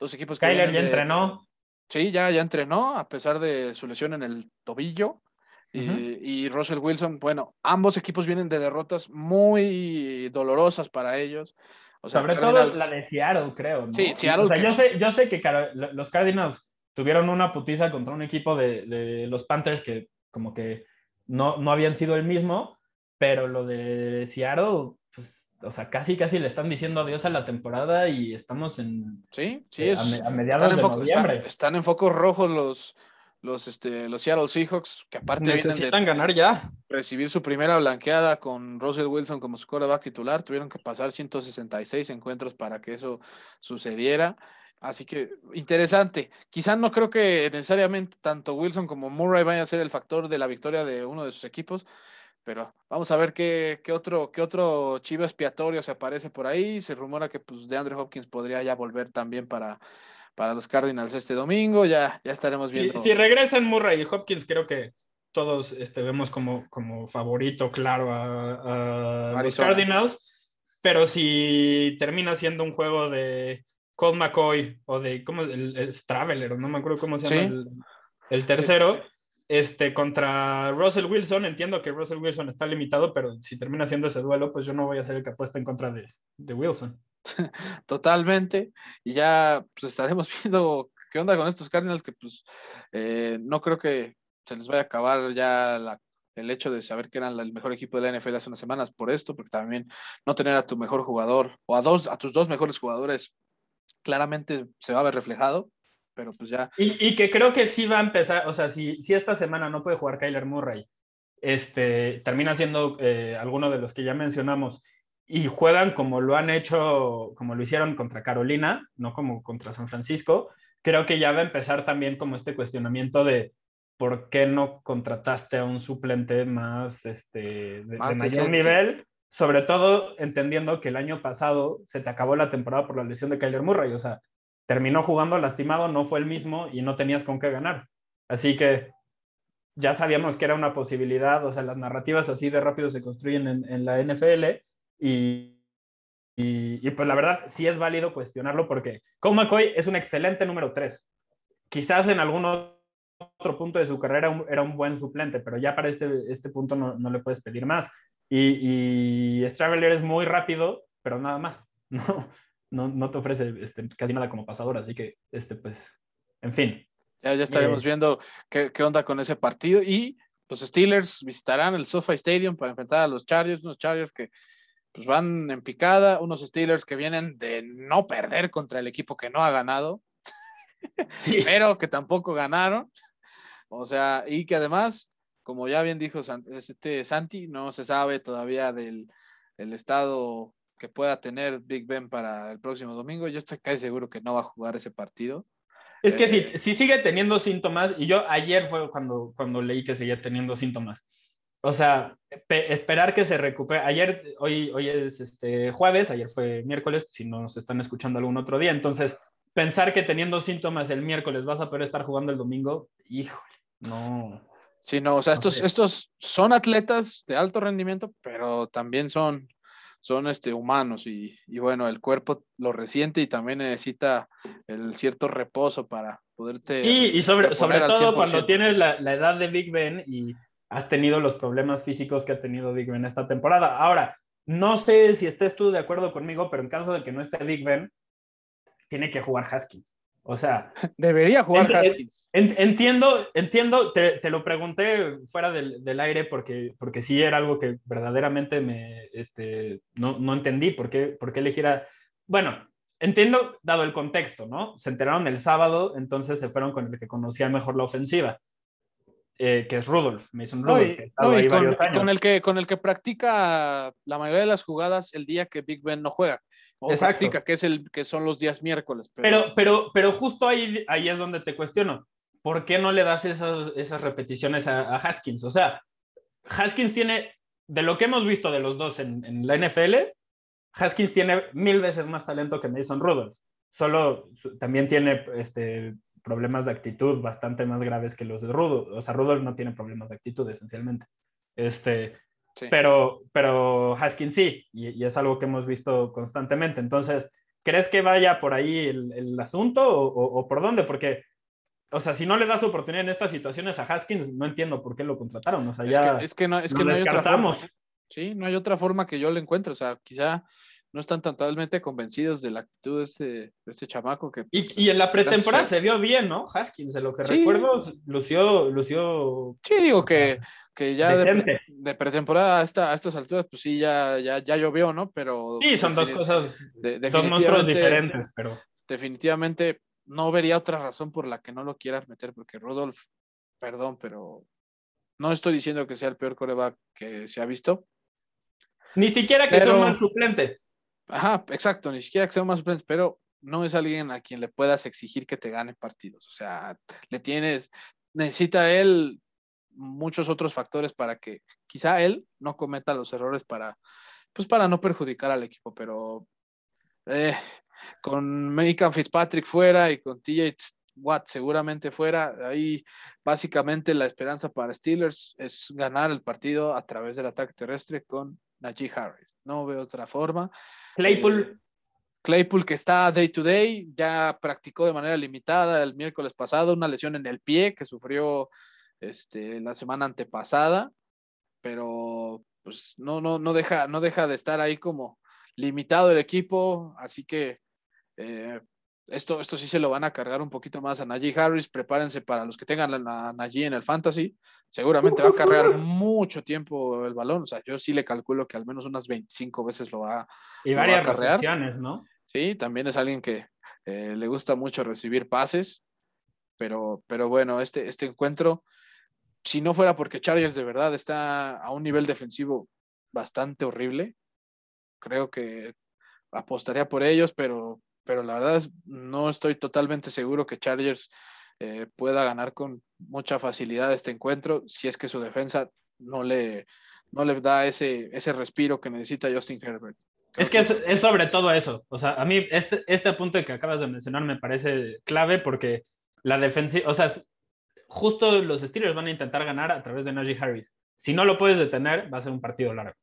Speaker 1: dos equipos
Speaker 2: que... Kyler ya entrenó.
Speaker 1: Sí, ya, ya entrenó a pesar de su lesión en el tobillo. Y, Russell Wilson, bueno, ambos equipos vienen de derrotas muy dolorosas para ellos.
Speaker 2: Sobre todo la de Seattle, creo.
Speaker 1: Sí, Seattle.
Speaker 2: yo, sé, yo sé que los Cardinals tuvieron una putiza contra un equipo de, los Panthers que como que no, no habían sido el mismo, pero lo de Seattle, pues, o sea, casi casi le están diciendo adiós a la temporada y estamos en
Speaker 1: sí, sí,
Speaker 2: eh, a, mediados de noviembre.
Speaker 1: están, en focos rojos los, los, este, los Seattle Seahawks, que aparte
Speaker 2: necesitan ganar ya.
Speaker 1: Recibir su primera blanqueada con Russell Wilson como su quarterback titular, tuvieron que pasar 166 encuentros para que eso sucediera. Así que interesante. Quizás no creo que necesariamente tanto Wilson como Murray vayan a ser el factor de la victoria de uno de sus equipos, pero vamos a ver qué, qué otro, qué otro chivo expiatorio se aparece por ahí. Se rumora que pues, de Andrew Hopkins podría ya volver también para para los Cardinals este domingo. Ya, ya estaremos viendo.
Speaker 2: Si, regresan Murray y Hopkins, creo que todos este, vemos como, como favorito claro a, los Cardinals. Pero si termina siendo un juego de Colt McCoy o de ¿cómo, el, el Traveler, no me acuerdo cómo se llama el, tercero. Este, contra Russell Wilson, entiendo que Russell Wilson está limitado, pero si termina siendo ese duelo, pues yo no voy a ser el que apuesta en contra de, de Wilson.
Speaker 1: totalmente. Y ya pues estaremos viendo qué onda con estos Cardinals que pues eh, no creo que se les vaya a acabar ya el hecho de saber que eran el mejor equipo de la NFL hace unas semanas por esto, porque también no tener a tu mejor jugador o a dos, a tus dos mejores jugadores claramente se va a ver reflejado, pero pues ya.
Speaker 2: Y, que creo que sí va a empezar, o sea, si, si esta semana no puede jugar Kyler Murray, este, termina siendo eh, alguno de los que ya mencionamos y juegan como lo han hecho, como lo hicieron contra Carolina, no como contra San Francisco, creo que ya va a empezar también como este cuestionamiento de por qué no contrataste a un suplente más este, de, mayor nivel, sobre todo entendiendo que el año pasado se te acabó la temporada por la lesión de Kyler Murray, o sea, terminó jugando lastimado, no fue el mismo y no tenías con qué ganar. Así que ya sabíamos que era una posibilidad, o sea, las narrativas así de rápido se construyen en, en la NFL y, y, pues la verdad sí es válido cuestionarlo porque Cole McCoy es un excelente número 3. Quizás en algún otro punto de su carrera era un buen suplente, pero ya para este, este punto no, no le puedes pedir más. Y, y Straveler es muy rápido, pero nada más. No, no, no te ofrece este, casi nada como pasador, así que, este, pues, en fin.
Speaker 1: Ya, ya estaremos eh, viendo qué, qué, onda con ese partido. Y los Steelers visitarán el SoFi Stadium para enfrentar a los Chargers, unos Chargers que pues van en picada, unos Steelers que vienen de no perder contra el equipo que no ha ganado, pero que tampoco ganaron. O sea, y que además, como ya bien dijo este Santi, no se sabe todavía del, estado que pueda tener Big Ben para el próximo domingo. Yo estoy casi seguro que no va a jugar ese partido.
Speaker 2: Es que si, eh, si sigue teniendo síntomas, y yo ayer fue cuando, cuando leí que seguía teniendo síntomas, o sea, esperar que se recupere. Ayer, hoy, hoy es este jueves, ayer fue miércoles, si nos están escuchando algún otro día. Entonces, pensar que teniendo síntomas el miércoles vas a poder estar jugando el domingo, híjole, no.
Speaker 1: Sí, no, o sea, estos, estos son atletas de alto rendimiento, pero también son, son este, humanos y, y, bueno, el cuerpo lo resiente y también necesita el cierto reposo para poderte.
Speaker 2: Sí, y sobre, sobre todo cuando tienes la, la edad de Big Ben y has tenido los problemas físicos que ha tenido Big Ben esta temporada. Ahora, no sé si estés tú de acuerdo conmigo, pero en caso de que no esté Big Ben, tiene que jugar Haskins. O sea,
Speaker 1: debería jugar Haskins.
Speaker 2: entiendo, entiendo, te, lo pregunté fuera del, aire porque, porque sí era algo que verdaderamente me, este, no, no entendí por qué, por qué elegir a... Bueno, entiendo dado el contexto, ¿no? Se enteraron el sábado, entonces se fueron con el que conocía mejor la ofensiva. Eh, que es Rudolph, Mason Rudolph.
Speaker 1: con, el que, con el que practica la mayoría de las jugadas el día que Big Ben no juega. O practica, que, es el, que son los días miércoles.
Speaker 2: Pero... pero, pero, justo ahí, ahí es donde te cuestiono. ¿por qué no le das esas, esas repeticiones a, Haskins? O sea, Haskins tiene, de lo que hemos visto de los dos en, en, la NFL, Haskins tiene mil veces más talento que Mason Rudolph. Solo también tiene este, problemas de actitud bastante más graves que los de Rudolph. O sea, Rudolph no tiene problemas de actitud esencialmente. Este, pero, pero Haskins sí, y, y, es algo que hemos visto constantemente. Entonces, ¿crees que vaya por ahí el, el asunto o, o, o, por dónde? Porque o sea, si no le das oportunidad en estas situaciones a Haskins, no entiendo por qué lo contrataron. O sea, ya.
Speaker 1: Es que, no, es que no hay otra forma. Sí, no hay otra forma que yo le encuentre. O sea, quizá no están totalmente convencidos de la actitud de este, de este chamaco que.
Speaker 2: Y, y en la pretemporada se vio bien, ¿no? Haskins, de lo que sí. recuerdo, lució, lució.
Speaker 1: Sí, digo que, que ya de, de, pretemporada a, esta, a estas alturas, pues sí, ya, ya, ya llovió, ¿no? Pero.
Speaker 2: Sí, son dos cosas. De, dos monstruos diferentes, pero.
Speaker 1: Definitivamente no vería otra razón por la que no lo quieras meter, porque Rudolph, perdón, pero no estoy diciendo que sea el peor coreback que se ha visto.
Speaker 2: Ni siquiera que pero, sea un mal suplente.
Speaker 1: Ajá, exacto, ni siquiera que sea mal suplente, pero no es alguien a quien le puedas exigir que te gane partidos. O sea, le tienes, necesita él muchos otros factores para que quizá él no cometa los errores para, pues para no perjudicar al equipo, pero eh, con Megan Fitzpatrick fuera y con TJ Watt seguramente fuera, ahí básicamente la esperanza para Steelers es ganar el partido a través del ataque terrestre con Najee Harris. No veo otra forma.
Speaker 2: Claypool.
Speaker 1: Eh, Claypool que está day to day, ya practicó de manera limitada el miércoles pasado una lesión en el pie que sufrió este, la semana antepasada, pero pues no, no, no, deja, no deja de estar ahí como limitado el equipo, así que eh, esto, esto sí se lo van a cargar un poquito más a Najee Harris. Prepárense para los que tengan a Najee en el fantasy. Seguramente va a cargar mucho tiempo el balón. O sea, yo sí le calculo que al menos unas 25 veces lo va,
Speaker 2: y varias va a cargar. ¿no?
Speaker 1: Sí, también es alguien que eh, le gusta mucho recibir pases. Pero, pero bueno, este, este encuentro, si no fuera porque Chargers de verdad está a un nivel defensivo bastante horrible, creo que apostaría por ellos, pero pero la verdad es, no estoy totalmente seguro que Chargers eh, pueda ganar con mucha facilidad este encuentro si es que su defensa no le, no le da ese, ese respiro que necesita Justin Herbert.
Speaker 2: Creo es que es, es, sobre todo eso. O sea, a mí este, este punto que acabas de mencionar me parece clave porque la defensiva, o sea, justo los Steelers van a intentar ganar a través de Najee Harris. Si no lo puedes detener, va a ser un partido largo.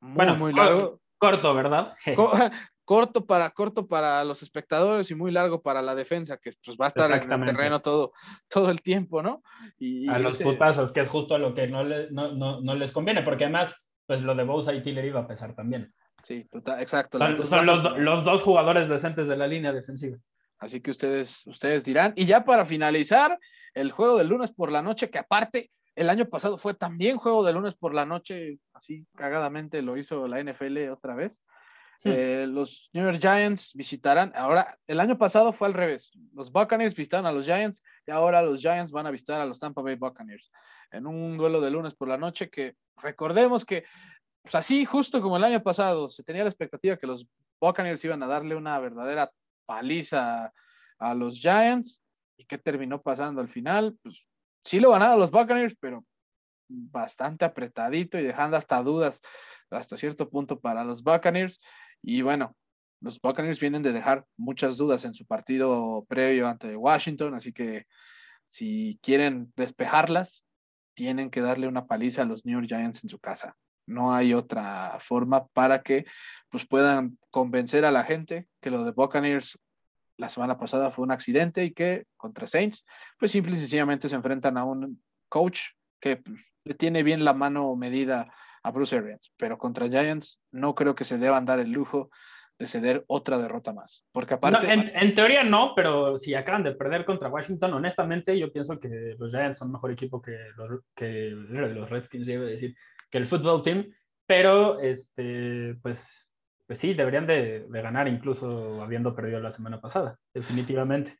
Speaker 1: Muy, bueno, muy largo.
Speaker 2: Corto, ¿verdad?
Speaker 1: corto para corto para los espectadores y muy largo para la defensa, que pues va a estar en el terreno todo, todo el tiempo, ¿no?
Speaker 2: Y, a los ese... putazos, que es justo lo que no, le, no, no, no, les conviene, porque además, pues lo de Bosa y Tiller iba a pesar también.
Speaker 1: Sí, total, exacto.
Speaker 2: Son, son los, los, dos jugadores decentes de la línea defensiva.
Speaker 1: Así que ustedes, ustedes dirán. Y ya para finalizar, el juego del lunes por la noche, que aparte el año pasado fue también juego de lunes por la noche, así cagadamente lo hizo la NFL otra vez. Eh, los New York Giants visitarán, ahora el año pasado fue al revés, los Buccaneers visitaron a los Giants y ahora los Giants van a visitar a los Tampa Bay Buccaneers en un duelo de lunes por la noche que recordemos que pues así justo como el año pasado se tenía la expectativa que los Buccaneers iban a darle una verdadera paliza a, a los Giants y que terminó pasando al final, pues sí lo ganaron los Buccaneers, pero bastante apretadito y dejando hasta dudas hasta cierto punto para los Buccaneers. Y bueno, los Buccaneers vienen de dejar muchas dudas en su partido previo ante Washington, así que si quieren despejarlas, tienen que darle una paliza a los New York Giants en su casa. No hay otra forma para que pues, puedan convencer a la gente que lo de Buccaneers la semana pasada fue un accidente y que contra Saints, pues simple y sencillamente se enfrentan a un coach que pues, le tiene bien la mano medida a Bruce Arians, pero contra Giants no creo que se deban dar el lujo de ceder otra derrota más. Porque aparte.
Speaker 2: No, en, en, teoría no, pero si acaban de perder contra Washington, honestamente, yo pienso que los Giants son mejor equipo que los, que los Redskins, debe decir, que el football team. Pero, este, pues, pues sí, deberían de, de ganar, incluso habiendo perdido la semana pasada, definitivamente.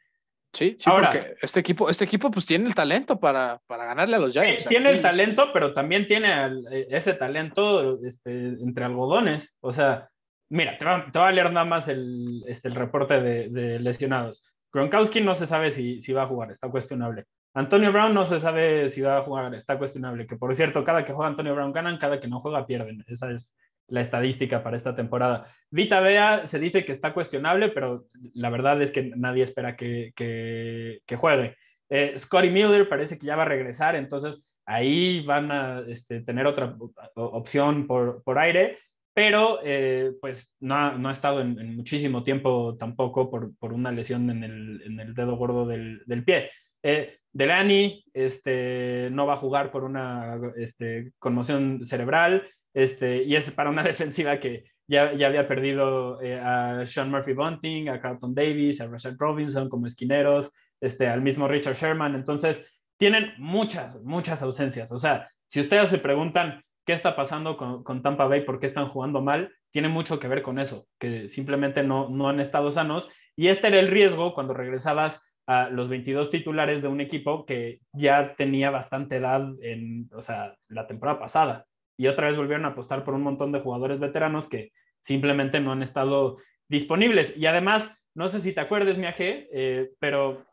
Speaker 1: Sí, sí Ahora, porque este equipo, este equipo pues tiene el talento para, para ganarle a los Giants.
Speaker 2: Tiene el talento, pero también tiene el, eh, ese talento este, entre algodones. O sea, mira, te va, te va, a leer nada más el, este, el reporte de, de, lesionados. Gronkowski no se sabe si, si va a jugar, está cuestionable. Antonio Brown no se sabe si va a jugar, está cuestionable. Que por cierto, cada que juega Antonio Brown ganan, cada que no juega pierden. Esa es la estadística para esta temporada. Vita Bea se dice que está cuestionable, pero la verdad es que nadie espera que, que, juegue. Eh, Scotty Miller parece que ya va a regresar, entonces ahí van a este, tener otra opción por, por aire, pero eh, pues no ha, no ha estado en, muchísimo tiempo tampoco por, por una lesión en el, en el, dedo gordo del, del pie. Eh, Delani este, no va a jugar por una este, conmoción cerebral este, y es para una defensiva que ya, ya había perdido eh, a Sean Murphy Bunting, a Carlton Davis, a Rashad Robinson como esquineros, este, al mismo Richard Sherman. Entonces, tienen muchas, muchas ausencias. O sea, si ustedes se preguntan qué está pasando con, con Tampa Bay, por qué están jugando mal, tiene mucho que ver con eso, que simplemente no, no han estado sanos. Y este era el riesgo cuando regresabas a los 22 titulares de un equipo que ya tenía bastante edad en, o sea, la temporada pasada. Y otra vez volvieron a apostar por un montón de jugadores veteranos que simplemente no han estado disponibles. Y además, no sé si te acuerdes, mi eh, pero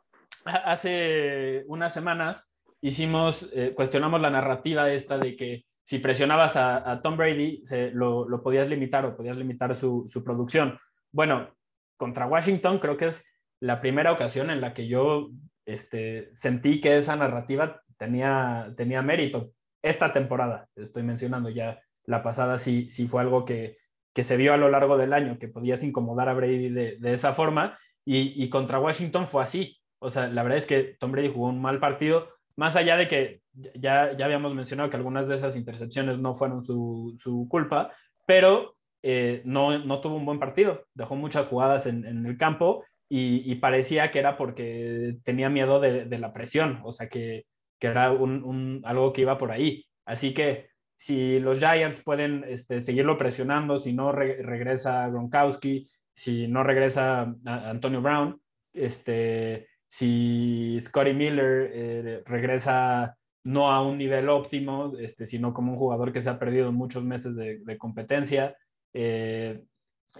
Speaker 2: hace unas semanas hicimos, eh, cuestionamos la narrativa esta de que si presionabas a, Tom Brady, lo, lo, podías limitar o podías limitar su, su producción. Bueno, contra Washington creo que es la primera ocasión en la que yo este, sentí que esa narrativa tenía, tenía mérito. Esta temporada, estoy mencionando ya, la pasada sí, sí fue algo que, que se vio a lo largo del año, que podías incomodar a Brady de, de esa forma, y, y, contra Washington fue así. O sea, la verdad es que Tom Brady jugó un mal partido, más allá de que ya, ya habíamos mencionado que algunas de esas intercepciones no fueron su, su culpa, pero eh, no, no, tuvo un buen partido, dejó muchas jugadas en, en el campo y, parecía que era porque tenía miedo de, la presión, o sea, que, que era un, algo que iba por ahí. Así que si los Giants pueden este, seguirlo presionando, si no regresa Gronkowski, si no regresa Antonio Brown, este, si Scotty Miller eh, regresa no a un nivel óptimo, este, sino como un jugador que se ha perdido muchos meses de, competencia, eh,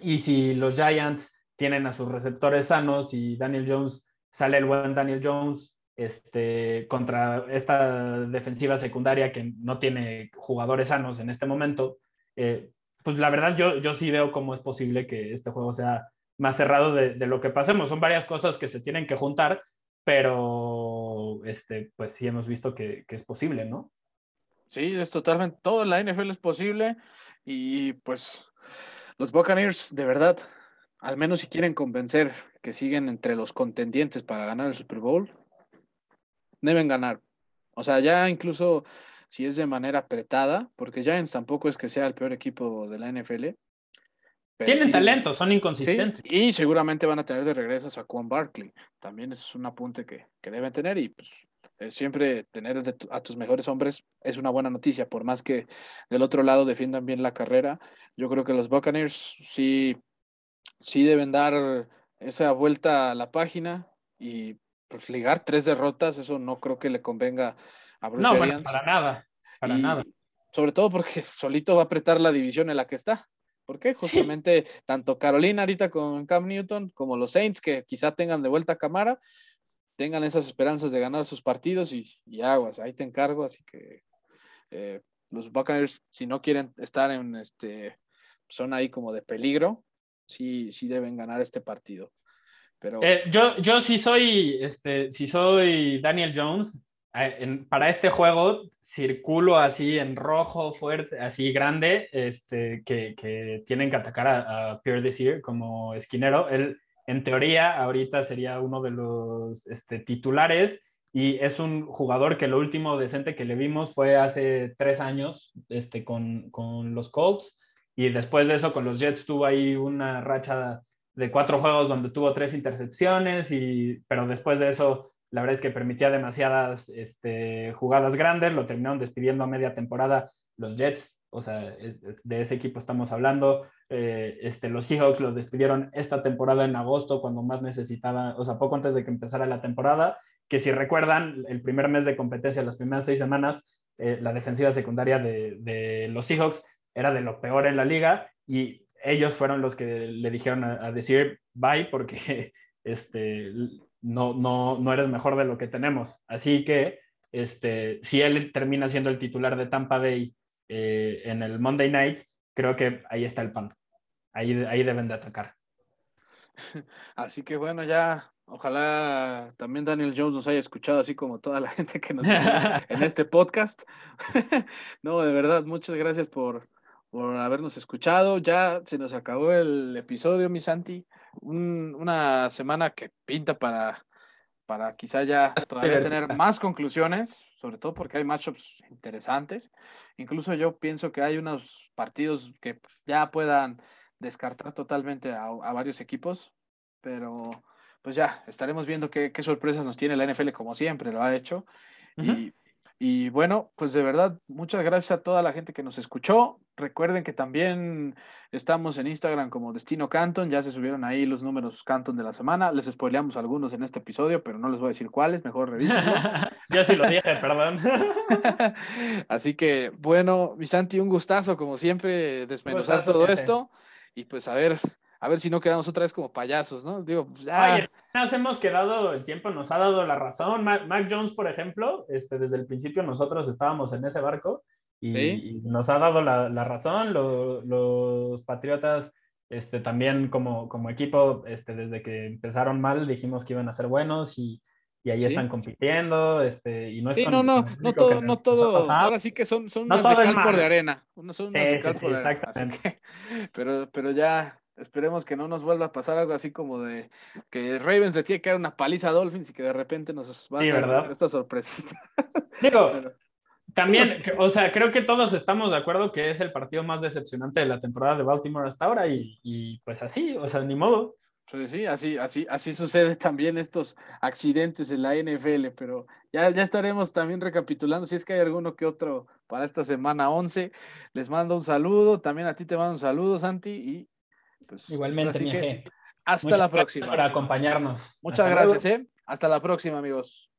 Speaker 2: y si los Giants tienen a sus receptores sanos y Daniel Jones, sale el buen Daniel Jones este, contra esta defensiva secundaria que no tiene jugadores sanos en este momento, eh, pues la verdad yo, yo sí veo cómo es posible que este juego sea más cerrado de, lo que pasemos. Son varias cosas que se tienen que juntar, pero este, pues sí hemos visto que, que es posible, ¿no?
Speaker 1: Sí, es totalmente, todo en la NFL es posible y pues los Buccaneers de verdad al menos si quieren convencer que siguen entre los contendientes para ganar el Super Bowl, deben ganar. O sea, ya incluso si es de manera apretada, porque Giants tampoco es que sea el peor equipo de la NFL.
Speaker 2: Tienen talento, son inconsistentes.
Speaker 1: y seguramente van a tener de regreso a Juan Barkley. También es un apunte que, deben tener y pues eh, siempre tener a tus mejores hombres es una buena noticia, por más que del otro lado defiendan bien la carrera. Yo creo que los Buccaneers sí sí deben dar esa vuelta a la página y pues ligar tres derrotas, eso no creo que le convenga a Bruce
Speaker 2: No, bueno, para nada, para nada.
Speaker 1: Sobre todo porque solito va a apretar la división en la que está. Porque justamente tanto Carolina ahorita con Cam Newton como los Saints, que quizá tengan de vuelta a Camara, tengan esas esperanzas de ganar sus partidos y, aguas, ahí te encargo. Así que eh, los Buccaneers, si no quieren estar en este, son ahí como de peligro, sí, sí deben ganar este partido. Pero...
Speaker 2: Eh, yo, yo sí soy, este, si soy Daniel Jones, eh, para este juego circulo así en rojo fuerte, así grande, este, que, que tienen que atacar a, a Pierre Desir como esquinero. Él, en teoría, ahorita sería uno de los este, titulares y es un jugador que lo último decente que le vimos fue hace tres años este, con, con los Colts y después de eso con los Jets tuvo ahí una racha de cuatro juegos donde tuvo tres intercepciones, y, pero después de eso la verdad es que permitía demasiadas este, jugadas grandes, lo terminaron despidiendo a media temporada los Jets, o sea, de ese equipo estamos hablando. Eh, este, los Seahawks lo despidieron esta temporada en agosto, cuando más necesitaba, o sea, poco antes de que empezara la temporada, que si recuerdan, el primer mes de competencia, las primeras seis semanas, eh, la defensiva secundaria de, de, los Seahawks era de lo peor en la liga y ellos fueron los que le dijeron a, decir bye porque este, no, no, no eres mejor de lo que tenemos. Así que este, si él termina siendo el titular de Tampa Bay eh, en el Monday Night, creo que ahí está el pan. Ahí, ahí deben de atacar.
Speaker 1: Así que bueno, ya ojalá también Daniel Jones nos haya escuchado, así como toda la gente que nos en este podcast. no, de verdad, muchas gracias por, por habernos escuchado. Ya se nos acabó el episodio, mi Santi. una semana que pinta para, para quizá ya todavía tener más conclusiones, sobre todo porque hay matchups interesantes. Incluso yo pienso que hay unos partidos que ya puedan descartar totalmente a, varios equipos, pero pues ya estaremos viendo qué, sorpresas nos tiene la NFL como siempre lo ha hecho. y, y bueno, pues de verdad, muchas gracias a toda la gente que nos escuchó. Recuerden que también estamos en Instagram como Destino Canton. Ya se subieron ahí los números Canton de la semana. Les spoileamos algunos en este episodio, pero no les voy a decir cuáles. Mejor revísenlos.
Speaker 2: Yo sí lo dije, perdón.
Speaker 1: Así que, bueno, mi Santi, un gustazo, como siempre, desmenuzar todo esto. Y pues a ver, a ver si no quedamos otra vez como payasos, ¿no? Digo, pues ya.
Speaker 2: nos hemos quedado, el tiempo nos ha dado la razón. Mac, Jones, por ejemplo, este, desde el principio nosotros estábamos en ese barco y, nos ha dado la, razón. los Patriotas, este, también como, como equipo, este, desde que empezaron mal, dijimos que iban a ser buenos y, ahí están compitiendo, este, y no
Speaker 1: Sí, no, no, no todo, no todo, ahora sí que son, son unas de cal por de arena, son unas de cal por de arena, pero, pero ya, Esperemos que no nos vuelva a pasar algo así como de que Ravens le tiene que dar una paliza a Dolphins y que de repente nos va a dar esta sorpresita.
Speaker 2: Digo, también, o sea, creo que todos estamos de acuerdo que es el partido más decepcionante de la temporada de Baltimore hasta ahora y, pues así, o sea, ni modo.
Speaker 1: Pues sí, así, así, así sucede también estos accidentes en la NFL, pero ya, ya estaremos también recapitulando si es que hay alguno que otro para esta semana 11. Les mando un saludo, también a ti te mando un saludo, Santi, y
Speaker 2: pues, Igualmente, mi
Speaker 1: Hasta la próxima.
Speaker 2: Por acompañarnos.
Speaker 1: Muchas gracias, ¿eh? Hasta la próxima, amigos.